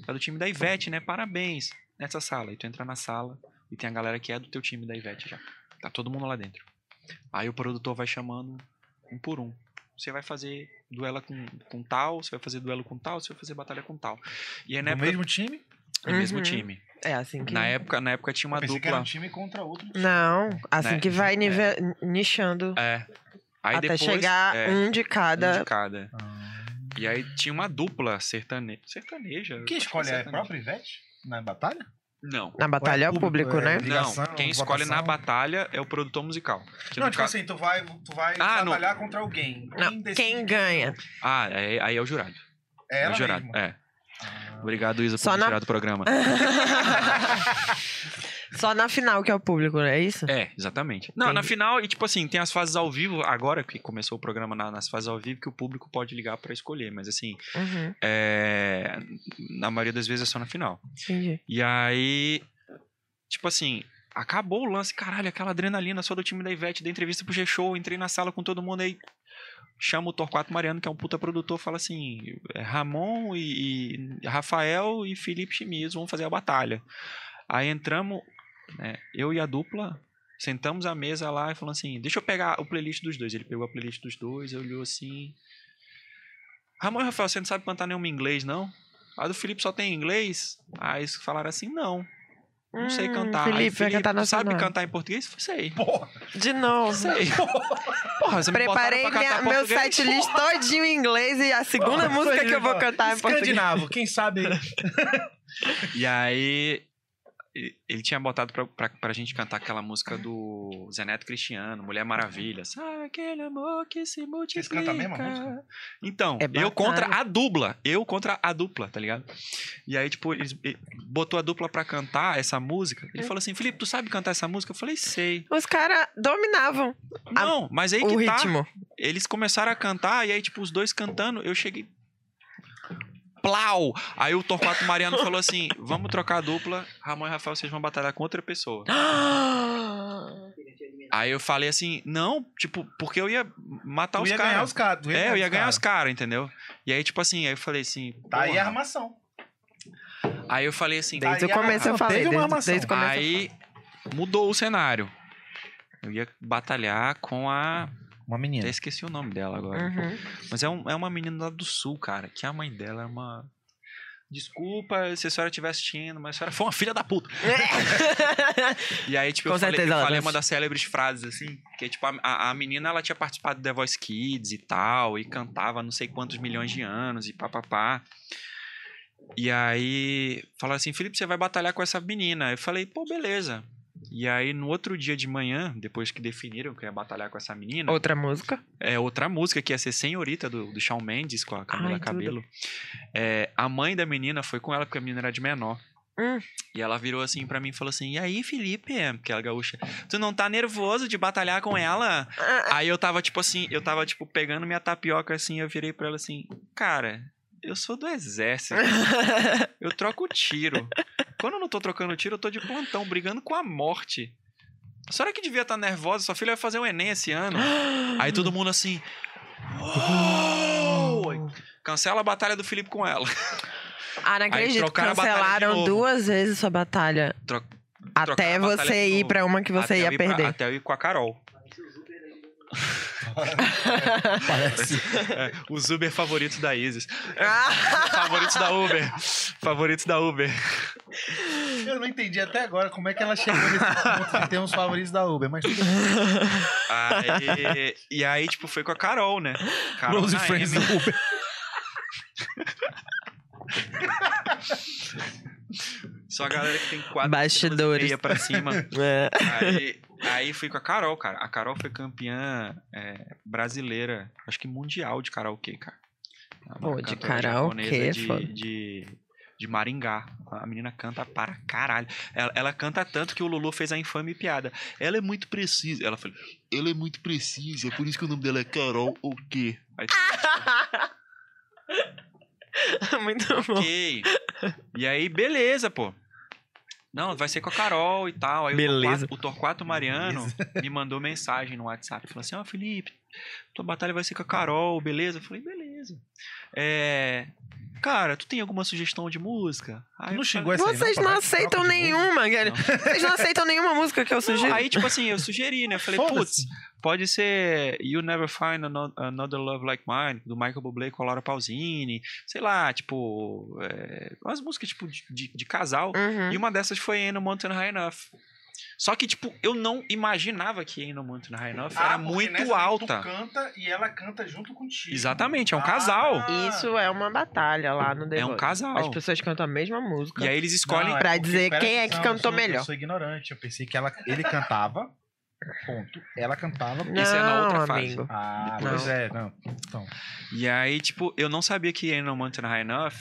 é do time da Ivete, né? Parabéns. Nessa sala. Aí tu entra na sala e tem a galera que é do teu time da Ivete já. Tá todo mundo lá dentro. Aí o produtor vai chamando um por um. Você vai fazer duelo com, com tal, você vai fazer duelo com tal, você vai fazer batalha com tal. E aí na No época, mesmo time? no mesmo Uhum. time. É assim que. Na época, na época tinha uma Pensei que era dupla. um time contra outro time. Não, assim Né? que vai nive- nichando. É. Aí até depois, chegar é, um de um cada. de cada. Ah. E aí tinha uma dupla sertane... sertaneja. Quem escolhe é a própria Ivete? Na batalha? Não. Na batalha é o público, público, é, né? ligação, não, quem escolhe na votação? batalha é o produtor musical. Que Não, tipo ca- assim, tu vai, tu vai Ah, não. batalhar contra alguém. Não, decide quem ganha? Ah, aí, aí é o jurado. É É o jurado. mesmo. É. Ah. Obrigado, Isa, por Só me na- tirar do programa. Só na final que é o público, não é isso? É, exatamente. Não, na Entendi. final, e tipo assim, tem as fases ao vivo, agora que começou o programa na- nas fases ao vivo, que o público pode ligar pra escolher, mas assim, Uhum, é, na maioria das vezes é só na final. entendi. E aí, tipo assim, acabou o lance, caralho, aquela adrenalina só do time da Ivete, da entrevista pro G-Show, entrei na sala com todo mundo aí. Chama o Torquato Mariano, que é um puta produtor, fala assim: é, Ramon e, e Rafael e Felipe Chimiz vão fazer a batalha. Aí entramos, né, eu e a dupla, sentamos à mesa lá e falou assim: deixa eu pegar o playlist dos dois. Ele pegou a playlist dos dois, olhou assim. Ramon e Rafael, você não sabe cantar nenhuma inglês, não? A do Felipe só tem em inglês? Aí eles falaram assim: não. Não sei Hum, cantar. Aí, Felipe cantar tu sabe cantar em português? Sei. Porra, De novo. Sei. Porra, você me Preparei pra minha- meu set list todinho em inglês e a segunda música que eu vou cantar é em português. Escandinavo, quem sabe. E aí, ele tinha botado pra, pra, pra gente cantar aquela música do Zeneto Cristiano, Mulher Maravilha. Sabe aquele amor que se multiplica. cantam a mesma música? Então, É eu contra a dupla. Eu contra a dupla, tá ligado? E aí, tipo, eles, ele botou a dupla pra cantar essa música. Ele falou assim, Felipe, tu sabe cantar essa música? Eu falei, sei. Os caras dominavam A- Não, mas aí o que tá. ritmo. Eles começaram a cantar, e aí, tipo, os dois cantando, eu cheguei. Plau! Aí o Torquato Mariano falou assim: vamos trocar a dupla, Ramon e Rafael, vocês vão batalhar com outra pessoa. Aí eu falei assim, não, tipo, porque eu ia matar Tu os ia ganhar caras. os caras. É, eu ia ganhar os caras. caras, entendeu? E aí, tipo assim, aí eu falei assim. Tá aí a armação. Aí eu falei assim, Desde o começo eu falei. Desde, armação. desde o começo. eu aí mudou o cenário. Eu ia batalhar com a. Uma Até menina. esqueci o nome dela agora. Uhum. Mas é, um, é uma menina lá do sul, cara, que a mãe dela é uma. Desculpa se a senhora estiver assistindo, mas a senhora foi uma filha da puta. E aí, tipo, Com eu falei, eu falei uma das célebres frases, assim, que é, tipo, a, a- a menina, ela tinha participado do The Voice Kids e tal, e cantava não sei quantos milhões de anos e papapá. E aí, falaram assim, Felipe, você vai batalhar com essa menina. Eu falei, pô, beleza. E aí, no outro dia de manhã, depois que definiram que ia batalhar com essa menina, Outra música. é outra música que ia ser Senhorita do, do Shawn Mendes com a Camila Ai. Cabelo. É, a mãe da menina foi com ela porque a menina era de menor. Hum. E ela virou assim pra mim e falou assim: E aí, Felipe, que ela é gaúcha, tu não tá nervoso de batalhar com ela? Ah, Aí eu tava tipo assim, eu tava tipo pegando minha tapioca assim, eu virei pra ela assim: Cara, eu sou do exército, eu troco tiro. Quando eu não tô trocando tiro, eu tô de plantão, brigando com a morte. A senhora que devia estar nervosa, sua filha vai fazer o Enem esse ano. Aí todo mundo assim. "Uou!" Cancela a batalha do Felipe com ela. Ah, não acredito. trocaram a batalha de Cancelaram duas vezes sua batalha. Tro- Até você ir pra uma que você Até ia ir pra- perder. até eu ir com a Carol. Parece. É, os Uber favoritos da Isis. Favoritos da Uber. Favoritos da Uber. Eu não entendi até agora como é que ela chegou nesse ponto de ter uns favoritos da Uber, mas tudo bem. Aí, e aí, tipo, foi com a Carol, né? Carol na Friends M. do Uber. Só a galera que tem quatro Bastidores. pra cima. é. Aí, aí fui com a Carol, cara. A Carol foi campeã é, brasileira, acho que mundial de karaokê, cara. Uma Pô, de karaokê é de, foda. de, de Maringá. A menina canta para caralho. Ela, ela canta tanto que o Lulu fez a infame piada. Ela é muito precisa. Ela falou, ela é muito precisa, por isso que o nome dela é Carol ou quê? Aí, Muito bom. ok. E aí, beleza, pô. Não, vai ser com a Carol e tal. Aí o Beleza. Torquato, o Torquato Mariano me mandou mensagem no WhatsApp. Falou assim, ó, Felipe, tua batalha vai ser com a Carol, beleza? Eu falei, beleza. É... Cara, tu tem alguma sugestão de música? Aí Não xingou essa aí, Vocês pô, não vai, aceitam troca de nenhuma, cara. Vocês não aceitam nenhuma música que eu Não, sugiro. aí, tipo assim, eu sugeri, né? Eu falei, putz, pode ser You Never Find Ano- Another Love Like Mine, do Michael Bublé com a Laura Pausini. Sei lá, tipo... É, umas músicas, tipo, de, de- de casal. Uhum. E uma dessas foi No Mountain High Enough. Só que, tipo, eu não imaginava que Ain't No Mountain High Enough Ah, era muito nessa daí alta. Tu canta e ela canta junto contigo. Exatamente, é um Ah, casal. Isso é uma batalha lá no The É um casal. As pessoas cantam a mesma música. E aí eles escolhem... Não, é pra dizer quem é que atenção, cantou eu sou- melhor. Eu sou ignorante, eu pensei que ela, ele cantava, ponto. Ela cantava, Não, Isso é na outra fase. amigo. Ah, Não. pois é, não. Então, E aí, tipo, eu não sabia que Ain't No Mountain High Enough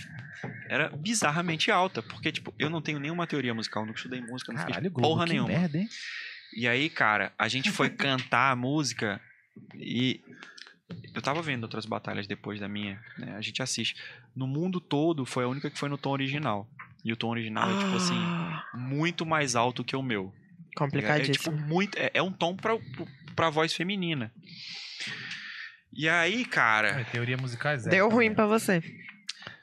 era bizarramente alta. Porque, tipo, eu não tenho nenhuma teoria musical, nunca estudei música, não caralho, fiz Globo, porra que nenhuma. merda, hein? E aí, cara, a gente foi cantar a música e eu tava vendo outras batalhas depois da minha, né? A gente assiste. No mundo todo foi a única que foi no tom original. E o tom original é tipo assim, Ah, muito mais alto que o meu. É, é, tipo Complicadíssimo. muito, é, é um tom pra, pra voz feminina. E aí, cara, É, teoria musical é zero. Deu ruim também. pra você.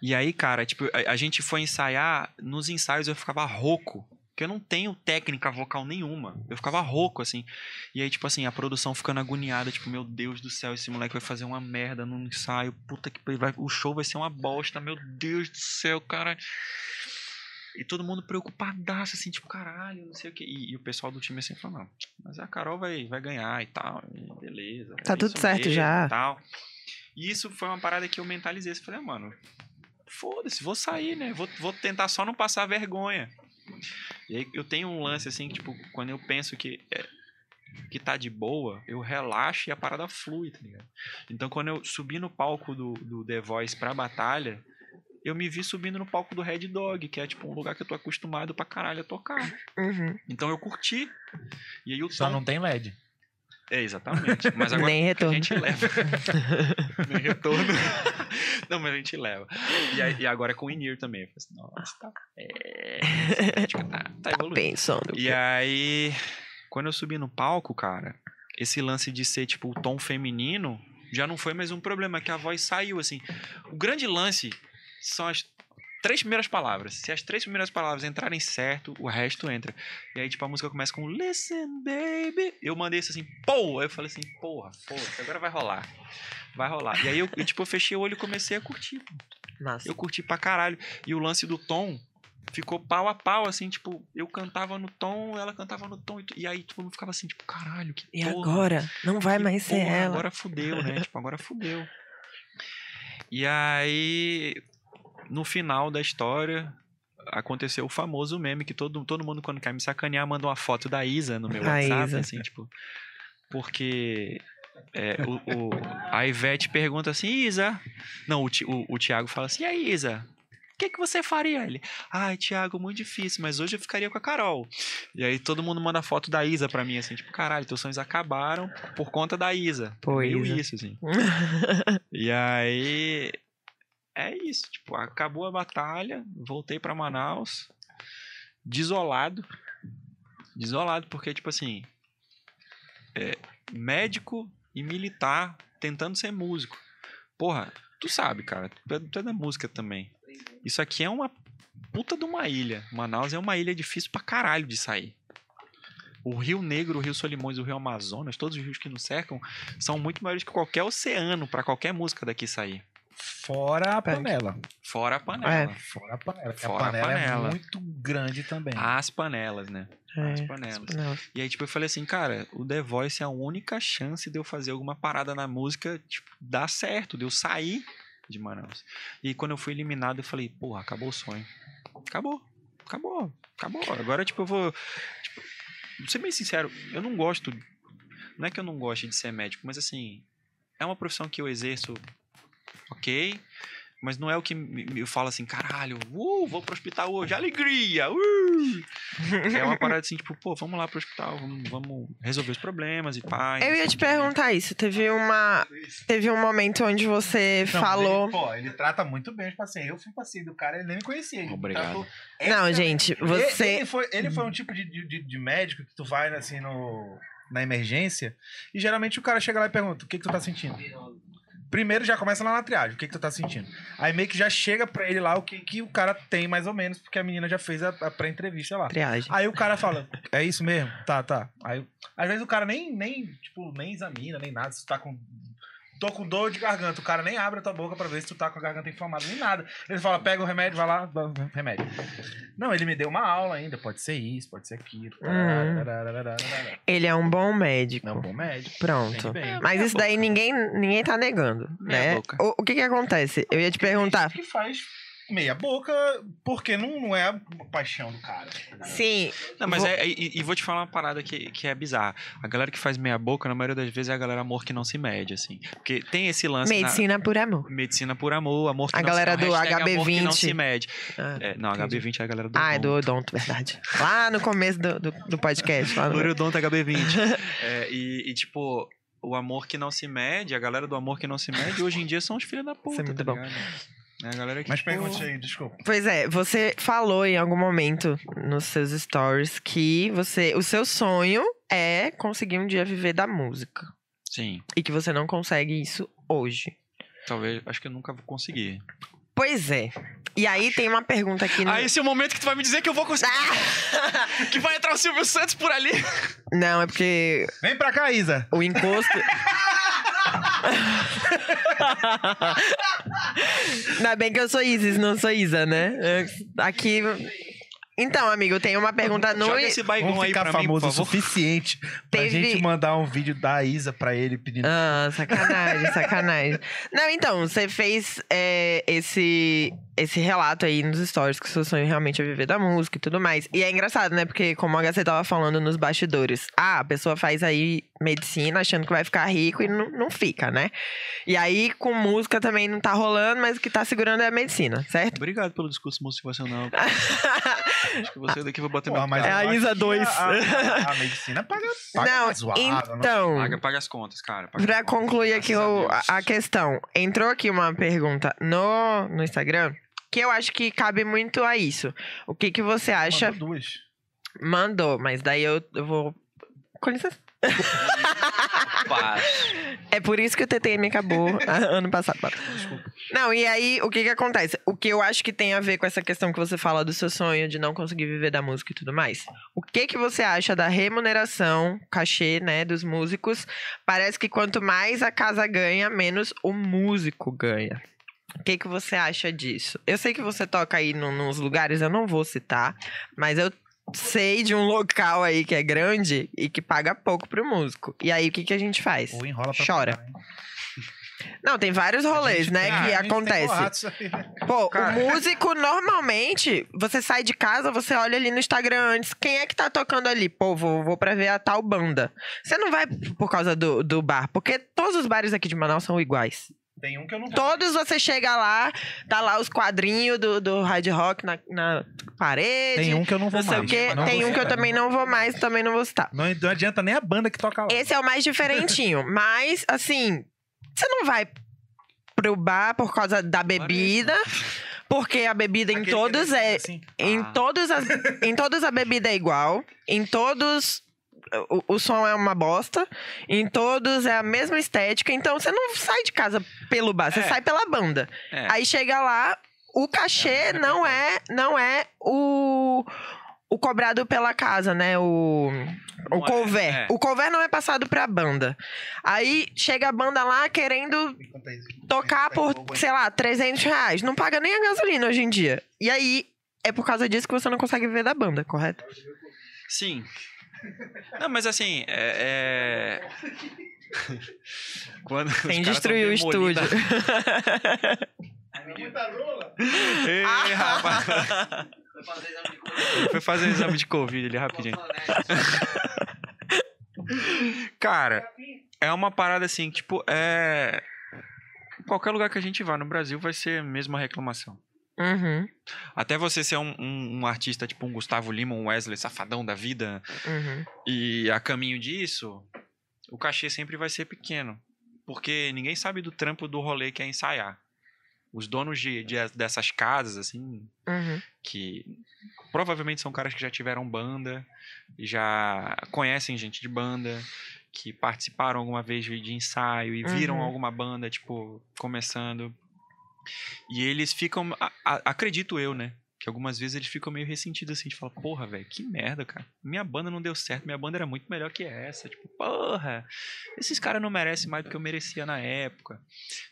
E aí, cara, tipo, a, a gente foi ensaiar, nos ensaios eu ficava rouco. Porque eu não tenho técnica vocal nenhuma. Eu ficava rouco, assim. E aí, tipo assim, a produção ficando agoniada, tipo, meu Deus do céu, esse moleque vai fazer uma merda no ensaio. Puta que vai, o show vai ser uma bosta, meu Deus do céu, cara. E todo mundo preocupadaço, assim, tipo, caralho, não sei o que. E, e o pessoal do time assim falou, não, mas a Carol vai, vai ganhar e tal. e beleza. Tá é tudo certo mesmo já. E tal. E isso foi uma parada que eu mentalizei. Eu falei, ah, mano, foda-se, vou sair, né? Vou, vou tentar só não passar vergonha. E aí eu tenho um lance assim, que, tipo, quando eu penso que é, que tá de boa, eu relaxo e a parada flui, tá ligado? Então quando eu subi no palco do, do The Voice pra batalha, eu me vi subindo no palco do Red Dog, que é tipo um lugar que eu tô acostumado pra caralho a tocar. Uhum. Então eu curti. E aí o Só tom- não tem LED. É, exatamente. Mas agora Nem a retorno. gente leva. Nem retorno. Não, mas a gente leva. E, e agora é com o in-ear também. Eu falei assim, nossa, tá. É. tá, tá Tá pensando. E aí, quando eu subi no palco, cara, esse lance de ser, tipo, o tom feminino já não foi mais um problema, que a voz saiu, assim. O grande lance são as três primeiras palavras. Se as três primeiras palavras entrarem certo, o resto entra. E aí, tipo, a música começa com Listen, baby. Eu mandei isso assim, pô! Aí eu falei assim, porra, porra, agora vai rolar. Vai rolar. E aí, eu, eu, tipo, eu fechei o olho e comecei a curtir. Massa. Eu curti pra caralho. E o lance do tom ficou pau a pau, assim, tipo, eu cantava no tom, ela cantava no tom. E, aí todo mundo ficava assim, tipo, caralho, que E porra, agora? Não vai mais ser porra, ela. Agora fudeu, né? tipo, agora fudeu. E aí, no final da história, aconteceu o famoso meme que todo, todo mundo, quando quer me sacanear, manda uma foto da Isa no meu A WhatsApp, Isa. assim, tipo. Porque. é, o, o- a Ivete pergunta assim, Isa. Não, o, o, o Thiago fala assim, e aí, Isa? O que, que você faria? Ele, ai, Thiago, muito difícil, mas hoje eu ficaria com a Carol. E aí todo mundo manda foto da Isa pra mim, assim, tipo, caralho, teus sonhos acabaram por conta da Isa. Pô, Meio Isa. isso, assim. E aí. É isso, tipo, acabou a batalha, voltei pra Manaus, desolado. Desolado, porque, tipo assim. é, médico e militar tentando ser músico. Porra, tu sabe, cara, tu é, tu é da música também. Isso aqui é uma puta de uma ilha. Manaus é uma ilha difícil pra caralho de sair. O Rio Negro, o Rio Solimões, o Rio Amazonas, todos os rios que nos cercam, são muito maiores que qualquer oceano pra qualquer música daqui sair. Fora a panela. Fora a panela. É. Fora a panela. porque Fora a a panela, panela. é muito grande também. As panelas, né? As É, panelas. não. E aí, tipo, eu falei assim, cara, o The Voice é a única chance de eu fazer alguma parada na música, tipo, dar certo, de eu sair de Manaus. E quando eu fui eliminado, eu falei, porra, acabou o sonho. Acabou. Acabou. Acabou. Agora, tipo, eu vou. Tipo, vou ser bem sincero, eu não gosto. Não é que eu não goste de ser médico, mas assim, é uma profissão que eu exerço ok. Mas não é o que me, me fala assim, caralho, uh, vou pro hospital hoje, alegria, uh! É uma parada assim, tipo, pô, vamos lá pro hospital, vamos, vamos resolver os problemas e pá. Eu ia te perguntar isso. Teve uma. Teve um momento onde você Não, falou. Ele, pô, ele trata muito bem os pacientes. Eu fui paciente do cara, ele nem me conhecia. Ele Obrigado. tratou Não, gente, Ele- você. Ele foi, ele foi um tipo de, de, de médico que tu vai assim no, na emergência e geralmente o cara chega lá e pergunta: o que, que tu tá sentindo? Primeiro já começa lá na triagem, o que, que tu tá sentindo? Aí meio que já chega pra ele lá o que, que o cara tem mais ou menos, porque a menina já fez a, a pré-entrevista lá. Triagem. Aí o cara fala, é isso mesmo? Tá, tá. Aí, às vezes o cara nem, nem, tipo, nem examina, nem nada. Se tu tá com. Tô com dor de garganta, o cara nem abre a tua boca pra ver se tu tá com a garganta inflamada, nem nada. Ele fala, pega o remédio, vai lá, remédio. Não, ele me deu uma aula ainda, pode ser isso, pode ser aquilo. Uhum. Ele é um bom médico. É um bom médico. Pronto. bem. Mas isso daí ninguém, ninguém tá negando, Meia né? boca. O, o que que acontece? Eu ia te perguntar. Que faz meia boca, porque não, não é a paixão do cara. Sim, Não, mas Vou- é, e, e vou te falar uma parada que, que é bizarra. A galera que faz meia boca, na maioria das vezes, é a galera amor que não se mede, assim. Porque tem esse lance na- medicina por amor. Medicina por amor, amor que A não galera se, do hashtag amor que não HB20. se mede. Ah, É, não, HB20 é a galera do Ah, é do odonto. odonto, verdade. Lá no começo do, do, do podcast. Lá no... Lorodonto HB20. É, e, e, tipo, o amor que não se mede, a galera do amor que não se mede, hoje em dia são os filhos da puta, Isso é muito tá bom. ligado? É a galera que, Mas pergunte aí, desculpa. Pois é, você falou em algum momento nos seus stories que você, o seu sonho é conseguir um dia viver da música. Sim, E que você não consegue isso hoje. talvez, acho que eu nunca vou conseguir. Pois é. E aí tem uma pergunta aqui no. Ah, esse é o momento que tu vai me dizer que eu vou conseguir. Ah! que vai entrar o Silvio Santos por ali. Não, é porque Vem pra cá, Isa. o encosto. Ainda bem que eu sou Isis, não sou Isa, né? Aqui. Então, amigo, tem uma pergunta no. Joga esse baigão Vamos aí ficar pra mim, por famoso o favor. suficiente pra Teve- gente mandar um vídeo da Isa pra ele pedindo. Ah, sacanagem, sacanagem. Não, então, você fez é, esse, esse relato aí nos stories que o seu sonho realmente é viver da música e tudo mais. E é engraçado, né? Porque, como a HC tava falando nos bastidores, ah, a pessoa faz aí medicina achando que vai ficar rico e não, não fica, né? E aí, com música também não tá rolando, mas o que tá segurando é a medicina, certo? Obrigado pelo discurso motivacional. Acho que você daqui vai bater Pô, meu mas É a Isa que dois. A, a- a medicina paga, paga não, razoável, não então. Paga, paga as contas, cara. paga Pra contas. concluir aqui o- a a questão, entrou aqui uma pergunta no, no Instagram que eu acho que cabe muito a isso. O que, que você acha? Mandou duas. Mandou, mas daí eu, eu vou. Com licença. É por isso que o TTM acabou ano passado. Não, e aí, o que que acontece? O que eu acho que tem a ver com essa questão que você fala do seu sonho de não conseguir viver da música e tudo mais. O que que você acha da remuneração, cachê, né, dos músicos? Parece que quanto mais a casa ganha, menos o músico ganha. O que que você acha disso? Eu sei que você toca aí num- nos lugares, eu não vou citar, mas eu sei de um local aí que é grande e que paga pouco pro músico. E aí, o que que a gente faz? Ou enrola pra Chora. pagar? Não, tem vários rolês, né, Ah, que gente tem acontece. borrado isso aí, né? Pô, Cara. o músico, normalmente, você sai de casa, você olha ali no Instagram antes, quem é que tá tocando ali? Pô, vou, vou pra ver a tal banda. Você não vai por causa do, do bar, porque todos os bares aqui de Manaus são iguais. Tem um que eu não vou. Todos você chega lá, tá lá os quadrinhos do, do hard rock na, na parede. Tem um que eu não vou não mais. o quê. Não Tem vou um que eu também não vou mais, também não vou citar. Não, não adianta nem a banda que toca lá. Esse é o mais diferentinho. Mas, assim, você não vai pro bar por causa da bebida. Porque a bebida em Aquele todos que é. assim, Em, Ah. todos as, em todos a bebida é igual. Em todos. O, o som é uma bosta. Em todos é a mesma estética. Então você não sai de casa pelo bar, você É. sai pela banda. É. Aí chega lá, o cachê não é, não é o. O cobrado pela casa, né? O, o Não é, cover. é. O cover não é passado pra banda. Aí chega a banda lá querendo tocar por, sei lá, 300 reais. Não paga nem a gasolina hoje em dia. E aí, é por causa disso que você não consegue viver da banda, correto? Sim. Não, mas assim, é. é... Quando caras destruir o tão demolindo a- estúdio. Ei, Ah. rapaz. Foi fazer exame de corpo. Foi fazer exame de Covid ali rapidinho. Cara, é uma parada assim, tipo, é. qualquer lugar que a gente vá no Brasil vai ser a mesma reclamação. Uhum, Até você ser um, um- um artista tipo um Gustavo Lima, um Wesley Safadão da vida, uhum. e a caminho disso, o cachê sempre vai ser pequeno. Porque ninguém sabe do trampo do rolê que é ensaiar. Os donos de, de- dessas casas, assim, Uhum. que provavelmente são caras que já tiveram banda, já conhecem gente de banda, que participaram alguma vez de ensaio e viram Uhum. alguma banda, tipo, começando. E eles ficam, a- a- acredito eu, né? Que algumas vezes eles ficam meio ressentidos assim, de falar, porra, velho, que merda, cara. Minha banda não deu certo, minha banda era muito melhor que essa. Tipo, porra, esses caras não merecem mais do que eu merecia na época.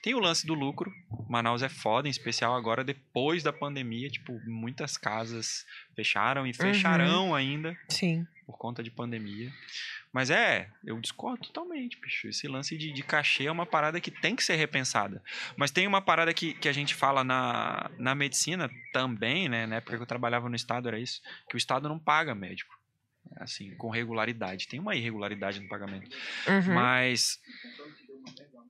Tem o lance do lucro. Manaus é foda, em especial agora, depois da pandemia. Tipo, muitas casas fecharam e fecharão ainda Sim. Por conta de pandemia. Mas é, eu discordo totalmente, bicho. Esse lance de, de cachê é uma parada que tem que ser repensada. Mas tem uma parada que, que a gente fala na, na medicina também, né? Na época que eu trabalhava no Estado era isso, que o Estado não paga médico. Assim, com regularidade. Tem uma irregularidade no pagamento. Uhum. Mas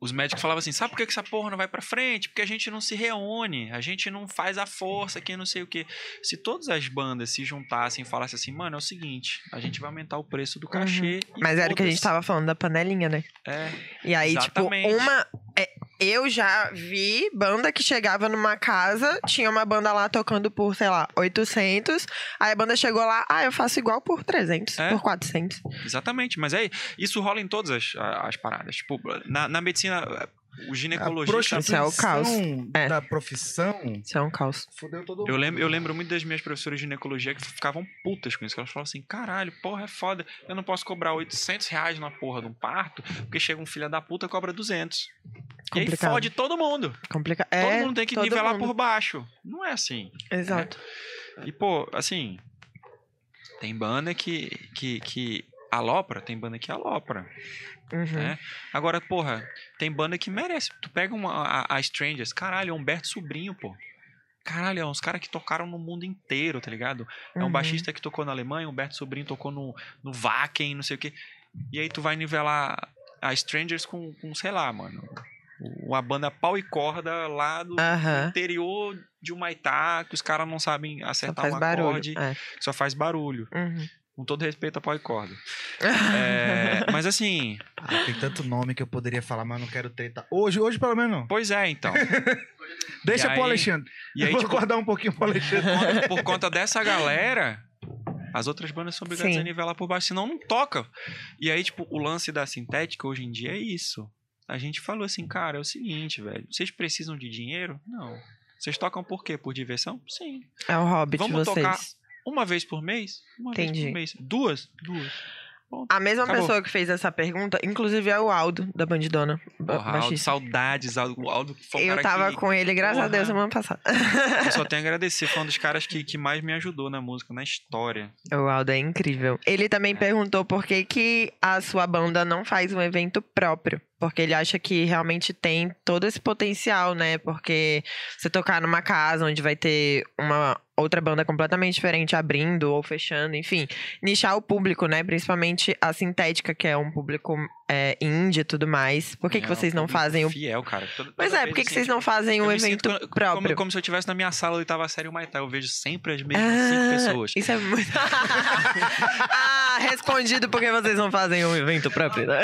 os médicos falavam assim: sabe por que que essa porra não vai pra frente? Porque a gente não se reúne, a gente não faz a força que não sei o quê. Se todas as bandas se juntassem e falassem assim, mano, é o seguinte, a gente vai aumentar o preço do cachê. e Uhum. Mas era o que a gente foda-se." tava falando da panelinha, né? É, E aí, Exatamente. tipo, uma. É, eu já vi banda que chegava numa casa, tinha uma banda lá tocando por, sei lá, 800. Aí a banda chegou lá, ah, eu faço igual por 300, É. por 400. exatamente. Mas é, isso rola em todas as, as paradas. Tipo, na, na medicina, o ginecologista. Isso é o caos. É. da profissão Isso é um caos. fudeu todo Eu mundo. lembro, eu lembro muito das minhas professoras de ginecologia que ficavam putas com isso. que Elas falavam assim: caralho, porra, é foda. Eu não posso cobrar 800 reais na porra de um parto, porque chega um filho da puta e cobra 200. E aí Complicado. fode todo mundo. Complicado. todo É, mundo tem que todo nivelar mundo. por baixo. Não é assim. Exato. E, pô, assim. Tem banda que, que, que alopra, tem banda que alopra. Uhum. né? Agora, porra, tem banda que merece. Tu pega uma, a, a Strangers, caralho, é Humberto Sobrinho, pô. Caralho, é uns caras que tocaram no mundo inteiro, tá ligado? É um Uhum. baixista que tocou na Alemanha, Humberto Sobrinho tocou no, no Wacken, não sei o quê. E aí tu vai nivelar a Strangers com, com sei lá, mano. Uma banda pau e corda lá do Aham. interior de Humaitá, que os caras não sabem acertar um barulho. acorde, É. só faz barulho. Uhum. Com todo respeito a pau e corda. É, mas assim, Ah, Tem tanto nome que eu poderia falar, mas eu não quero treta. Hoje, hoje pelo menos não. pois é, então. Deixa E pro aí- Alexandre. E aí, Vou tipo, guardar um pouquinho pro Alexandre. conta- por conta dessa galera, as outras bandas são obrigadas Sim. a nivelar por baixo, senão não toca. E aí, tipo, o lance da sintética hoje em dia é isso. A gente falou assim, cara, é o seguinte, velho. Vocês precisam de dinheiro? Não. Vocês tocam por quê? Por diversão? Sim. É o hobby de Vamos vocês. tocar Uma vez por mês? Uma vez Entendi. por mês. Duas? Duas. A mesma Acabou. pessoa que fez essa pergunta, inclusive é o Aldo, da Bandidona. ba- Porra, Aldo, saudades, Aldo. Aldo foi um Eu tava que com ele, graças a Porra. Deus, semana passada. eu só tenho a agradecer. Foi um dos caras que, que mais me ajudou na música, na história. O Aldo é incrível. Ele também perguntou por que, que a sua banda não faz um evento próprio. Porque ele acha que realmente tem todo esse potencial, né? Porque você tocar numa casa onde vai ter uma outra banda completamente diferente abrindo ou fechando, enfim, nichar o público, né? Principalmente a sintética, que é um público é, indie e tudo mais. Por que, que É, um vocês não fazem o. Fiel, cara. Toda- Pois toda é, por que, que assim, vocês não fazem um evento sinto co- próprio? Como, como se eu estivesse na minha sala e tava série Maitá. Eu vejo sempre as mesmas Ah, cinco pessoas. Isso é muito. ah, respondido porque vocês não fazem um evento próprio, né?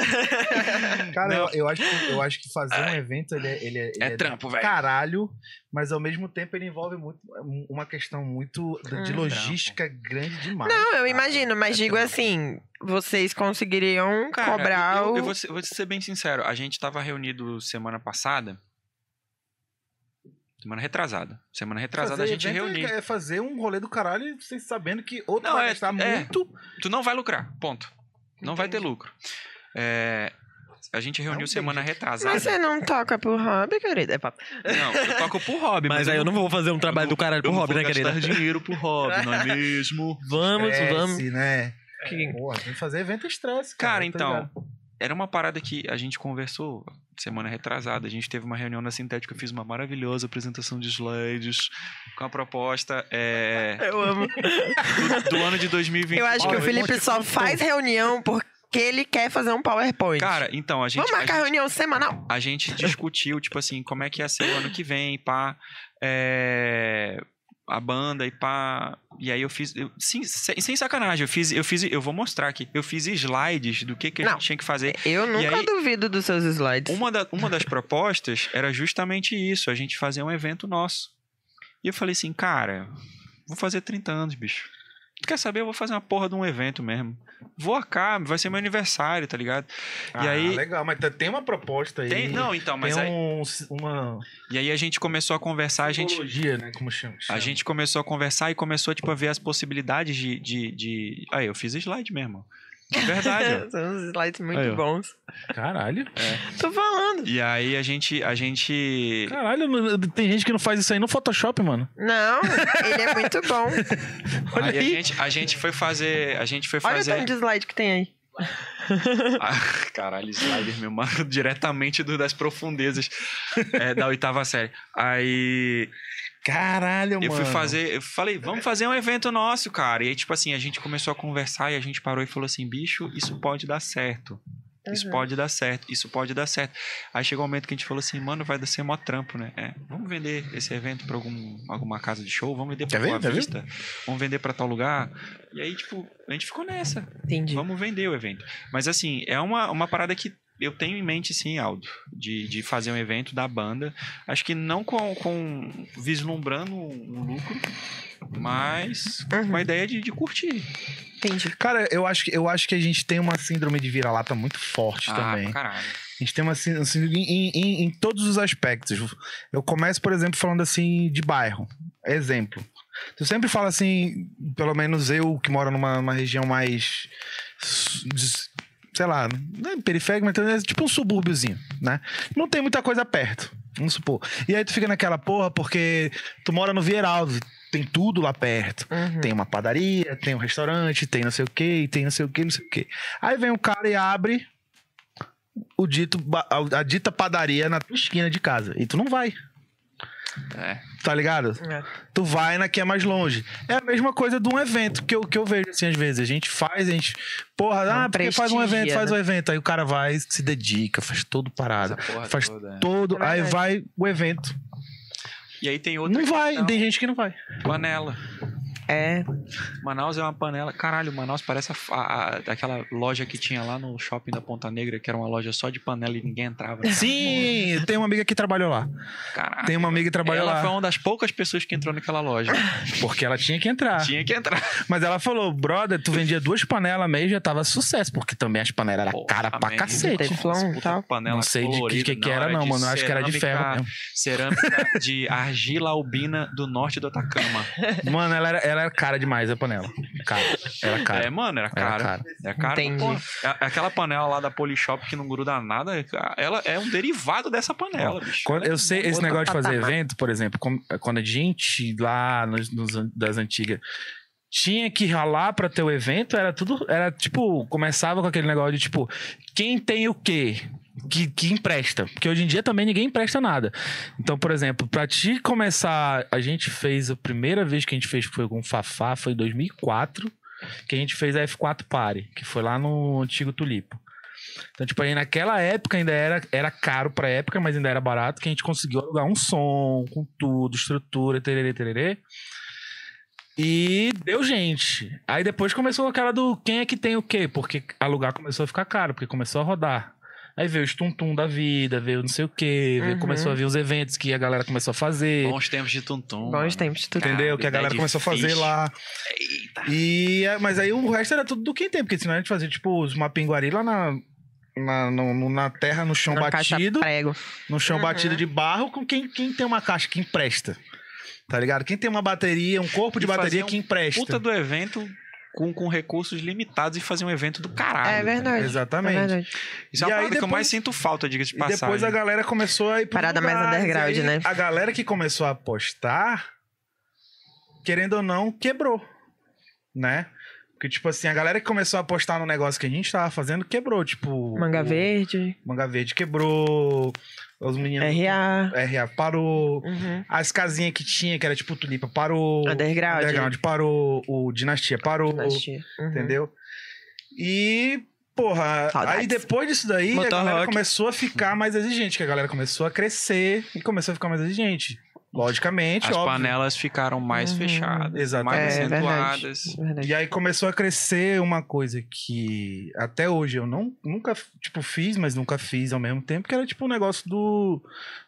Cara, eu, eu acho que, eu acho que fazer um evento, ele é, ele é, ele É trampo, velho. caralho, mas ao mesmo tempo ele envolve muito, uma questão muito de- de Hum. logística grande demais. Não, eu cara. imagino, mas É digo trampo. assim, vocês conseguiriam Cara, cobrar eu, o. eu vou, ser, vou ser bem sincero. A gente tava reunido semana passada. Semana retrasada. Semana retrasada Fazer a gente é- reuniu. É fazer um rolê do caralho vocês sabendo que outro Não, vai é- gastar é. muito. Tu não vai lucrar, ponto. Não vai ter lucro. É, a gente reuniu Não, semana entendi. retrasada. Mas você não toca por hobby, querido? É papo. Não, eu toco por hobby. Mas aí eu não vou fazer um trabalho do caralho pro eu não hobby, vou né, querida? gastar dinheiro pro hobby, não é mesmo? Vamos, Estresse, vamos. né? Que- Porra, tem que fazer evento estresse, Cara, cara. tá então, ligado? era uma parada que a gente conversou semana retrasada. A gente teve uma reunião na Sintética, eu fiz uma maravilhosa apresentação de slides com a proposta é, Eu amo. do, do ano de 2020. Eu acho que Olha, o Felipe só faz reunião por, que ele quer fazer um PowerPoint. Cara, então, a gente. Vamos a marcar gente- reunião semanal. a gente discutiu, tipo assim, como é que ia ser o ano que vem, pá. é, a banda e pá. E aí eu fiz. eu- sim, sem, sem sacanagem, eu fiz, eu fiz. Eu vou mostrar aqui. Eu fiz slides do que, que a Não. gente tinha que fazer. Eu nunca aí- duvido dos seus slides. Uma, da- uma das propostas era justamente isso, a gente fazer um evento nosso. E eu falei assim, cara, vou fazer 30 anos, bicho. Tu quer saber? Eu vou fazer uma porra de um evento mesmo. Vou cá, vai ser meu aniversário, tá ligado? E Ah, aí- legal, mas tá- tem uma proposta aí. Tem, não, então, mas tem aí. um, uma E aí a gente começou a conversar, a gente. né? Como chama? A gente começou a conversar e começou, tipo, a ver as possibilidades de. de, de... Aí, eu fiz slide mesmo. De verdade. São uns slides muito Aí, bons. Caralho. Tô falando. E aí a gente. A gente. Caralho, mano, tem gente que não faz isso aí no Photoshop, mano. Não, ele é muito bom. Olha Aí a aí. gente, a gente foi fazer. A gente foi Olha o fazer. tanto de slide que tem aí. Ah, caralho, slider, meu mano, diretamente do- das profundezas é, da oitava série. Aí Caralho, eu mano. fui fazer, eu falei, vamos fazer um evento nosso, cara. E aí, tipo assim, a gente começou a conversar e a gente parou e falou assim, bicho, isso pode dar certo. Isso Uhum. pode dar certo, isso pode dar certo. Aí chegou um momento que a gente falou assim, mano, vai ser mó trampo, né? É, vamos vender esse evento pra algum, alguma casa de show, vamos vender pra Quer ver? Vista, vamos vender pra tal lugar. E aí, tipo, a gente ficou nessa. Entendi. Vamos vender o evento. Mas assim, é uma, uma parada que eu tenho em mente, sim, Aldo, de, de fazer um evento da banda. Acho que não com, com vislumbrando um lucro, mas Uhum. com a ideia de, de curtir. Entendi. Cara, eu acho, que- eu acho que a gente tem uma síndrome de vira-lata muito forte Ah, também. caralho. A gente tem uma sí- síndrome em, em, em todos os aspectos. Eu começo, por exemplo, falando assim de bairro. Exemplo. Eu sempre falo assim, pelo menos eu que moro numa, numa região mais. Sei lá, não é periférica, mas é tipo um subúrbiozinho, né? Não tem muita coisa perto, vamos supor. E aí tu fica naquela porra porque tu mora no Vieraldo, tem tudo lá perto. Uhum. Tem uma padaria, tem um restaurante, tem não sei o que, tem não sei o que, não sei o que. Aí vem um cara e abre o dito, a, a dita padaria na tua esquina de casa. E tu não vai, É. tá ligado? É. Tu vai na que é mais longe. É a mesma coisa de um evento que eu, que eu vejo assim às vezes. A gente faz, a gente. Porra, Não ah, porque faz um evento, faz né? um evento. Aí o cara vai, se dedica, faz todo parado. Faz toda, é. todo. É aí vai o evento. E aí tem outra Não vai, questão, tem gente que não vai. panela. É. Manaus é uma panela. Caralho, Manaus parece a, a- aquela loja que tinha lá no shopping da Ponta Negra, que era uma loja só de panela e ninguém entrava. cara. Sim, tem uma amiga que trabalhou lá. Caralho. Tem uma amiga que trabalhou Ela lá. foi uma das poucas pessoas que entrou naquela loja. Porque ela tinha que entrar. Tinha que entrar. Mas ela falou, brother, tu vendia duas panelas mesmo já tava sucesso, porque também as panelas eram Porra, cara pra man. cacete. Teflon e tal. panela Não sei de que, colorida, que, que não, era, não, de mano. Acho que era de ferro cerâmica- mesmo. Cerâmica de argila albina do norte do Atacama. Mano, ela era, ela era cara demais, a panela. Cara, era cara. É, mano, era Era cara. cara. É cara. Entendi. pô. A- Aquela panela lá da Polishop que não gruda nada, ela é um derivado dessa panela, bicho. Quando, eu sei, esse negócio de fazer evento, por exemplo, quando a gente lá nos, nos das antigas tinha que ralar pra ter o evento, era tudo. Era tipo, começava com aquele negócio de tipo, quem tem o quê? Que, que empresta. Porque hoje em dia também ninguém empresta nada. Então, por exemplo, pra te começar, a gente fez, a primeira vez que a gente fez foi com o Fafá, foi em 2004, que a gente fez a F4 Party, que foi lá no antigo Tulipo. Então, tipo, aí naquela época ainda era, era caro pra época, mas ainda era barato, que a gente conseguiu alugar um som, com tudo, estrutura, tererê, tererê. E deu gente. Aí depois começou aquela do quem é que tem o quê? Porque alugar começou a ficar caro, porque começou a rodar. Aí veio os tum-tum da vida, veio não sei o quê, veio- Uhum. começou a vir os eventos que a galera começou a fazer. Bons tempos de tum-tum. Bons tempos de tudo. Cara, Entendeu? Que a galera Dead começou a fazer lá. Eita. E, é, mas aí o resto era tudo do quem tem, porque senão a gente fazia, tipo, os mapinguari lá na, na, no- na terra, no chão Na batido. prego. no chão Uhum. batido de barro com quem, quem tem uma caixa que empresta. Tá ligado? Quem tem uma bateria, um corpo de E fazer bateria um que empresta. Puta do evento com, com recursos limitados e fazer um evento do caralho. É verdade. É Exatamente. verdade. Isso é E uma aí parada que eu depois- mais sinto falta, diga de E passagem. depois a galera começou a ir pro Parada mais underground, né? A galera que começou a apostar, querendo ou não, quebrou. Né? Porque, tipo assim, a galera que começou a apostar no negócio que a gente tava fazendo, quebrou. Tipo. Manga o- verde, Manga Verde quebrou. Os meninos. RA. RA parou. Uhum. As casinhas que tinha, que era tipo Tulipa, parou. Underground. Underground parou. O Dinastia parou. Dinastia. Uhum. Entendeu? E porra, Saudades. aí depois disso daí, a Motor galera rock. começou a ficar mais exigente, que a galera começou a crescer e começou a ficar mais exigente. Logicamente, As óbvio. panelas ficaram mais Uhum. fechadas, Exatamente. mais É, acentuadas. Verdade. E aí começou a crescer uma coisa que até hoje eu não, nunca, tipo, fiz, mas nunca fiz ao mesmo tempo, que era tipo um negócio do,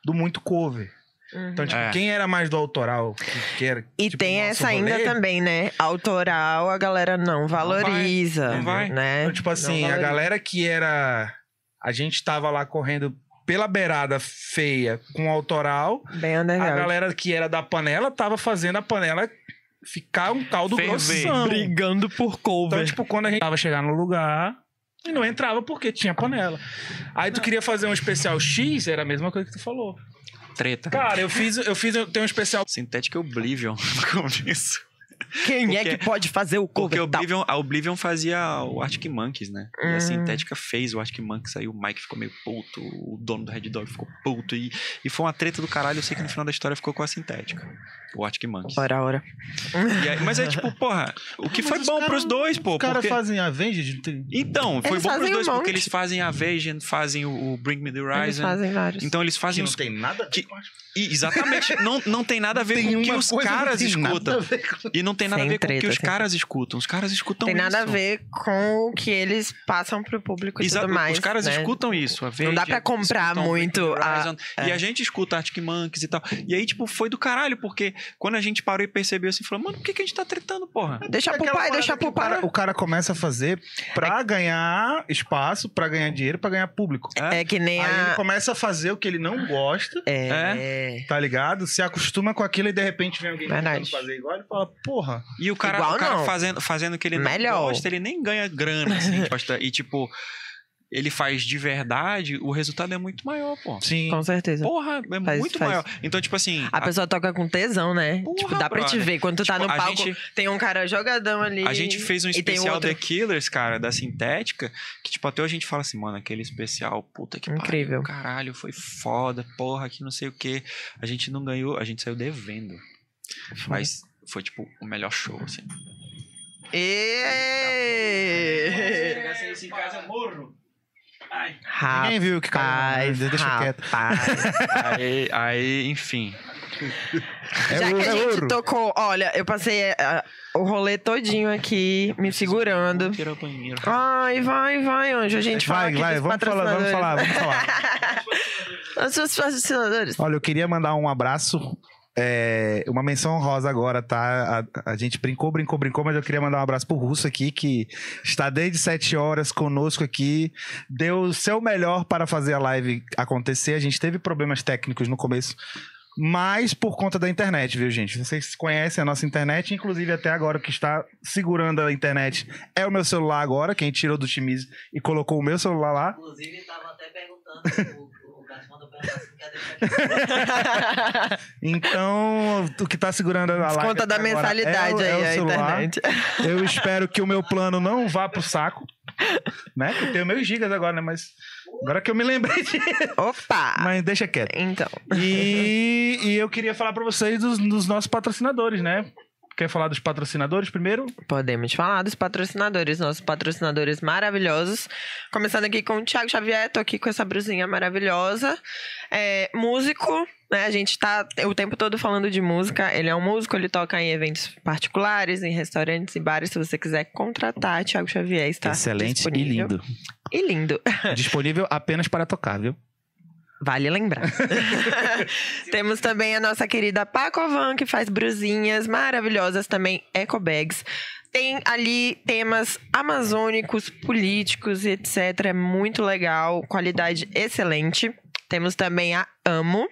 do muito cover. Uhum. Então, tipo, É. quem era mais do autoral, que, era, E tipo, tem essa ainda rolê, também, né? Autoral a galera não valoriza. não vai. Né? Então, tipo Não assim, a galera que era. A gente tava lá correndo pela beirada feia com o autoral. Bem A underground. galera que era da panela tava fazendo a panela ficar um caldo Ferver. grossão. Brigando por cover. Então, tipo, quando a gente tava chegando no lugar. E não entrava porque tinha panela. Aí tu queria fazer um especial X, era a mesma coisa que tu falou. Treta. Cara, eu fiz, eu fiz, eu tenho um especial. Synthetic Oblivion no começo. Quem é Porque- que pode fazer o Porque cover a tal? Oblivion, a Oblivion fazia o Arctic Monkeys, né? E a Hum. Sintética fez o Arctic Monkeys, aí o Mike ficou meio puto, o dono do Red Dog ficou puto. E, e foi uma treta do caralho, eu sei que no final da história ficou com a Sintética. O Arctic Monkeys. Ora, ora. E aí- mas é tipo, porra, o que Mas foi bom caras- pros dois, pô. Os caras porque- fazem Avenged. não tem- Então, foi Eles bom pros dois, um porque eles fazem a Vision, fazem o, o Bring Me the Eles Horizon. fazem vários. Então eles Que fazem não os. tem nada a ver que- E, exatamente, não, não tem nada a ver Tem com o que os que não caras tem escutam. a com- E não tem nada Sem a ver com o que treta, os sem caras escutam. Os caras escutam tem nada a isso. ver com o que eles passam pro público e Exato, tudo mais. os caras né? escutam isso. A Não dá pra comprar muito a- E é. a gente escuta Arctic Monkeys e tal. E aí, tipo, foi do caralho, porque quando a gente parou e percebeu assim, falou, mano, por que, que a gente tá tretando, porra? Deixa É pro pai, deixa pro o cara, pai. o cara começa a fazer pra ganhar espaço, pra ganhar dinheiro, pra ganhar público. É que nem Aí ele a. começa a fazer o que ele não gosta, É. tá ligado? Se acostuma com aquilo e de repente vem alguém Verdade. tentando fazer igual, ele fala, porra. E o cara, Igual o cara não. fazendo, fazendo o que ele Melhor. não gosta, ele nem ganha grana, assim, gosta. E, tipo, ele faz de verdade, o resultado é muito maior, pô. Sim. Com certeza. Porra, é Faz- muito faz. maior. Então, tipo assim... A pessoa toca com tesão, né? Porra, tipo, dá pra te ver. Quando tu tá Tipo, no a palco, gente- tem um cara jogadão ali. A gente fez um e tem especial outro- The Killers, cara, da Sintética, que, tipo, até a gente fala assim, mano, aquele especial, puta que Incrível. pariu, caralho, foi foda, porra, que não sei o que. A gente não ganhou, a gente saiu devendo. Mas foi, tipo, o melhor show, assim. Ê! Chegasse em casa, morro. Ninguém viu o que caiu. Rapaz? Deixa quieto. rapaz. Aí, aí, enfim. É Já ouro, que a é gente ouro. tocou, olha, eu passei ah, o rolê todinho aqui, me segurando. Ai, vai, vai, Anjo. A gente fala Vai, aqui vai, vamos falar, vamos falar, vamos falar. falar. Os seus patrocinadores. Olha, eu queria mandar um abraço, é, uma menção honrosa agora, tá? A, a gente brincou, brincou, brincou, mas eu queria mandar um abraço pro Russo aqui, que está desde sete horas conosco aqui, deu o seu melhor para fazer a live acontecer. A gente teve problemas técnicos no começo, mas por conta da internet, viu, gente? Vocês conhecem a nossa internet, inclusive até agora o que está segurando a internet é o meu celular agora, quem tirou do Chimiz e colocou o meu celular lá. Inclusive, tava até perguntando, o, o Cássio mandou perguntar Então, o que tá segurando a live Desconta da mensalidade é é aí, o a internet. Eu espero que o meu plano não vá pro saco. Né? Eu tenho meus gigas agora, né? Mas agora que eu me lembrei de... Opa! Mas deixa quieto. Então, E, e eu queria falar pra vocês dos, dos nossos patrocinadores, né? Quer falar dos patrocinadores primeiro? podemos falar dos patrocinadores, nossos patrocinadores maravilhosos. Começando aqui com o Thiago Xavier, tô aqui com essa brusinha maravilhosa. É, músico, né? A gente tá o tempo todo falando de música. Ele é um músico, ele toca em eventos particulares, em restaurantes e bares. Se você quiser contratar, Thiago Xavier está Excelente e disponível. lindo. E lindo. Disponível apenas para tocar, viu? Vale lembrar. Temos também a nossa querida Pacovan, que faz brusinhas maravilhosas também, eco bags. Tem ali temas amazônicos, políticos e etc. É muito legal, qualidade excelente. Temos também a Amo,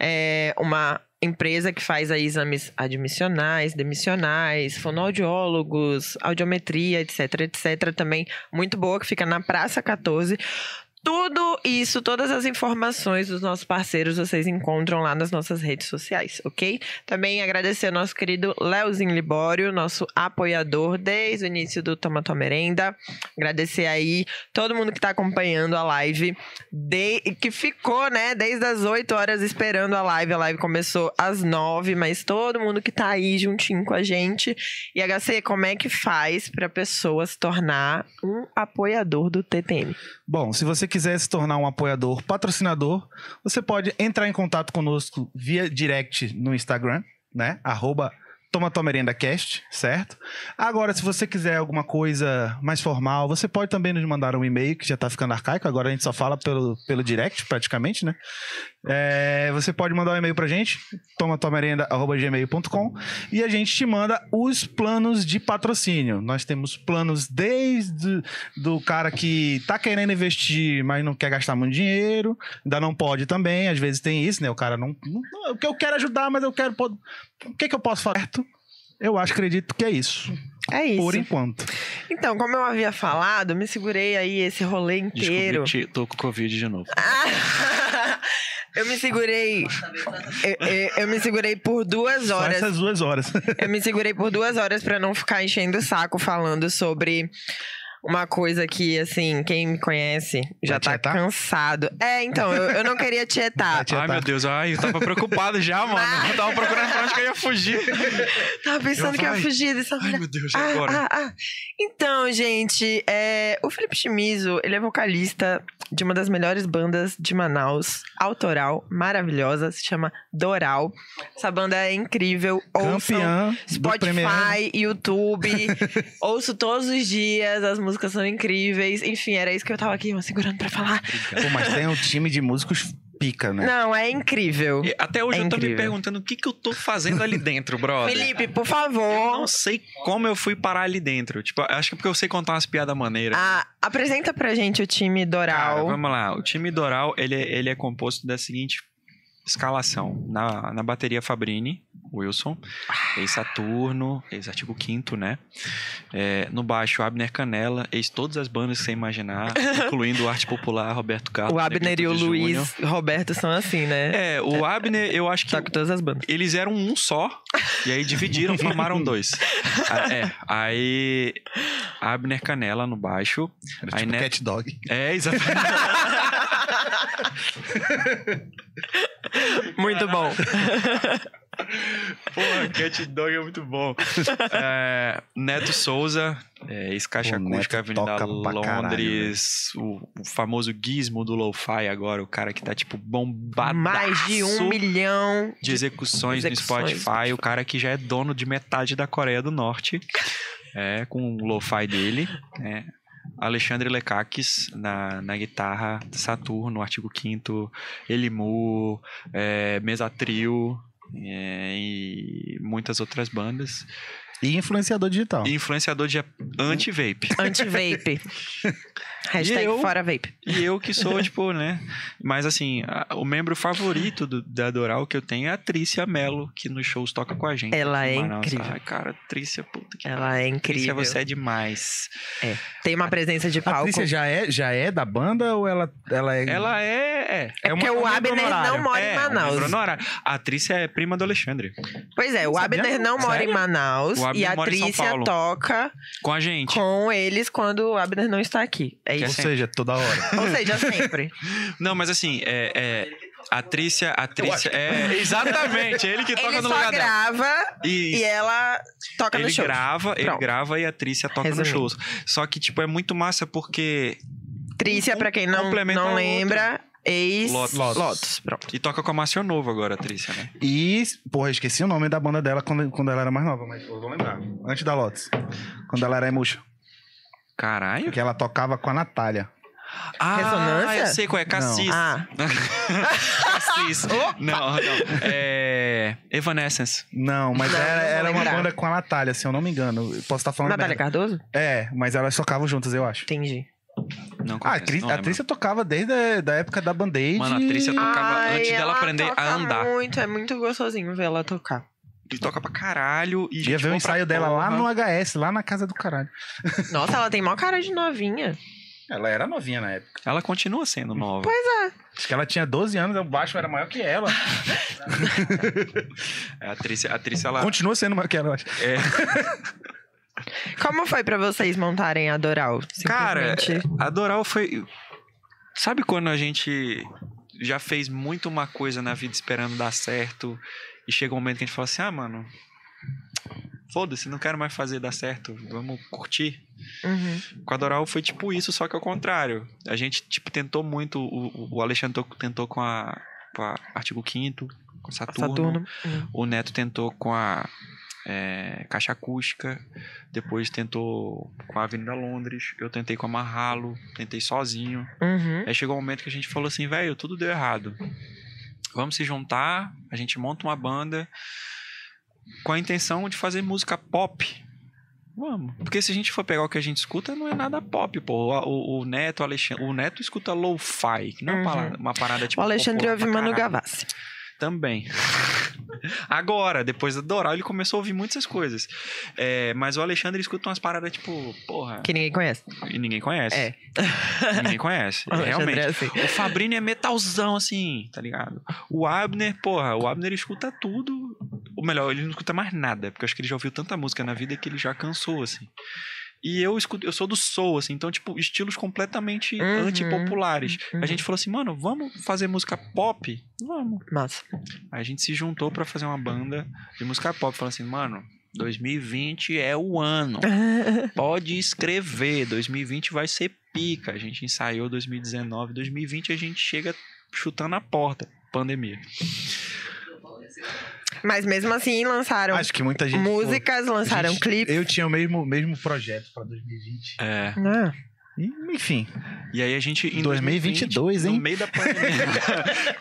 é uma empresa que faz aí exames admissionais, demissionais, fonoaudiólogos, audiometria, etc, etc. Também muito boa, que fica na Praça 14. Tudo isso, todas as informações dos nossos parceiros vocês encontram lá nas nossas redes sociais, ok? Também agradecer ao nosso querido Leozinho Libório, nosso apoiador desde o início do Toma Tua Merenda. Agradecer aí todo mundo que tá acompanhando a live, de- que ficou, né, desde as 8 horas esperando a live. A live começou às 9, mas todo mundo que tá aí juntinho com a gente. E HC, como é que faz pra pessoa se tornar um apoiador do TTM? Bom, se você quiser se tornar um apoiador patrocinador, você pode entrar em contato conosco via direct no Instagram, né? Arroba Toma Tua Merenda Cast, certo? Agora, se você quiser alguma coisa mais formal, você pode também nos mandar um e-mail, que já tá ficando arcaico, agora a gente só fala pelo, pelo direct, praticamente, né? É, você pode mandar um e-mail pra gente, tomatuamerenda.gmail.com e a gente te manda os planos de patrocínio. Nós temos planos desde do cara que tá querendo investir, mas não quer gastar muito dinheiro, ainda não pode também, às vezes tem isso, né? O cara não, não eu quero ajudar, mas eu quero o que que eu posso fazer? Eu acho, acredito que é isso, É isso. por enquanto. Então, como eu havia falado, me segurei aí esse rolê inteiro. Descobri que tô com Covid de novo. Eu me segurei. Eu, eu- eu me segurei por duas Só horas. essas duas horas. Eu me segurei por duas horas pra não ficar enchendo o saco falando sobre uma coisa que, assim, quem me conhece já Vai tá tietar? cansado. É, então, eu, eu não queria tietar. Ai, meu Deus, ai, eu tava preocupado já, mano. Eu tava procurando pra onde que eu ia fugir. Tava pensando Eu que ia vai. fugir dessa Ai, mulher. meu Deus, Ah, agora? ah, ah. Então, gente, é, o Felipe Chimizo, ele é vocalista de uma das melhores bandas de Manaus, autoral, maravilhosa, se chama Doral. Essa banda é incrível. Ouçam Campeã do Premier. Spotify, YouTube. ouço todos os dias, as músicas são incríveis. Enfim, era isso que eu tava aqui segurando pra falar. Pô, mas tem um time de músicos pica, né? Não, é incrível. E Até hoje É eu tô me incrível. perguntando o que que eu tô fazendo ali dentro, brother. Felipe, por Eu favor, não sei como eu fui parar ali dentro. Tipo, acho que é porque eu sei contar umas piadas maneiras. ah, apresenta pra gente o time Cara, Doral. vamos lá. O time Doral, ele, é- ele é composto da seguinte escalação. Na, na bateria Fabrini, Wilson, ex-Saturno, ex-Artigo Quinto, né? É, no baixo, Abner Canela, ex todas as bandas que você imaginar, incluindo o Arte Popular, Roberto Carlos. O Abner e o Luiz Júnior. Roberto são assim, né? É, o Abner, eu acho que Tá com todas as bandas. eles eram um só, e aí dividiram, formaram dois. Ah, é, aí Abner Canela no baixo. Era Aí, tipo? Cat Dog. É, exatamente. Muito bom. Porra, Cat Dog é muito bom. É, Neto Souza, é, ex-caixa acústica, Avenida pra caralho, Londres, o, o famoso gizmo do lo-fi agora, o cara que tá tipo bombado Mais de um milhão de execuções, execuções no Spotify, o cara que já é dono de metade da Coreia do Norte, é, com o lo-fi dele, né? Alexandre Lekakis na, na guitarra, Saturno, Artigo 5 Elimu, é, Mesa Trio é, e muitas outras bandas. E influenciador digital. E influenciador de anti-vape. anti-vape. Hashtag eu? fora vape. E eu que sou, tipo, né? Mas assim, a- o membro favorito do, da Doral que eu tenho é a Trícia Mello, que nos shows toca com a gente. Ela em é Manaus. incrível. Ai, cara, Trícia, puta que Ela é Trícia, incrível. você é demais. Tem uma presença de A palco. Patrícia já é, já é da banda ou ela, ela é. Ela é. É porque uma- o um membro Abner honorário. não mora é, em Manaus. A Trícia é prima do Alexandre. Pois é, o sabia, Abner não não. mora em Sério? Manaus O Abner e a em Trícia toca Com a gente. com eles quando o Abner não está aqui. É É Ou seja, toda hora. Ou seja, sempre. Não, mas assim, é. é a Trícia. A Trícia. É, exatamente, ele que toca Ele no só lugar dela. grava E, e ela toca no ele show. grava, ele Pronto. grava e a Trícia toca Resumindo. shows. Só que, tipo, é muito massa porque. Trícia, pra quem não, não lembra, ex Lotus. Lotus. Pronto. E toca com a Márcio Novo agora, a Trícia, né? E, porra, esqueci o nome da banda dela quando, quando ela era mais nova, mas eu vou lembrar. Antes da Lotus. Quando ela era emuxa. Caralho. Que ela tocava com a Natália. Ah, Ressonância? eu sei qual é. Cassis. Ah, Cassis. Não, não. É. Evanescence. Não, mas Não, era, não era uma banda com a Natália, se eu não me engano. Eu Posso estar falando Natália merda. Cardoso? É, mas elas tocavam juntas, eu acho. Entendi. Não Ah, a, conheço, Cris, não a. Trícia tocava desde a da época da Band-Aid. Mano, a Trícia tocava Ai, antes dela ela aprender a andar. muito, é muito gostosinho ver ela tocar. E toca pra caralho. E Ia gente ver o boa ensaio dela lá no HS, lá na casa do caralho. Nossa, ela tem maior cara de novinha. Ela era novinha na época. Ela continua sendo nova. Acho que ela tinha 12 anos, o baixo era maior que ela. A atriz, a atriz ela. Continua sendo maior que ela, eu acho. É, Como foi pra vocês montarem a Doral? Cara, a Doral foi. Sabe quando a gente já fez muito uma coisa na vida esperando dar certo e chega um momento que a gente fala assim: ah, mano, foda-se, não quero mais fazer dar certo, vamos curtir. Uhum. Com a Doral foi tipo isso, só que ao contrário. A gente, tipo, tentou muito. O, o Alexandre to- tentou com a, com a Artigo 5, com Saturno. Saturno. Uhum. O Neto tentou com a é, Caixa Acústica. Depois tentou com a Avenida Londres. Eu tentei com a Marralo. Tentei sozinho. Uhum. Aí chegou um momento que a gente falou assim, velho, tudo deu errado. Vamos se juntar, a gente monta uma banda com a intenção de fazer música pop. Vamos. Porque se a gente for pegar o que a gente escuta, não é nada pop, pô. O, o- o Neto, o Alexandre, o Neto escuta lo-fi, que não é uma Uhum. parada, uma parada tipo. O Alexandre ouve Manu. Gavassi. Também. Agora, depois da Doral, ele começou a ouvir muitas coisas. É, mas o Alexandre escuta umas paradas tipo, porra, Que ninguém conhece. e ninguém conhece. É. Ninguém conhece. Realmente. é assim. O Fabrini é metalzão, assim, tá ligado? O Abner, porra, o Abner escuta tudo. Ou melhor, ele não escuta mais nada, porque eu acho que ele já ouviu tanta música na vida que ele já cansou, assim. E eu escuto, eu sou do soul, assim, então, tipo, estilos completamente Uhum. antipopulares. Uhum. A gente falou assim, mano, vamos fazer música pop? Vamos. Massa. Aí a gente se juntou pra fazer uma banda de música pop. Falando assim, mano, 2020 é o ano. Pode escrever, 2020 vai ser pica. A gente ensaiou 2019, 2020 a gente chega chutando a porta. Pandemia. Mas mesmo assim lançaram Acho que muita gente. músicas, lançaram gente- clipes. Eu tinha o mesmo, mesmo projeto pra 2020. É. Ah, enfim, E aí a gente. Em 2022, 2020, hein? No meio da pandemia.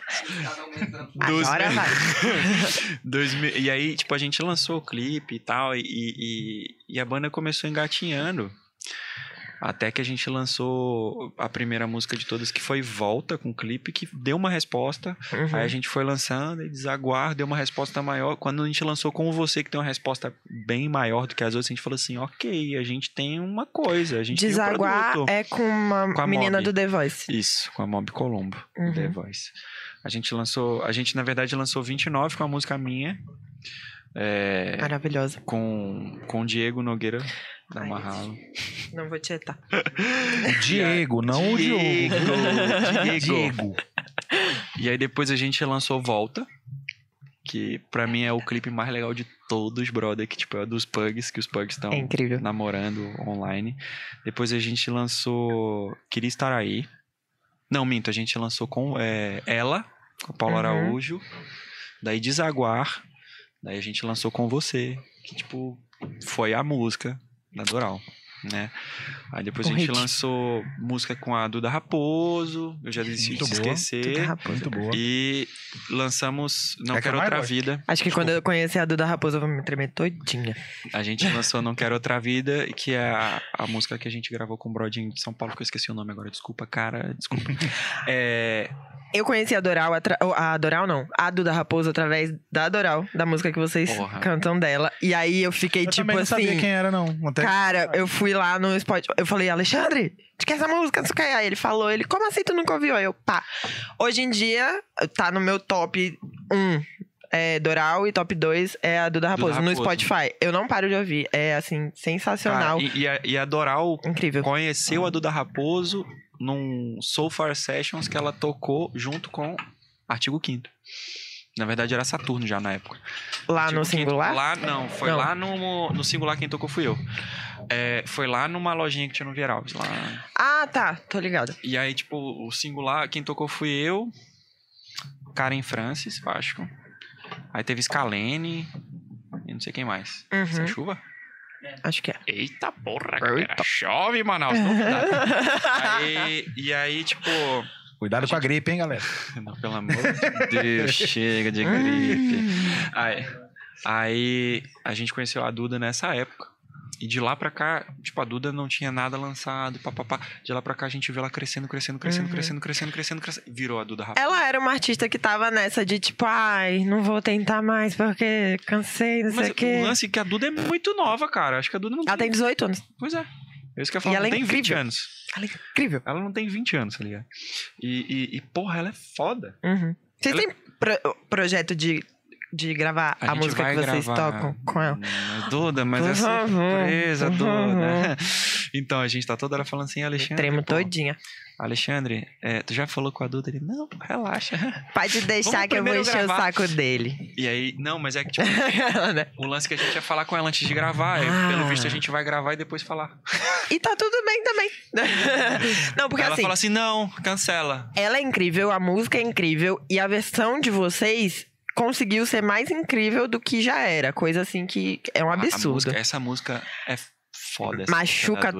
Agora vai. 2000 e aí, tipo, a gente lançou o clipe e tal, e, e, e a banda começou engatinhando. Até que a gente lançou a primeira música de todas, que foi Volta, com o clipe, que deu uma resposta. Uhum. Aí a gente foi lançando e desaguar, deu uma resposta maior. Quando a gente lançou com você, que tem uma resposta bem maior do que as outras, a gente falou assim: ok, a gente tem uma coisa, a gente tem um Desaguar produto. é com uma Com a menina Mob. do The Voice. Isso, com a Mob Colombo, Uhum. The Voice. A gente lançou, a gente na verdade lançou 29 com a música minha. É, Maravilhosa. com, com o Diego Nogueira da Ai, Marralo. Não vou te etar. Diego, não o Diogo. Diego. Diego. E aí depois a gente lançou Volta, que pra mim é o clipe mais legal de todos, brother, que tipo é o dos Pugs, que os Pugs estão É namorando online. Depois a gente lançou Queria Estar Aí. Não, minto, a gente lançou com é, ela, com a Paula Uhum. Araújo. Daí Desaguar. Daí a gente lançou com você, que tipo foi a música da Doral, né? Aí depois a gente hit. lançou música com a Duda Raposo, eu já desisti de Muito se boa. esquecer. Duda Raposo. Muito boa. E lançamos Não É que eu Quero Outra gosto. Vida. Acho que quando eu conhecer a Duda Raposa, eu vou me tremer todinha. A gente lançou Não Quero Outra Vida, que é a, a música que a gente gravou com o Brodinho de São Paulo, que eu esqueci o nome agora, desculpa, cara, desculpa. É, Eu conheci a Doral, a Doral não, a Duda Raposa através da Doral, da música que vocês Porra. cantam dela. E aí eu fiquei Eu tipo também não assim. sabia quem era, não. Até... Cara, eu fui lá no Spotify, eu falei, Alexandre, tu quer essa música? Não sei o que. Aí ele falou, ele, como assim tu nunca ouviu? Aí eu, pá. Hoje em dia, tá no meu top 1 é Doral e top 2 é a Duda Raposo, no Raposo. Spotify. Eu não paro de ouvir, é assim, sensacional, cara, e, e a, e a Doral incrível. conheceu a Duda Raposo num Soul Far Sessions que ela tocou junto com Artigo 5 Na verdade era Saturno já na época. Lá Artigo no Quinto- singular? Lá não, foi Não. lá no, no singular quem tocou fui eu. É, foi lá numa lojinha que tinha no Vieralves, lá Ah, tá, tô ligada. E aí, tipo, o singular, quem tocou fui eu, Karen Francis, eu acho. Aí teve Scalene e não sei quem mais. Uhum. Essa chuva? Acho que é. Eita porra, galera. Chove, Manaus. Não aí, e aí, tipo... Cuidado com a gripe, hein, galera. Não, pelo amor de Deus, chega de gripe. Aí, aí a gente conheceu a Duda nessa época. E de lá pra cá, tipo, a Duda não tinha nada lançado, papapá. De lá pra cá a gente viu ela crescendo, crescendo, crescendo, Uhum. crescendo, crescendo, crescendo, crescendo. Virou a Duda Raposo. Ela era uma artista que tava nessa de tipo, ai, não vou tentar mais porque cansei, não sei Mas o quê. o lance é que a Duda é muito nova, cara. Acho que a Duda não Ela tem 18 anos. Pois é. É isso que eu E falo, ela não é tem 20 incrível. anos. Ela é incrível. Ela não tem 20 anos, tá ligado? E, e, e, porra, ela é foda. Uhum. Vocês Ela- têm pro- projeto de, de gravar a, gente música que vocês gravar- tocam com ela? Hum, Duda, mas é Por surpresa, Duda. Então, a gente tá toda hora falando assim, Eu Alexandre. tremo pô, todinha. Alexandre, é, tu já falou com a Duda? Ele, não, pô, relaxa. Pode deixar Vamos que eu vou encher gravar. o saco dele. E aí, não, mas é que, tipo, Né? o lance que a gente ia falar com ela antes de gravar. Ah. Pelo visto, a gente vai gravar e depois falar. e tá tudo bem também. Não, porque ela assim, fala assim, não, cancela. ela é incrível, a música é incrível e a versão de vocês conseguiu ser mais incrível do que já era. Coisa assim que é um absurdo. música- essa música é foda. essa Machuca.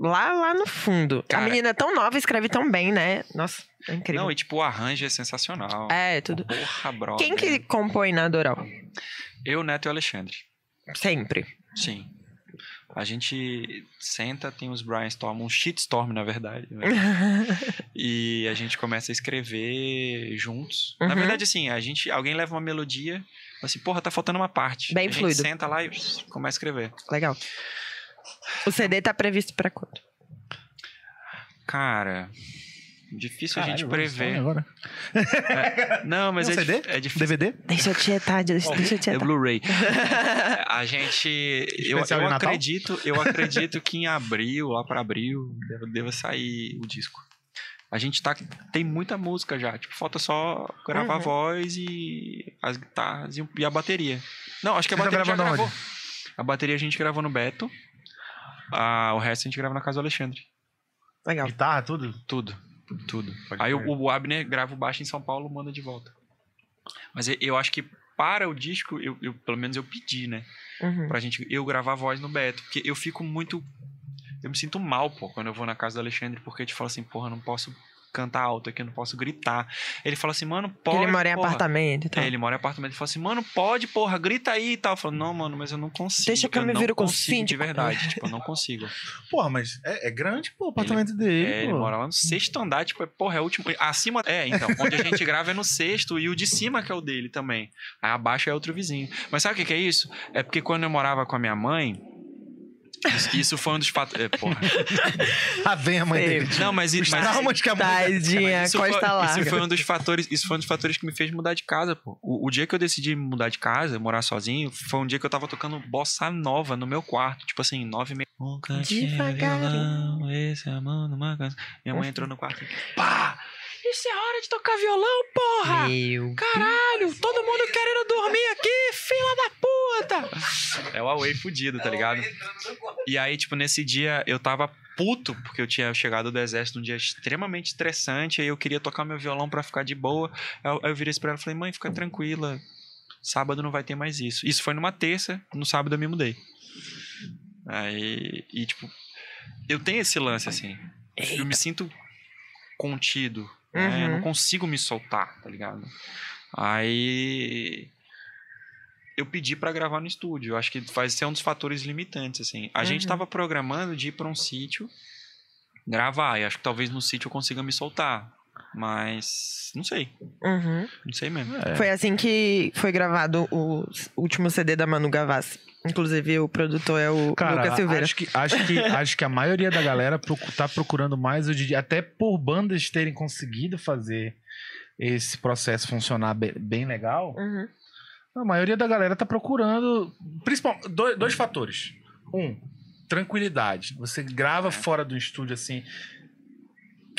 Lá, lá no fundo. Cara- a menina é tão nova, escreve tão bem, né? Nossa, é incrível. Não, e tipo, o arranjo é sensacional. É, tudo. Porra, brother. Quem que compõe na Doral? Eu, Neto e Alexandre. Sempre. Sim. A gente senta, tem os brainstorm, um shitstorm, na verdade. né? e a gente começa a escrever juntos. Na Uhum. verdade, assim, a gente, alguém leva uma melodia, assim, porra, tá faltando uma parte. Bem a gente fluido. senta lá e começa a escrever. Legal. O CD tá previsto pra quando? Cara, difícil a gente Caralho, prever. Agora. Não, mas Um é, CD? é difícil. DVD? Deixa eu tietar, deixa, deixa eu É tietar. Blu-ray. a gente. Eu, eu acredito, eu acredito que em abril, lá pra abril, deva, sair o disco. A gente tá. Tem muita música já. Tipo, falta só gravar Uhum. a voz e as guitarras e, e a bateria. Não, acho que a Vocês bateria já gravando gravou. A bateria a gente gravou no Beto. Ah, o resto a gente grava na casa do Alexandre. Legal. Guitarra, tudo? Tudo. Tudo. Pode Aí o, o Abner grava o baixo em São Paulo manda de volta. Mas eu, eu acho que para o disco, eu, eu- pelo menos eu pedi, né? Uhum. Pra gente eu gravar a voz no Beto. Porque eu fico muito. Eu me sinto mal, pô, quando eu vou na casa do Alexandre, porque eu te falo assim, porra, não posso cantar alto aqui, eu não posso gritar. Ele fala assim, mano, pode. ele mora em porra. apartamento e tal. É, ele mora em apartamento. Ele fala assim, mano, pode, porra, grita aí e tal. Eu falo, não, mano, mas eu não consigo. Deixa que eu me não viro com o consigo De verdade, tipo, eu não consigo. Porra, mas é, é grande, pô, o apartamento dele. É, ele mora lá no sexto andar, tipo, é, porra, é o último. Acima. É, então, onde a gente grava é no sexto e o de cima que é o dele também. Aí abaixo é outro vizinho. Mas sabe o que, que é isso? É porque quando eu morava com a minha mãe. Isso, isso foi um dos fatos. É, porra. Ah, vem a mãe dele. Não, mas, Os mas, traumas que a mãe... Tadinha, isso, foi, costa larga. isso foi um dos fatores. Isso foi um dos fatores que me fez mudar de casa, pô. O, o dia que eu decidi mudar de casa, morar sozinho, foi um dia que eu tava tocando bossa nova no meu quarto. Tipo assim, nove e meia. Nunca tinha Devagar. violão, esse amor numa canção. Minha mãe entrou no quarto e. Pá! Isso é hora de tocar violão, porra! Meu. Caralho, todo mundo querendo dormir aqui, fila da puta! É o Huawei fudido, tá ligado? E aí, tipo, nesse dia eu tava puto, porque eu tinha chegado do exército num dia extremamente estressante, aí eu queria tocar meu violão pra ficar de boa. Aí eu, aí eu virei pra ela e falei, mãe, fica tranquila, sábado não vai ter mais isso. Isso foi numa terça, no sábado eu me mudei. Aí, e tipo, eu tenho esse lance assim, eu me sinto contido, né? Eu não Uhum. consigo me soltar, tá ligado? Aí eu pedi pra gravar no estúdio. Acho que vai ser um dos fatores limitantes, assim. A gente Uhum. tava programando de ir pra um sítio gravar. E acho que talvez no sítio eu consiga me soltar. Mas não sei. Uhum. Não sei mesmo. Foi assim que foi gravado o último CD da Manu Gavassi. Inclusive, o produtor é o Cara, Lucas Silveira. acho que, acho, que, acho que a maioria da galera tá procurando mais hoje em dia, até por bandas terem conseguido fazer esse processo funcionar be- bem legal. Uhum. A maioria da galera tá procurando. Principal, dois, dois fatores. Um, tranquilidade. Você grava fora do estúdio assim.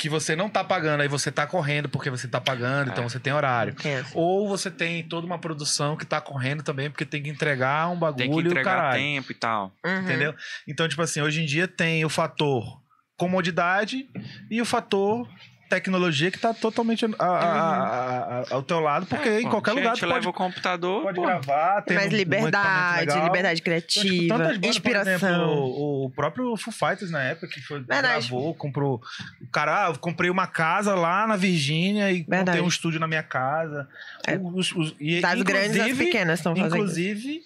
Que você não tá pagando, aí você tá correndo porque você tá pagando, É. então você tem horário. Pensa. Ou você tem toda uma produção que tá correndo também, porque tem que entregar um bagulho Tem que e o entregar caralho. tempo e tal. Uhum. Entendeu? Então, tipo assim, hoje em dia tem o fator comodidade e o fator tecnologia que tá totalmente a- a- a- a- ao teu lado, porque É, em qualquer gente lugar tu leva pode, o computador. pode pô. gravar, tem mais um- um liberdade, liberdade Então, tipo, criativa, bandas, por inspiração. exemplo, o, o próprio Foo Fighters na época que foi, Verdade. gravou, comprou. O cara, ah, eu comprei uma casa lá na Virgínia e Verdade. montei um estúdio na minha casa. É. Os- os- e, Das grandes às pequenas estão fazendo. Inclusive,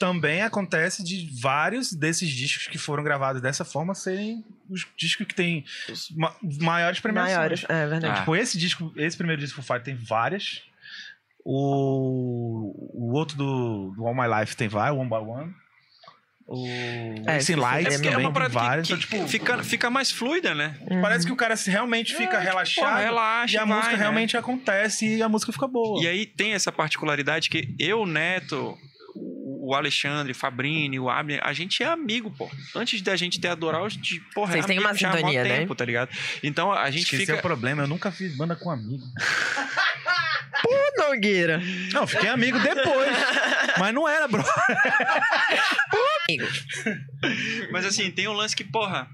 também acontece de vários desses discos que foram gravados dessa forma serem os discos que têm ma- maiores premiações. Maiores, é verdade. Ah. Tipo, esse disco, esse primeiro disco do Fighters tem várias. O, o outro do, do All My Life tem várias, One by One. O É, Racing Lights é É também, parada vários. que, Então, que tipo, fica, fica mais fluida, né? parece que o cara realmente fica relaxado. Porra, relaxa, e a vai, música né? realmente acontece e a música fica boa. E aí tem essa particularidade que eu, Neto, o Alexandre, Fabrini, o Abner, a gente é amigo, pô. Antes da gente ter adorar, a gente, porra, Vocês é têm amigo uma sintonia, né? tempo, tá ligado? Então a gente Acho que esse fica... é o problema, eu nunca fiz banda com amigo. Ô, Nogueira. Não, fiquei amigo depois. mas não era, bro. Mas assim, tem um lance que, porra.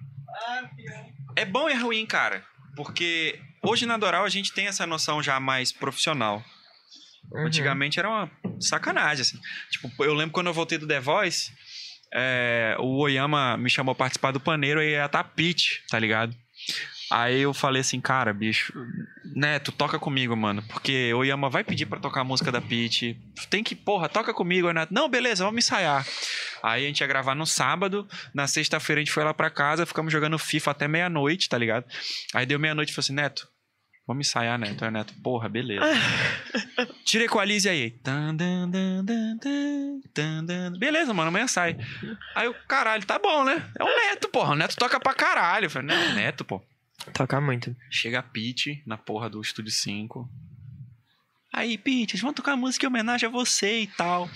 É bom e é ruim, cara. Porque hoje na Doral a gente tem essa noção já mais profissional. Uhum. Antigamente era uma sacanagem, assim. Tipo, eu lembro quando eu voltei do The Voice, é, o Oyama me chamou pra participar do paneiro e ia tá pitch, tá ligado? Aí eu falei assim, cara, bicho, Neto, toca comigo, mano. Porque o Oyama vai pedir pra tocar a música da Pitty. Tem que, porra, toca comigo, aí Neto. Não, beleza, vamos ensaiar. Aí a gente ia gravar no sábado. Na sexta-feira a gente foi lá pra casa, ficamos jogando FIFA até meia-noite, tá ligado? Aí deu meia-noite e falei assim, Neto, vamos ensaiar, Neto. Aí o Neto, porra, beleza. Tirei com a Liz e aí. Tan, dan, dan, dan, dan, dan, dan. Beleza, mano, amanhã sai. Aí o caralho, tá bom, né? É o Neto, porra. O Neto toca pra caralho. Eu falei, não, Neto, pô. Toca muito. Chega a Pete na porra do Estúdio 5. Aí, Pete, eles vão tocar música em homenagem a você e tal.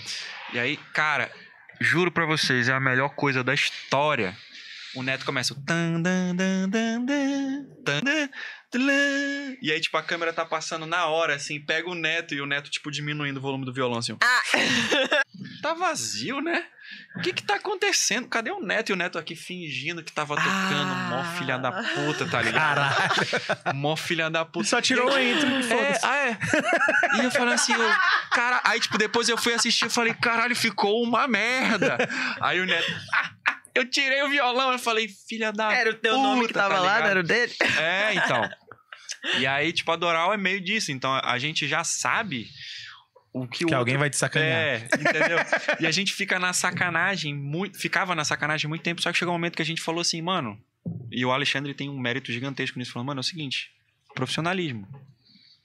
E aí, cara, juro pra vocês, é a melhor coisa da história. O Neto começa o tan dan dan dan dan tan dan E aí, tipo, a câmera tá passando na hora, assim, pega o Neto e o Neto, tipo, diminuindo o volume do violão, assim. ó. Tá vazio, né? O que que tá acontecendo? Cadê o Neto? E o Neto aqui fingindo que tava tocando. Mó filha da puta, tá ligado? Caralho. Mó filha da puta. Só tirou o intro e É, foda-se. ah, é. E eu falando assim, eu, cara, aí tipo, depois eu fui assistir e falei, caralho, ficou uma merda. Aí o Neto, "Ah, ah", eu tirei o violão, eu falei, filha da Era o teu puta, nome que tava tá lá, não era o dele? É, então. E aí, tipo, a Doral é meio disso. Então a gente já sabe o que, Que o alguém vai te sacanear. É, entendeu? e a gente fica na sacanagem, muito, ficava na sacanagem muito tempo, só que chegou um momento que a gente falou assim, mano. E o Alexandre tem um mérito gigantesco nisso, falando, mano, é o seguinte, profissionalismo.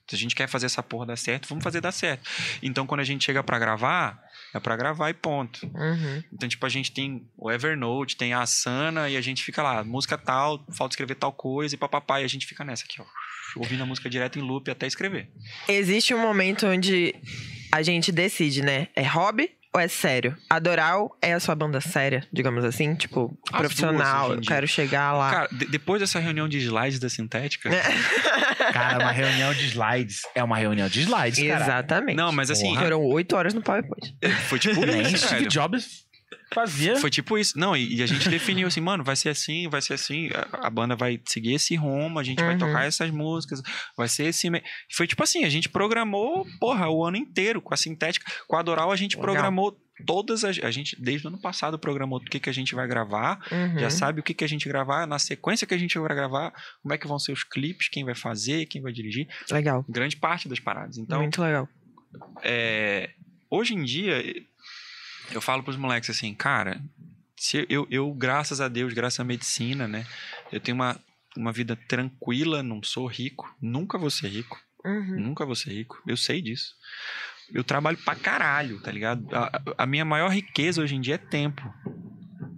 Se a gente quer fazer essa porra dar certo, vamos fazer dar certo. Então, quando a gente chega pra gravar, é pra gravar e ponto. Uhum. Então, tipo, a gente tem o Evernote, tem a Asana, e a gente fica lá, música tal, falta escrever tal coisa, e papapá, e a gente fica nessa aqui, ó. Ouvindo a música direto em loop até escrever. Existe um momento onde a gente decide, né? É hobby ou é sério? A Doral é a sua banda séria, digamos assim? Tipo, As profissional, duas, eu quero chegar lá. Cara, de- depois dessa reunião de slides da Sintética. Cara, uma reunião de slides. É uma reunião de slides, cara. Exatamente. Não, mas assim, Foram oito horas no PowerPoint. foi tipo Nem Steve. Jobs fazia. Foi tipo isso. Não, e, e a gente definiu assim, mano, vai ser assim, vai ser assim. A, a banda vai seguir esse rumo, a gente vai Uhum. tocar essas músicas, vai ser esse. me- Foi tipo assim, a gente programou, porra, o ano inteiro com a Sintética. Com a Doral, a gente Legal. programou todas as. A gente, desde o ano passado, programou o que, que a gente vai gravar. Uhum. Já sabe o que, que a gente gravar, na sequência que a gente vai gravar, como é que vão ser os clipes, quem vai fazer, quem vai dirigir. Legal. Grande parte das paradas. Então, Muito legal. é, hoje em dia, eu falo pros moleques assim, cara, se eu, eu, graças a Deus, graças à medicina, né, eu tenho uma, uma vida tranquila, não sou rico, nunca vou ser rico, Uhum. nunca vou ser rico, eu sei disso. Eu trabalho pra caralho, tá ligado? A, a minha maior riqueza hoje em dia é tempo.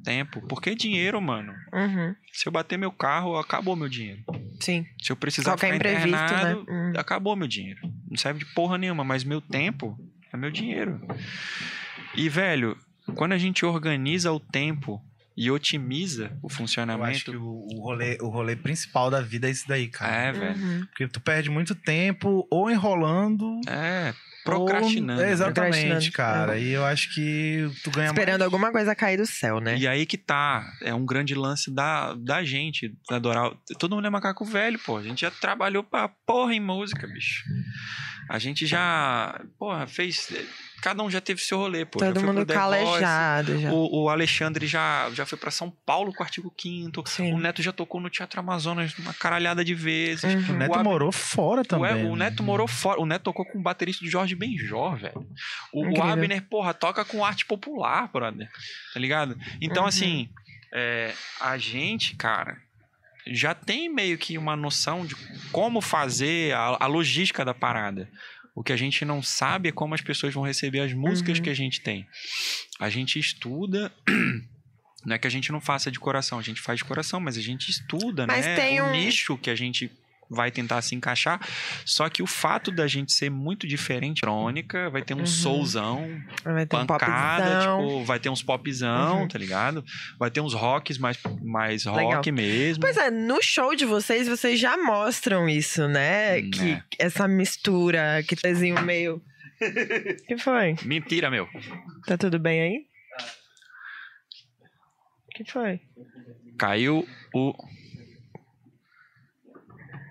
Tempo. Porque dinheiro, mano. Uhum. Se eu bater meu carro, acabou meu dinheiro. Sim. Se eu precisar Qualquer ficar né? internado, Uhum. acabou meu dinheiro. Não serve de porra nenhuma, mas meu tempo é meu dinheiro. E, velho, quando a gente organiza o tempo e otimiza o Eu acho que funcionamento. o, o rolê, o rolê principal da vida é isso daí, cara. É, velho. Uhum. Porque tu perde muito tempo ou enrolando. É, procrastinando. ou- né? Exatamente, Procrastinando. cara. E eu acho que tu ganha Esperando mais. alguma coisa cair do céu, né? E aí que tá. É um grande lance da, da gente, da Doral. Todo mundo é macaco velho, pô. A gente já trabalhou pra porra em música, bicho. A gente já, porra, fez. Cada um já teve seu rolê, pô. Já Todo mundo The Voice, calejado já. O, o Alexandre já, já foi pra São Paulo com o artigo 5 Sim. O Neto já tocou no Teatro Amazonas uma caralhada de vezes. Uhum. O Neto Ab- morou fora O, também. o né? Neto morou fora. O Neto tocou com o baterista do Jorge Benjor, velho. O, o. Abner, porra, toca com arte popular, brother. Tá ligado? Então, Uhum. assim, é, a gente, cara, já tem meio que uma noção de como fazer a, a logística da parada. O que a gente não sabe é como as pessoas vão receber as músicas Uhum. que a gente tem. A gente estuda Não é que a gente não faça de coração, a gente faz de coração, mas a gente estuda, Mas né? tem o um- nicho que a gente vai tentar se encaixar. Só que o fato da gente ser muito diferente, crônica, vai ter um Uhum. soulzão, Vai ter um pancada, popzão. tipo, vai ter uns popzão, Uhum. tá ligado? Vai ter uns rocks mais, mais Legal. rock mesmo. Pois é, no show de vocês, vocês já mostram isso, né? Hum, que é. essa mistura, que desenho meio. que foi? Mentira, meu. Tá tudo bem aí? que foi? Caiu o.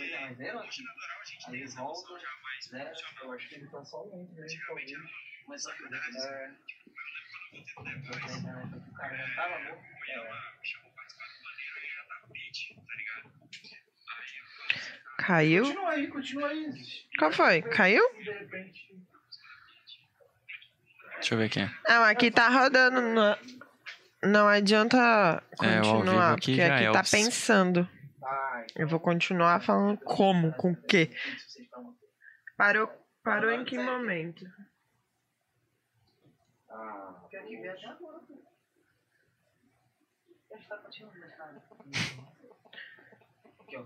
amigo depois. Aí volta, né? Eu acho que ele tá só lento mesmo, talvez. Mas só que é... O cara já tava morto. Caiu? Continua aí, continua aí. Qual foi? Caiu? De repente. Deixa eu ver aqui. Não, aqui tá rodando. Não, não adianta É, o continuar, aqui porque aqui é tá os- pensando. Eu vou continuar falando como, com o quê. Parou, parou em que momento? Quer que ver até agora, pô. Já está continuando, mas. Aqui, ó.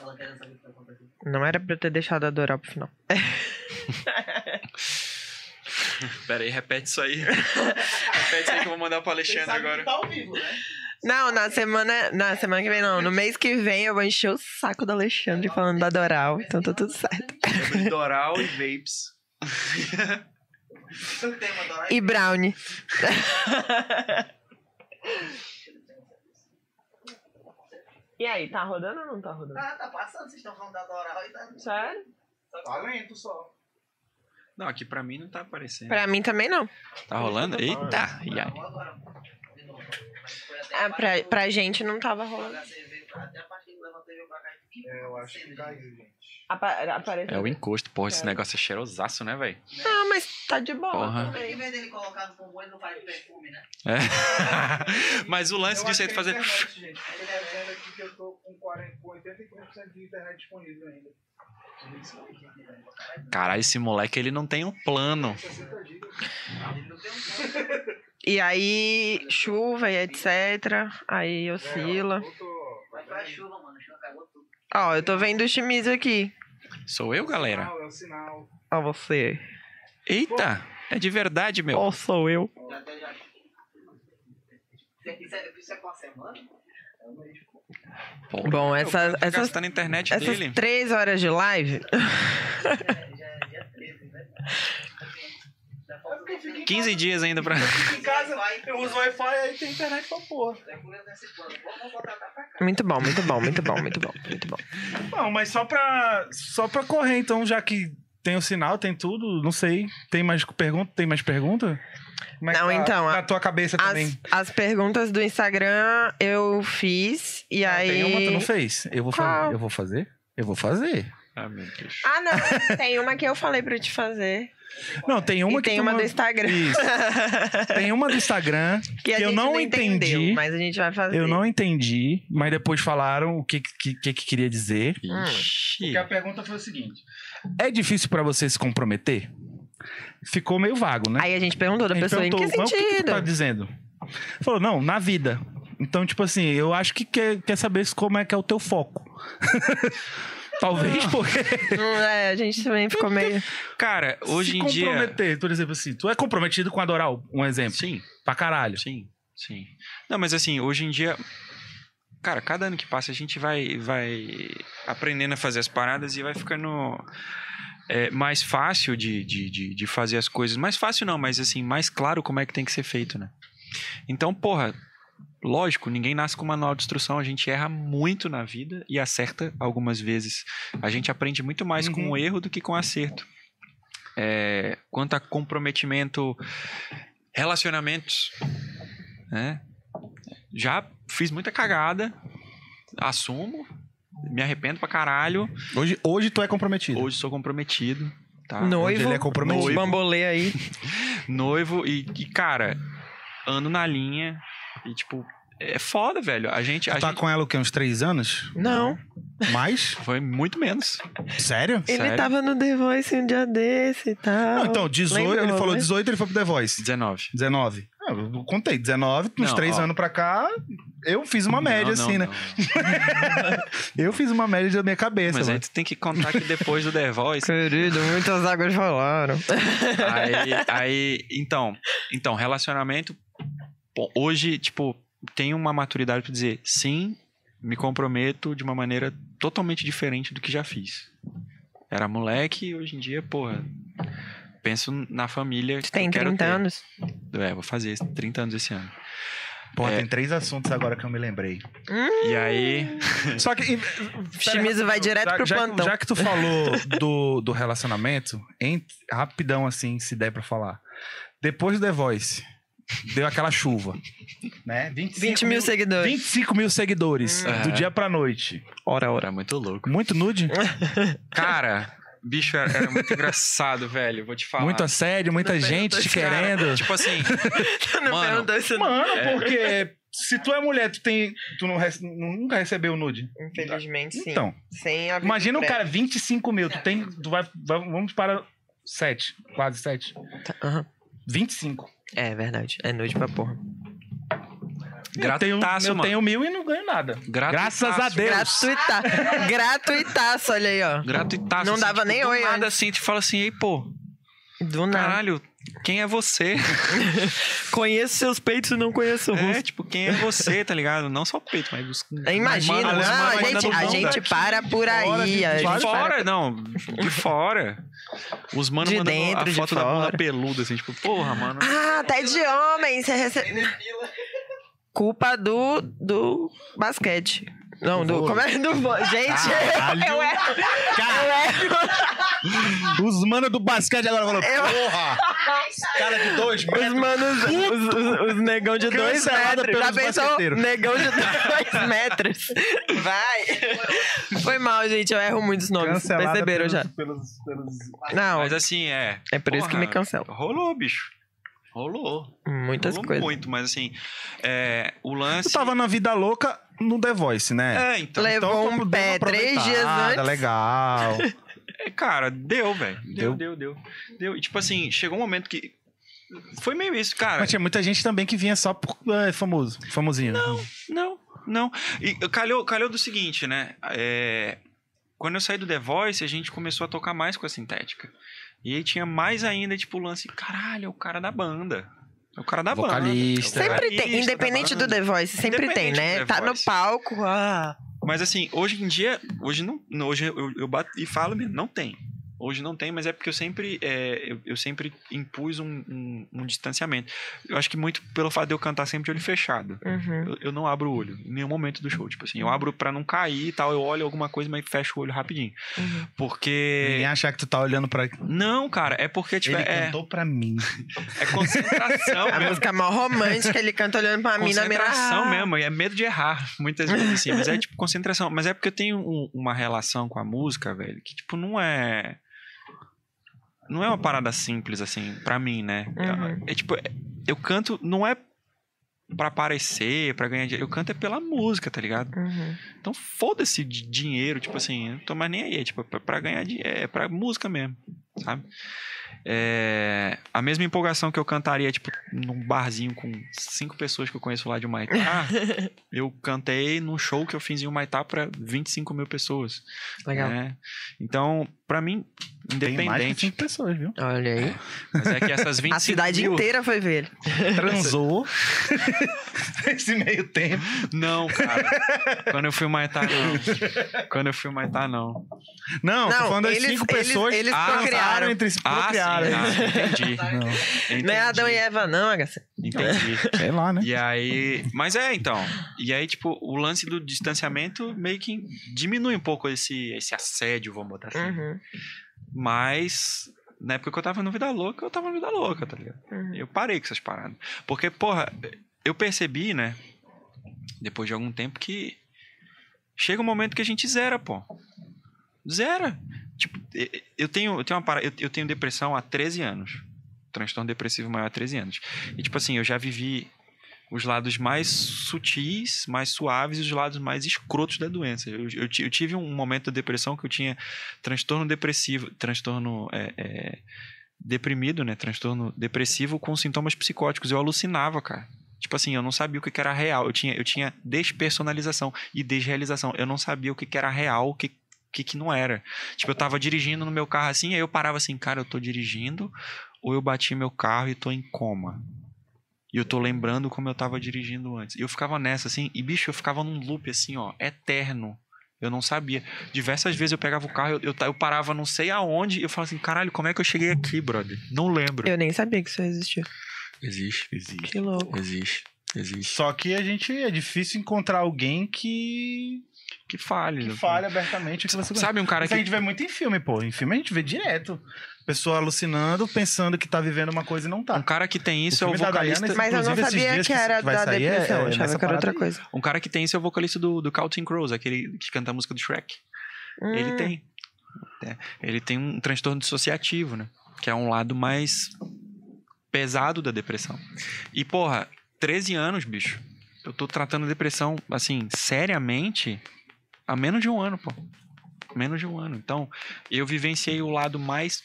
Ela quer saber o que acontecendo. Não era pra eu ter deixado adorar pro final. Pera aí, repete isso aí. repete isso aí que eu vou mandar pro Alexandre agora. tá ao vivo, né? Não, na semana, na semana que vem não. No mês que vem eu vou encher o saco do Alexandre falando da Doral. Então tá tudo certo. Doral e Vapes. O tema da E Brownie. E aí, tá rodando ou não tá rodando? Ah, tá passando, vocês estão falando da Doral e tá. Sério? Tá lento só. Não, aqui pra mim não tá aparecendo. Pra mim também não. Tá rolando? Eita! E aí? Ah, pra, pra gente não tava rolando. É, eu acho que caiu, gente. Apa apareceu. É o encosto. Porra, esse negócio é cheirosaço, né, velho? Não, mas tá de boa Porra. Em vez dele colocar no combo, ele não faz perfume, né? É. Mas o lance disso aí de fazer. Internet, gente. Eu tô dizendo aqui que eu tô com, 40, com 83% de internet disponível ainda. Caralho, esse moleque ele não tem um plano. 60 gigas. Ele não tem um E aí, chuva e etc. Aí oscila. Tudo. Ó, eu tô vendo o Shimizu aqui. Sou eu, galera. Sinal, é o sinal. Ó, você. Eita! É de verdade, meu. Ó, sou eu. É, é Bom, essas- tá essas- gastando a internet Essas dele. três horas de live. 15 dias ainda pra. em casa, eu uso Wi-Fi aí tem internet pra porra. Muito bom, muito bom, muito bom, muito bom, muito bom. Não, mas só pra, só pra correr, então, já que tem o sinal, tem tudo, não sei. Tem mais pergunta? Tem mais pergunta? Como é que Não, tá então, Na a- tua cabeça também. As, as perguntas do Instagram eu fiz e Ah, aí. Tem uma, tu não fez? Eu vou Qual? fazer. Eu vou fazer? Eu vou fazer. Ah, meu Deus. Ah, não. Tem uma que eu falei pra te fazer. Não, tem uma e que tem uma não- do Instagram. Isso. Tem uma do Instagram que a que eu não entendeu, entendi. mas a gente vai fazer. Eu não entendi, mas depois falaram o que que, que, que queria dizer. Ixi. Porque a pergunta foi o seguinte: É difícil pra você se comprometer? Ficou meio vago, né? Aí a gente perguntou da pessoa em que perguntou, "Mas o que, tu sentido? tá dizendo? Falou, não, na vida. Então, tipo assim, eu acho que quer, quer saber como é que é o teu foco. Talvez porque é, a gente também ficou meio. Cara, hoje se em dia. comprometer, por exemplo assim, tu é comprometido com a Doral, um exemplo, Sim, pra caralho. sim, sim. Não, mas assim, hoje em dia. Cara, cada ano que passa a gente vai, vai aprendendo a fazer as paradas e vai ficando é, mais fácil de, de, de, de fazer as coisas. Mais fácil não, mas assim, mais claro como é que tem que ser feito, né? Então, porra, lógico, ninguém nasce com manual de instrução, a gente erra muito na vida e acerta algumas vezes. A gente aprende muito mais com Uhum. o erro do que com o acerto. É, quanto a comprometimento, relacionamentos, né? Já fiz muita cagada, assumo, Me arrependo pra caralho. Hoje, hoje tu é comprometido. Hoje sou comprometido. Tá? Noivo. ele é comprometido. Noivo. Bambolê aí. Noivo e, e, cara, ando na linha. E, tipo, é foda, velho. A gente. Tu A tá gente com ela o quê? Uns três anos? Não. Mais? Foi muito menos. Sério? Ele Sério? tava no The Voice um dia desse e tal. Não, então, 18, Lembrou, ele falou né? 18, ele foi pro The Voice. 19. 19. Ah, eu contei, 19, uns Não, três ó. anos pra cá, eu fiz uma média, Não, não, assim, né? Eu fiz uma média da minha cabeça, Mas aí mano. tu tem que contar que depois do The Voice. Querido, muitas águas rolaram. aí, aí, então, então, relacionamento. Hoje, tipo, tem uma maturidade pra dizer sim, me comprometo de uma maneira totalmente diferente do que já fiz. Era moleque e hoje em dia, porra, penso na família. que Tem eu quero 30 ter. anos. É, vou fazer 30 anos esse ano. Pô, é. tem três assuntos agora que eu me lembrei. E aí, Só que. Chimizo vai direto já, pro já, plantão. já que tu falou do, do relacionamento, em- rapidão assim, se der pra falar. Depois do The Voice, deu aquela chuva. Né? 25 20 mil seguidores. 25 mil seguidores Hum. do dia pra noite. Ora, ora. muito louco. Muito nude? Cara, bicho, era, era muito engraçado, velho. Vou te falar. Muito assédio, muita Não gente te pergunta, cara. querendo. Tipo assim, Não Mano. Mano, porque se tu é mulher, tu tem. Tu não rece- nunca recebeu nude. Infelizmente, sim. Então, imagina o prévio. cara, 25 mil, tu tem. Tu vai, vai- vamos para 7, quase 7. Tá, aham. 25. É verdade. É nude pra porra. eu tenho, eu mano. tenho mil e não ganho nada. Gratuitaço. Graças a Deus. Gratuita... Gratuitaço, olha aí, ó. gratuitaço. Não assim, dava tipo, nem do oi nada antes. assim, te fala assim, ei, pô, Do nada. caralho, quem é você? Conheço seus peitos e não conheço o É, rosto. tipo, quem é você, tá ligado? Não só o peito, mas os. Imagina, Mano, não, a gente, a gente para por de fora, aí. de- a de fora, para- não. De fora. Os manos De mandando dentro, a de foto da bunda peluda, assim, tipo, porra, mano. Ah, até de homem. Você recebe... Culpa do, do basquete. Não, do. Como é do. vo- Gente, Caralho. eu erro. Eu erro. Os manos do basquete agora falaram, Eu- porra! Cara de dois Os metros. manos. Os, os- os negão de dois Cancelada metros. Já pensou? Negão de dois metros. Vai. Foi mal, gente. Eu erro muitos nomes. Cancelada Perceberam pelos, já? Pelos, pelos... Não, Mas assim, é. é por isso que porra, me cancela. Rolou, bicho. Rolou. Muitas Rolou coisas. muito, mas assim, é, o lance. Tu tava na vida louca no The Voice, né? É, então. Levou Então, um pé três dias antes. Legal. É, cara, deu, velho. Deu? Deu, deu, deu. Deu. E tipo assim, chegou um momento que. Foi meio isso, cara. Mas tinha muita gente também que vinha só por é, famoso, famosinho. Não. Não, não. E calhou, calhou do seguinte, né? É, quando eu saí do The Voice, a gente começou a tocar mais com a sintética. E aí tinha mais ainda, tipo, o lance, caralho, é o cara da banda. É o cara da Vocalista. banda. é Sempre tem, independente do banda. The Voice, sempre tem, né? Tá no palco, ah. Mas assim, hoje em dia, hoje não, não, hoje eu, eu bato e falo mesmo, não tem. Hoje não tem, mas é porque eu sempre, é, eu, eu sempre impus um, um- um distanciamento. Eu acho que muito pelo fato de eu cantar sempre de olho fechado. Uhum. Eu, eu não abro o olho em nenhum momento do show. Tipo assim, eu abro pra não cair e tal, eu olho alguma coisa, mas fecho o olho rapidinho. Uhum. Porque. Ninguém achar que tu tá olhando pra. Não, cara, é porque, tipo, Ele é, cantou pra mim. é concentração A música mó romântica, ele canta olhando pra mim na mira. Concentração mesmo, e é medo de errar, muitas vezes, assim. Mas é tipo concentração. Mas é porque eu tenho um- uma relação com a música, velho, que, tipo, não é. Não é uma parada simples, assim, pra mim, né? Uhum. É, tipo, é- eu canto, não é pra aparecer, pra ganhar dinheiro. Eu canto é pela música, tá ligado? Uhum. Então foda-se de dinheiro, tipo assim, não tô mais nem aí, é tipo, pra, pra ganhar dinheiro, é pra música mesmo, sabe? É, a mesma empolgação que eu cantaria, tipo, num barzinho com cinco pessoas que eu conheço lá de Humaitá, eu cantei num show que eu fiz em Humaitá pra 25 mil pessoas. Legal. né? Então, pra mim, Tem mais independente. cinco pessoas, viu? Olha aí. Mas é que essas 25 A cidade mil... inteira foi ver. Transou. Esse meio tempo. Não, cara. Quando eu fui Humaitá, não. Quando eu fui Humaitá, não. Não, tô Não, falando das eles- cinco eles- pessoas eles que procriaram. casaram entre si. Ah, sim, procriaram. ah, entendi. Não, entendi. Não é Adão e Eva, não, HC. Entendi. sei lá, né? E aí. Mas é, então. E aí, tipo, o lance do distanciamento meio que diminui um pouco esse, esse assédio, vamos botar assim. Uhum. Mas. Na época que eu tava no Vida Louca, eu tava no Vida Louca, tá ligado? Uhum. Eu parei com essas paradas. Porque, porra, eu percebi, né? Depois de algum tempo que. Chega um momento que a gente zera, pô. Zera. Tipo, eu tenho, eu tenho uma para... eu, eu tenho depressão há 13 anos. Transtorno depressivo maior há 13 anos. E tipo assim, eu já vivi os lados mais sutis, mais suaves e os lados mais escrotos da doença. Eu, eu eu tive um momento da depressão que eu tinha transtorno depressivo, transtorno é, é, deprimido, né? Transtorno depressivo com sintomas psicóticos. Eu alucinava, cara. Tipo assim, eu não sabia o que era real. Eu tinha, eu tinha despersonalização e desrealização. Eu não sabia o que que era real, o que, que que não era. Tipo, eu tava dirigindo no meu carro assim, aí eu parava assim, cara, eu tô dirigindo ou eu bati meu carro e tô em coma. E eu tô lembrando como eu tava dirigindo antes. E eu ficava nessa, assim, e bicho, eu ficava num loop, assim, ó, eterno. Eu não sabia. Diversas vezes eu pegava o carro, eu, eu, eu parava não sei aonde, e eu falava assim, caralho, como é que eu cheguei aqui, brother? Não lembro. Eu nem sabia que isso existia. Existe, existe, Que louco. existe, existe. Só que a gente é difícil encontrar alguém que, Que falha. que fale abertamente o que você Sabe um cara a que... gente vê muito em filme, pô. Em filme a gente vê direto. Pessoa alucinando, pensando que tá vivendo uma coisa e não Um tá. cara que tem isso O é o vocalista... Diana, Mas eu não sabia que que era vai da é- depressão. é eu achava que era outra coisa. Um cara que tem isso é o vocalista do, do Counting Crows, aquele que canta a música do Shrek. Ele Hum, tem. É, ele tem um transtorno dissociativo, né? Que é um lado mais pesado da depressão. E, porra, 13 anos, bicho. Eu tô tratando depressão, assim, seriamente, há menos de um ano, pô. Menos de um ano. Então, eu vivenciei o lado mais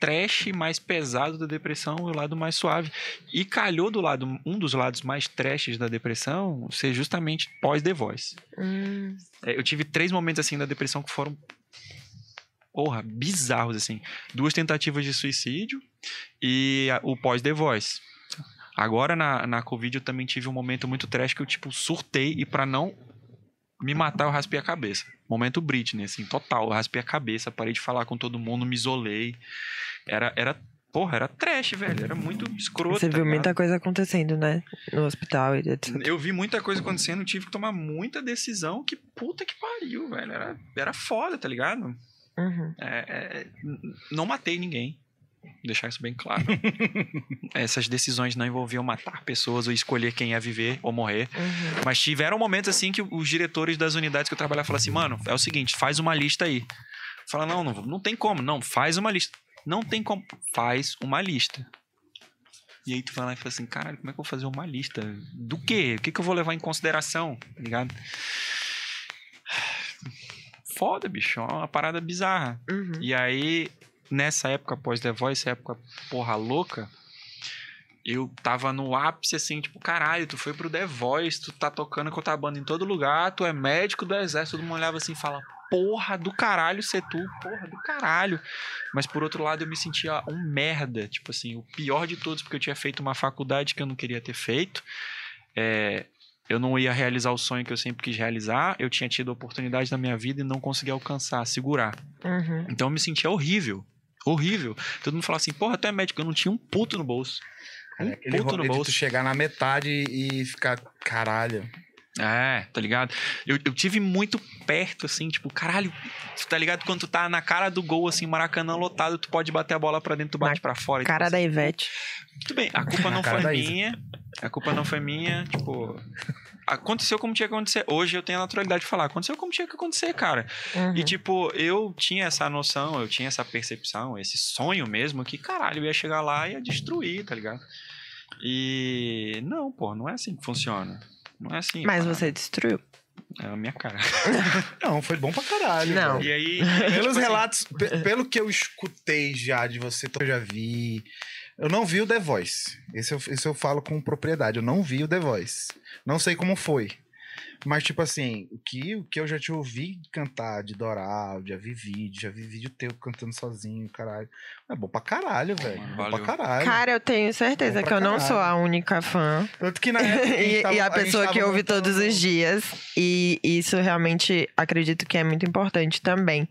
trash, mais pesado da depressão e o lado mais suave. E calhou do lado, um dos lados mais trashes da depressão ser justamente pós-The Voice. hum. É, eu tive três momentos assim da depressão que foram porra, bizarros assim. Duas tentativas de suicídio e o pós The Voice. Agora na, na Covid eu também tive um momento muito trash que eu tipo surtei e pra não me matar eu raspei a cabeça. Momento Britney assim, total, eu raspei a cabeça, parei de falar com todo mundo, me isolei. Era era porra, era trash, velho, era muito escroto. Você tá viu ligado? muita coisa acontecendo, né? No hospital e etc. Eu vi muita coisa acontecendo, tive que tomar muita decisão que puta que pariu, velho. Era, era foda, tá ligado? Uhum. É, é, n- não matei ninguém. Deixar isso bem claro. Essas decisões não envolviam matar pessoas ou escolher quem ia viver ou morrer. Uhum. Mas tiveram momentos assim que os diretores das unidades que eu trabalhava falaram assim: mano, é o seguinte, faz uma lista aí. Fala, não, não, não tem como. Não, faz uma lista. Não tem como. Faz uma lista. E aí tu vai lá e fala assim, caralho, como é que eu vou fazer uma lista? Do quê? O que, que eu vou levar em consideração? Tá ligado? Foda, bicho. É uma parada bizarra. Uhum. E aí, nessa época pós The Voice, época porra louca, eu tava no ápice assim, tipo, caralho, tu foi pro The Voice, tu tá tocando com a banda em todo lugar, tu é médico do exército, todo mundo olhava assim e fala, porra do caralho ser tu, porra do caralho. Mas por outro lado eu me sentia um merda, tipo assim, o pior de todos, porque eu tinha feito uma faculdade que eu não queria ter feito. É, eu não ia realizar o sonho que eu sempre quis realizar, eu tinha tido oportunidade na minha vida e não consegui alcançar, segurar. Uhum. Então eu me sentia horrível. Horrível. Todo mundo falava assim, porra, tu é médico, eu não tinha um puto no bolso. Um É aquele puto no bolso. tu chegar na metade e ficar, caralho. É, tá ligado? Eu, eu tive muito perto, assim, tipo, caralho, tu tá ligado? Quando tu tá na cara do gol, assim, Maracanã lotado, tu pode bater a bola pra dentro, tu bate Na pra fora. Cara tipo, da assim, Ivete. Tudo bem, a culpa Na não foi Isa. minha. A culpa não foi minha, tipo. Aconteceu como tinha que acontecer. Hoje eu tenho a naturalidade de falar, aconteceu como tinha que acontecer, cara. Uhum. E tipo, eu tinha essa noção, eu tinha essa percepção, esse sonho mesmo, que caralho, eu ia chegar lá e ia destruir, tá ligado? E não, pô, não é assim que funciona. Não é assim. Mas parada. você destruiu. É a minha cara. Não, foi bom pra caralho. Não. E aí. Pelos tipo assim, relatos, pe- pelo que eu escutei já de você, eu já vi. Eu não vi o The Voice. Esse eu, esse eu falo com propriedade. Eu não vi o The Voice. Não sei como foi. Mas, tipo assim, o que, o que eu já te ouvi cantar de Doral, já vi vídeo, já vi vídeo teu cantando sozinho, caralho. É bom pra caralho, velho. Bom pra caralho. Cara, eu tenho certeza que eu não caralho. sou a única fã. Tanto que na época. e, gente tava- e a pessoa tava que ouve todos os dias. E isso realmente acredito que é muito importante também.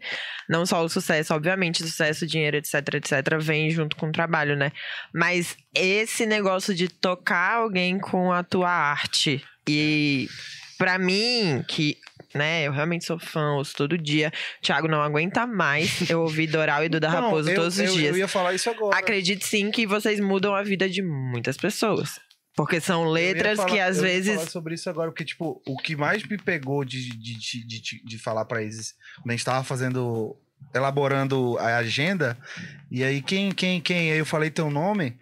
Não só o sucesso, obviamente, sucesso, dinheiro, etc, etc, vem junto com o trabalho, né? Mas esse negócio de tocar alguém com a tua arte. E pra mim, que. Né, eu realmente sou fã, ouço todo dia. Thiago não aguenta mais eu ouvir Doral e Duda Não, Raposo eu- todos os eu- dias. Eu ia falar isso agora. Acredite sim que vocês mudam a vida de muitas pessoas. Porque são Eu letras falar- que às eu ia vezes. falar sobre isso agora, porque, tipo, o que mais me pegou de, de, de, de, de- falar pra eles, quando a gente tava fazendo, elaborando a agenda, e aí quem, quem, quem, aí eu falei teu nome,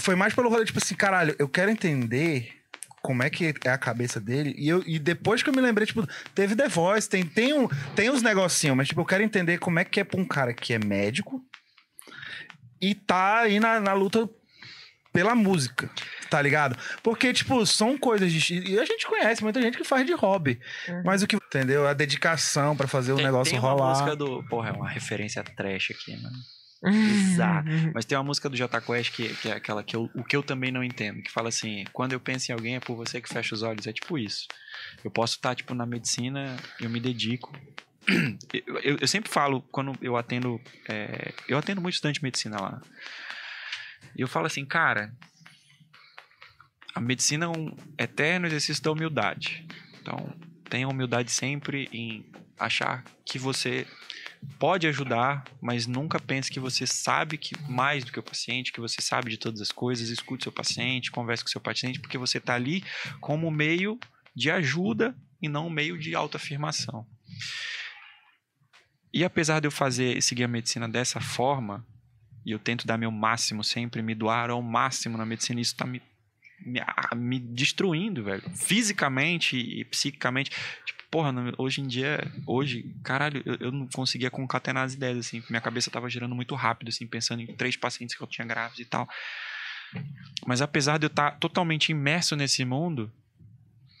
foi mais pelo rolê, tipo assim, caralho, eu quero entender como é que é a cabeça dele, e, eu, e depois que eu me lembrei, tipo, teve The Voice, tem, tem, um, tem uns negocinhos, mas, tipo, eu quero entender como é que é pra um cara que é médico e tá aí na, na luta pela música, tá ligado? Porque, tipo, são coisas de. E a gente conhece muita gente que faz de hobby. Mas o que. Entendeu? A dedicação pra fazer o Tem, negócio tem uma rolar. música do. Porra, é uma referência trash aqui, mano. Mas tem uma música do Jota Quest que, que é aquela que eu, o que eu também não entendo, que fala assim: quando eu penso em alguém é por você que fecha os olhos. É tipo isso. Eu posso estar, tipo, na medicina, eu me dedico. Eu, eu- eu sempre falo, quando eu atendo. é, eu atendo muito estudante de medicina lá. E eu falo assim, cara. A medicina é um eterno exercício da humildade. Então, tenha humildade sempre em achar que você pode ajudar, mas nunca pense que você sabe que mais do que o paciente, que você sabe de todas as coisas. Escute seu paciente, converse com seu paciente, porque você está ali como meio de ajuda e não meio de autoafirmação. E apesar de eu fazer seguir a medicina dessa forma, e eu tento dar meu máximo sempre, me doar ao máximo na medicina, isso tá me, me, me destruindo, velho. Fisicamente e psiquicamente. Tipo, porra, hoje em dia, hoje, caralho, eu, eu não conseguia concatenar as ideias, assim. Minha cabeça tava girando muito rápido, assim, pensando em três pacientes que eu tinha grávidos e tal. Mas apesar de eu estar totalmente imerso nesse mundo,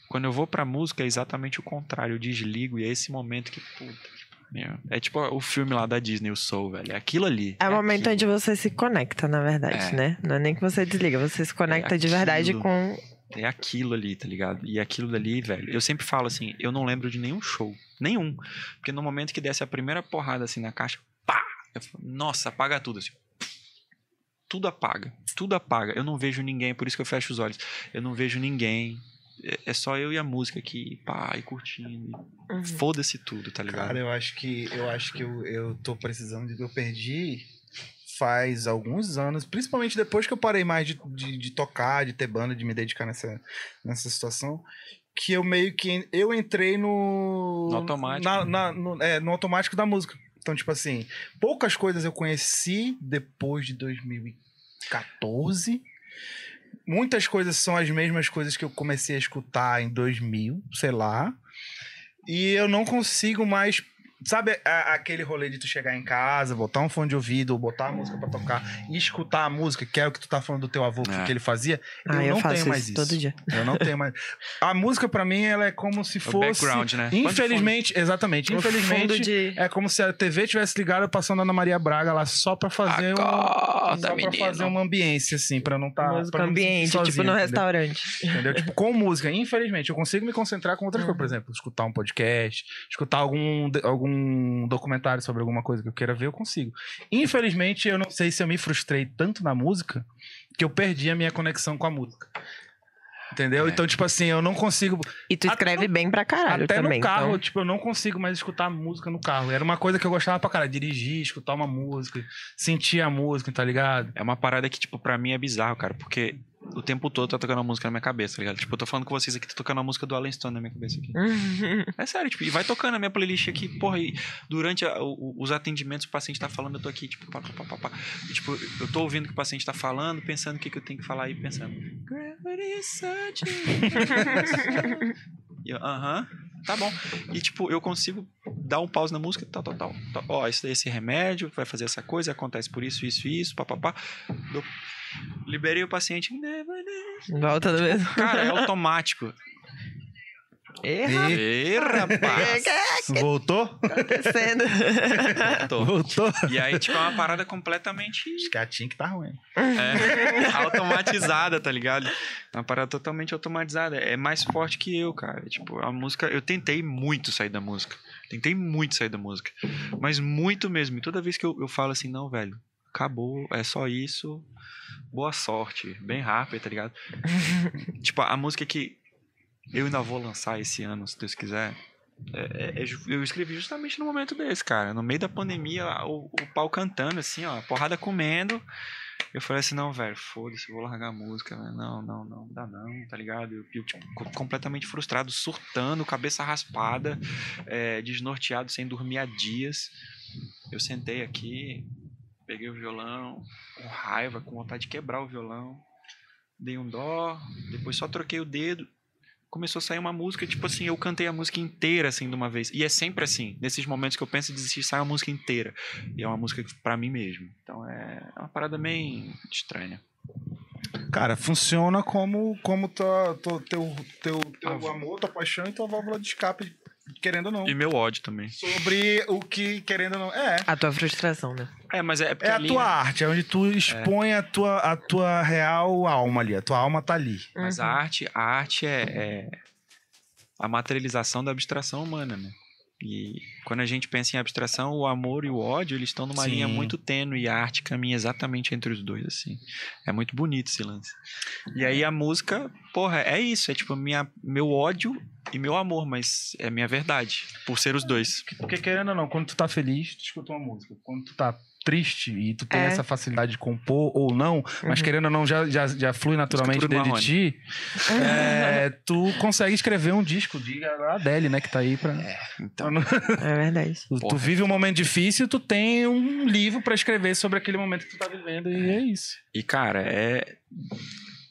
quando eu vou pra música é exatamente o contrário. Eu desligo e é esse momento que, puta. É tipo o filme lá da Disney, o Soul, velho. É aquilo ali. É o momento aquilo. onde você se conecta, na verdade, É. né? Não é nem que você desliga, você se conecta de verdade com. É aquilo ali, tá ligado? E aquilo dali, velho. Eu sempre falo assim, eu não lembro de nenhum show. Nenhum. Porque no momento que desce a primeira porrada assim na caixa, pá! Falo, nossa, apaga tudo assim. Tudo apaga. Tudo apaga. Eu não vejo ninguém, por isso que eu fecho os olhos. Eu não vejo ninguém. É- É só eu e a música aqui, pá, e curtindo. Uhum. Foda-se tudo, tá ligado? Cara, eu acho que eu acho que eu, eu tô precisando de. Eu perdi faz alguns anos, principalmente depois que eu parei mais de, de, de tocar, de ter banda, de me dedicar nessa, nessa situação. Que eu meio que. Eu entrei no. No automático. na- na- no, é, no automático da música. Então, tipo assim, poucas coisas eu conheci depois de 2014. Muitas coisas são as mesmas coisas que eu comecei a escutar em 2000, sei lá. E eu não consigo mais. Sabe a- aquele rolê de tu chegar em casa, botar um fone de ouvido, ou botar a música pra tocar e escutar a música, que é o que tu tá falando do teu avô, que, É. que ele fazia? Ah, eu não faço tenho mais isso todo dia. Eu não tenho mais. A música, pra mim, ela é como se O fosse. background, né? Infelizmente, exatamente. O Infelizmente, de. é como se a TV tivesse ligado passando a Ana Maria Braga lá só pra fazer um. Só pra menino. fazer uma ambiência, assim, pra não tá. música pra não ambiente, sozinho, tipo no entendeu? restaurante. Entendeu? Tipo, com música. Infelizmente, eu consigo me concentrar com outras Uhum. coisas. Por exemplo, escutar um podcast, escutar algum, algum documentário sobre alguma coisa que eu queira ver, eu consigo. Infelizmente, eu não sei se eu me frustrei tanto na música que eu perdi a minha conexão com a música. Entendeu? É. Então, tipo assim, eu não consigo. E tu Até escreve bem pra caralho Até também. no carro, então. tipo, eu não consigo mais escutar música no carro. Era uma coisa que eu gostava pra cara, dirigir, escutar uma música, sentir a música, tá ligado? É uma parada que, tipo, pra mim é bizarro, cara, porque o tempo todo tá tocando a música na minha cabeça, tá ligado? Tipo, eu tô falando com vocês aqui, tá tocando a música do Alan Stone na minha cabeça aqui. É sério, tipo, e vai tocando a minha playlist aqui, porra, e durante a- o- os atendimentos o paciente tá falando, eu tô aqui, tipo, pá, pá, pá, pá. E, tipo, eu tô ouvindo o que o paciente tá falando, pensando o que, que eu tenho que falar e pensando. Gravity such Aham, tá bom. E, tipo, eu consigo dar um pause na música, tal, tal, tal. tal. Ó, esse esse remédio, vai fazer essa coisa, acontece por isso, isso, isso, papapá. Dou- Liberei o paciente. Volta do mesmo. Cara, é automático. Erra. Rapaz! Voltou? acontecendo. Tô. Voltou? E aí, tipo, é uma parada completamente Acho que a Tim que tá ruim. é, automatizada, tá ligado? É uma parada totalmente automatizada. É mais forte que eu, cara. Tipo, a música. Eu tentei muito sair da música. Tentei muito sair da música. Mas muito mesmo. E toda vez que eu, eu falo assim, não, velho, acabou, é só isso. Boa sorte. Bem rápido, tá ligado? tipo, a música que eu ainda vou lançar esse ano, se Deus quiser. é- é ju- eu escrevi justamente no momento desse, cara. No meio da pandemia, o, o pau cantando, assim, ó, porrada comendo. Eu falei assim, não, velho, foda-se, vou largar a música, velho. Não, não, não, não dá não, tá ligado? Eu, eu, tipo, co- completamente frustrado, surtando, cabeça raspada, é, desnorteado, sem dormir há dias. Eu sentei aqui, peguei o violão, com raiva, com vontade de quebrar o violão. Dei um dó, depois só troquei o dedo. Começou a sair uma música, tipo assim, eu cantei a música inteira, assim, de uma vez. E é sempre assim, nesses momentos que eu penso em desistir, sai a música inteira. E é uma música pra mim mesmo. Então é uma parada meio estranha. Cara, funciona como, como tua, tua- teu, teu, teu Ah, amor, tua paixão e tua válvula de escape, querendo ou não. E meu ódio também. Sobre o que, querendo ou não. É. A tua frustração, né? É, mas é É a ali, tua né? arte, é onde tu expõe a, tua, a tua real alma ali. A tua alma tá ali. Mas a Uhum. arte, a arte é, é a materialização da abstração humana, né? E quando a gente pensa em abstração, o amor e o ódio, eles estão numa Sim. linha muito tênue e a arte caminha exatamente entre os dois, assim. É muito bonito esse lance. E aí a música, porra, é isso, é tipo minha, meu ódio e meu amor, mas é minha verdade, por ser os dois. Porque querendo ou não, quando tu tá feliz, tu escuta uma música. Quando tu tá triste e tu tem É. essa facilidade de compor ou não, mas Uhum. querendo ou não, já, já, já flui naturalmente dentro de ti, é, tu consegue escrever um disco de Adele, né? Que tá aí pra. Então, É verdade. Tu, tu vive um momento difícil, tu tem um livro pra escrever sobre aquele momento que tu tá vivendo, e é isso. E, cara, é.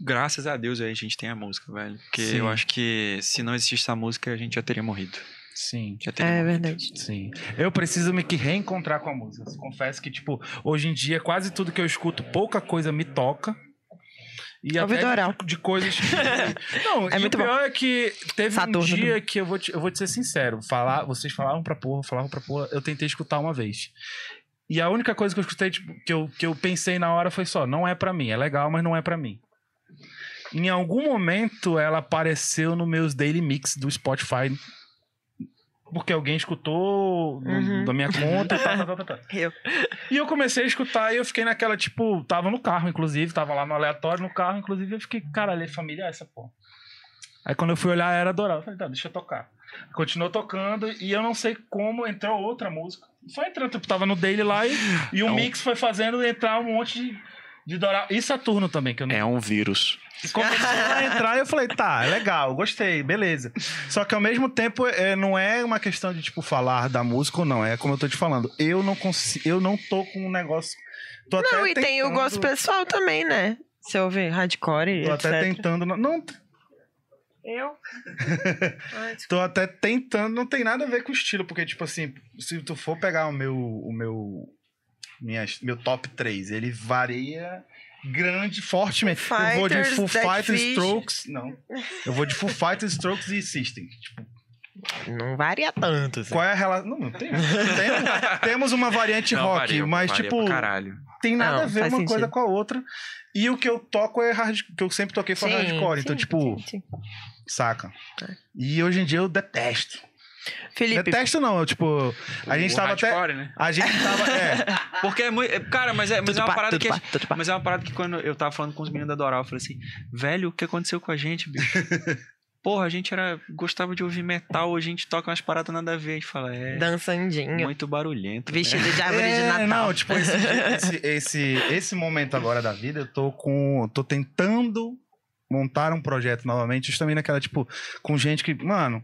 Graças a Deus aí a gente tem a música, velho. Porque Sim. eu acho que se não existisse a música, a gente já teria morrido. Sim. Já É morrido. verdade. Sim. Eu preciso me que reencontrar com a música. Confesso que, tipo, hoje em dia, quase tudo que eu escuto, pouca coisa me toca. E Ouve até Doral. de, de coisas. que- Não, É e muito o pior é que teve Saturno um dia que eu vou, te, eu vou te ser sincero. Falar, vocês falavam pra porra, falavam pra porra, eu tentei escutar uma vez. E a única coisa que eu escutei, tipo, que eu, que eu pensei na hora foi só, não é pra mim. É legal, mas não é pra mim. Em algum momento ela apareceu nos meus daily mix do Spotify. Porque alguém escutou Uhum. da minha conta e tal, tal, tal, tal. Eu. E eu comecei a escutar e eu fiquei naquela, tipo, tava no carro, inclusive, tava lá no aleatório no carro, inclusive, eu fiquei, caralho, é familiar essa porra. Aí quando eu fui olhar, era Doral. Eu falei, tá, deixa eu tocar. Continuou tocando e eu não sei como entrou outra música. Foi entrando, tipo, tava no daily lá e, e o É mix foi fazendo entrar um monte de, de Doral. E Saturno também, que eu não É um vírus. e começou a entrar e eu falei, tá, é legal, gostei, beleza. Só que ao mesmo tempo, é, não é uma questão de, tipo, falar da música ou não. É como eu tô te falando. Eu não consigo, eu não tô com um negócio. Tô Não, até e tem o tentando- gosto pessoal também, né? Você ouve hardcore, Tô etc. até tentando. Não, não, Eu? Ai, tô até tentando, não tem nada a ver com o estilo, porque, tipo assim, se tu for pegar o meu. O meu minhas, meu top 3, ele varia grande, fortemente. Foo eu vou de Full Fighters, Fish. Strokes. Não. Eu vou de Full Fighters, Strokes e System. Tipo, Não varia tanto. assim. Qual é a relação? Não, não tem. tem- temos uma variante Não, rock, varia, mas varia tipo, tem nada Não, a ver uma sentido. coisa com a outra. E o que eu toco é hard, que eu sempre toquei foi Sim, hardcore, então sim, tipo, sim, sim. saca. É. E hoje em dia eu detesto. Felipe, Detesto não, eu, tipo, a gente O tava até hardcore, né? a gente tava, é, Porque é muito. é- Cara, mas é, mas tudo é uma pá, parada que. pá. Mas é uma parada que quando eu tava falando com os meninos da Doral, eu falei assim, velho, o que aconteceu com a gente, bicho? Porra, a gente era. gostava de ouvir metal, hoje a gente toca umas paradas nada a ver. A gente fala, é. dançandinho, Muito barulhento. né? vestido de árvore de É, Natal. Não, tipo, esse, esse, esse, esse momento agora da vida, eu tô com. tô tentando montar um projeto novamente, justamente naquela, tipo, com gente que, mano,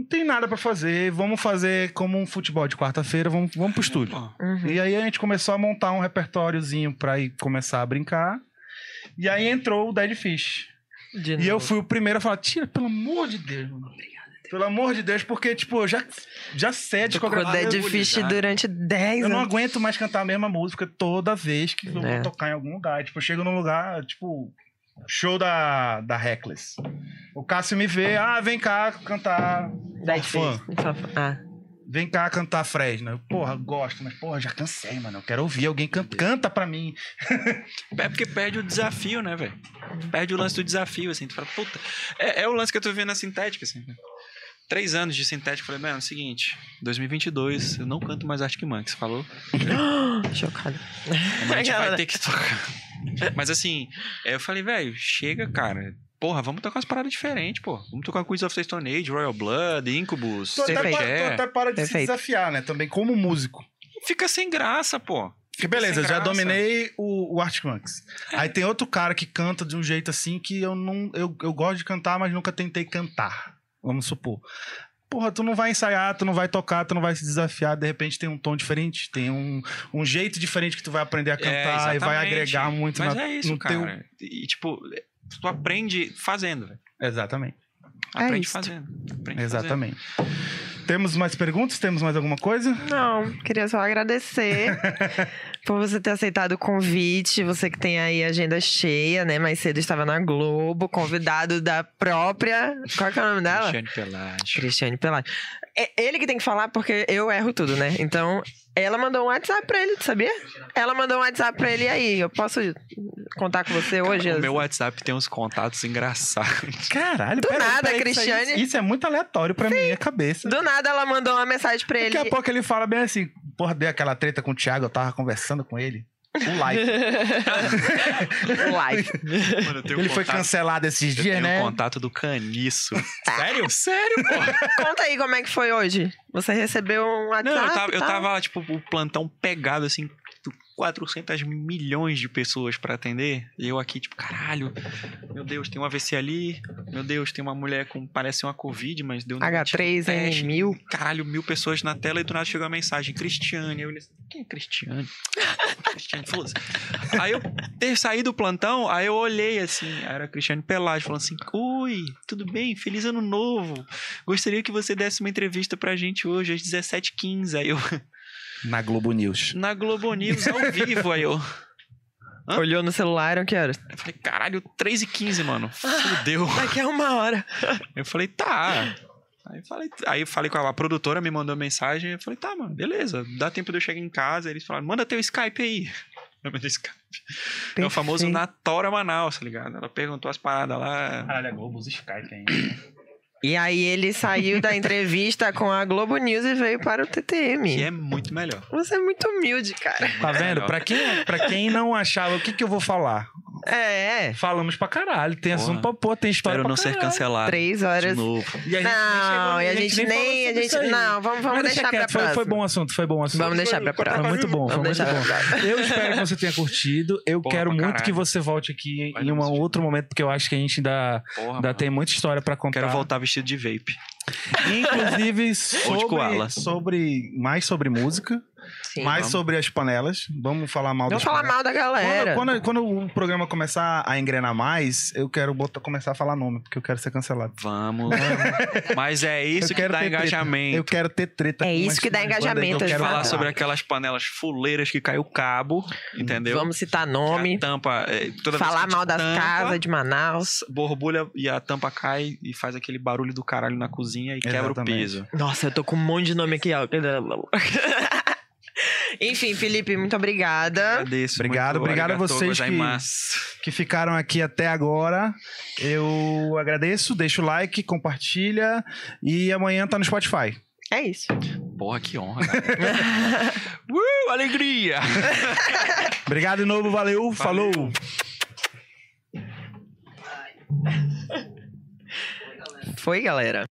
não tem nada pra fazer, vamos fazer como um futebol de quarta-feira, vamos, vamos pro estúdio. Uhum. E aí a gente começou a montar um repertóriozinho pra ir começar a brincar. E aí entrou o Dead Fish. De E eu fui o primeiro a falar, tira, pelo amor de Deus, mano. Pelo amor de Deus, porque, tipo, eu já, já sei a Tocou discografia. Dead eu Fish durante 10 Eu não anos. aguento mais cantar a mesma música toda vez que eu É. vou tocar em algum lugar. Tipo, eu chego num lugar, tipo, show da, da Reckless. O Cássio me vê, ah, vem cá cantar Dead Fã. Ah, Vem cá cantar Fresno. Eu, Porra, gosto, mas porra, já cansei, mano. Eu quero ouvir alguém can canta pra mim. É porque perde o desafio, né, velho? Perde o lance do desafio, assim. Tu fala, puta. É, é o lance que eu tô vendo na sintética, assim. Três anos de sintética. Falei, mano, é o seguinte: 2022, eu não canto mais Arctic Monkeys, falou? chocado. Mas a gente vai ter que tocar. Mas assim, é, eu falei, velho, chega, cara. porra, vamos tocar umas paradas diferentes, pô. Vamos tocar Queens of the Stone Age, Royal Blood, Incubus, Tu até, para, tu até para de se Perfeito. desafiar, né? Também como músico. Fica sem graça, pô. Porque beleza, já dominei o, o Arctic Monkeys. Aí tem outro cara que canta de um jeito assim que eu não. Eu, eu gosto de cantar, mas nunca tentei cantar. Vamos supor. Porra, tu não vai ensaiar, tu não vai tocar, tu não vai se desafiar, de repente tem um tom diferente, tem um, um jeito diferente que tu vai aprender a cantar É, e vai agregar muito Mas na- é isso, no cara. teu. E, tipo, tu aprende fazendo, velho. Exatamente. É Aprende isso. fazendo. Aprende Exatamente. Temos mais perguntas? Temos mais alguma coisa? Não, queria só agradecer por você ter aceitado o convite. Você que tem aí agenda cheia, né? Mais cedo estava na Globo, convidado da própria. Qual que é o nome dela? Cristiane Pelágio. Cristiane Pelagio. É ele que tem que falar porque eu erro tudo, né? Então, ela mandou um WhatsApp pra ele, tu sabia? Ela mandou um WhatsApp pra ele e aí, eu posso contar com você hoje? O meu WhatsApp tem uns contatos engraçados. Caralho, Do peraí, nada, isso aí- Cristiane. Isso, é muito aleatório pra minha cabeça. Do nada ela mandou uma mensagem pra ele. Daqui a pouco ele fala bem assim: Porra, deu aquela treta com o Thiago, eu tava conversando com ele. O live. Live. Mano, ele foi cancelado esses Eu dias, tenho né? um contato do caniço. Sério? Sério, pô. Conta aí como é que foi hoje. Você recebeu um WhatsApp? Não, eu tava, eu tá? tava lá, tipo, o plantão pegado, assim, 400 milhões de pessoas pra atender. E eu aqui, tipo, caralho, meu Deus, tem um AVC ali. Meu Deus, tem uma mulher com, parece uma Covid, mas deu H3N1000. teste. Caralho, mil pessoas na tela e do nada chegou a mensagem, Cristiane. Eu assim, quem é Cristiane? Cristiane, foda-se. Aí eu ter saído do plantão, aí eu olhei assim, era a Cristiane Pelágio, falando assim: Oi, tudo bem? Feliz ano novo. Gostaria que você desse uma entrevista pra gente hoje, às 17h15. Aí eu, Na Globo News. na Globo News, ao vivo, aí eu. Hã? Olhou no celular, não quero. Eu falei, caralho, 3h15, mano. Fudeu. Daqui a uma hora. Eu falei, tá. Aí eu falei, aí eu falei com a, a produtora, me mandou mensagem. Eu falei, tá, mano, beleza. Dá tempo de eu chegar em casa. Eles falaram, manda teu Skype aí. Eu mandei Skype. É o famoso. Natora Manaus, tá ligado? Ela perguntou as paradas lá. Caralho, a Globo usa Skype ainda. E aí ele saiu da entrevista com a Globo News e veio para o TTM. Que é muito melhor. Você é muito humilde, cara. Tá vendo? Melhor. Pra quem, pra quem não achava, o que, que eu vou falar? É, é. Falamos pra caralho. Tem Porra. assunto pra pôr, tem história Espero pra não ser cancelado. Três De horas. novo. E a gente Não, nem e a chegou- gente nem. A gente, não, vamos, vamos Mas deixar pra foi, próxima. foi bom assunto, foi bom assunto. Vamos deixar pra Foi próxima. muito bom, foi Vamos muito deixar bom. Eu espero que você tenha curtido. Eu Porra, quero muito caralho. que você volte aqui Vai em um um outro momento, porque eu acho que a gente ainda, Porra, ainda mano. tem muita história pra contar. Quero voltar vestido de vape. Inclusive sobre, sobre mais sobre música, Sim. mais vamos. sobre as panelas. Vamos falar mal Vamos falar panelas. mal da galera. Quando, quando, quando o programa começar a engrenar mais, eu quero botar, começar a falar nome, porque eu quero ser cancelado. Vamos. Mas é isso Eu que quero dá ter treta. engajamento. Eu quero ter treta. É isso que dá engajamento, eu quero Falar sobre aquelas panelas fuleiras que caiu cabo, entendeu? Vamos citar nome. A tampa. é, Falar mal das casas de Manaus. Borbulha e a tampa cai e faz aquele barulho do caralho na cozinha e quebra o Exatamente. peso. Nossa, eu tô com um monte de nome aqui, ó. Enfim, Felipe, muito obrigada. Agradeço. Obrigado, muito obrigado a vocês que- que ficaram aqui até agora. Eu agradeço, deixa o like, compartilha e amanhã tá no Spotify. É isso. Porra, que honra. uh, alegria! Obrigado de novo, valeu, falou. Foi, galera.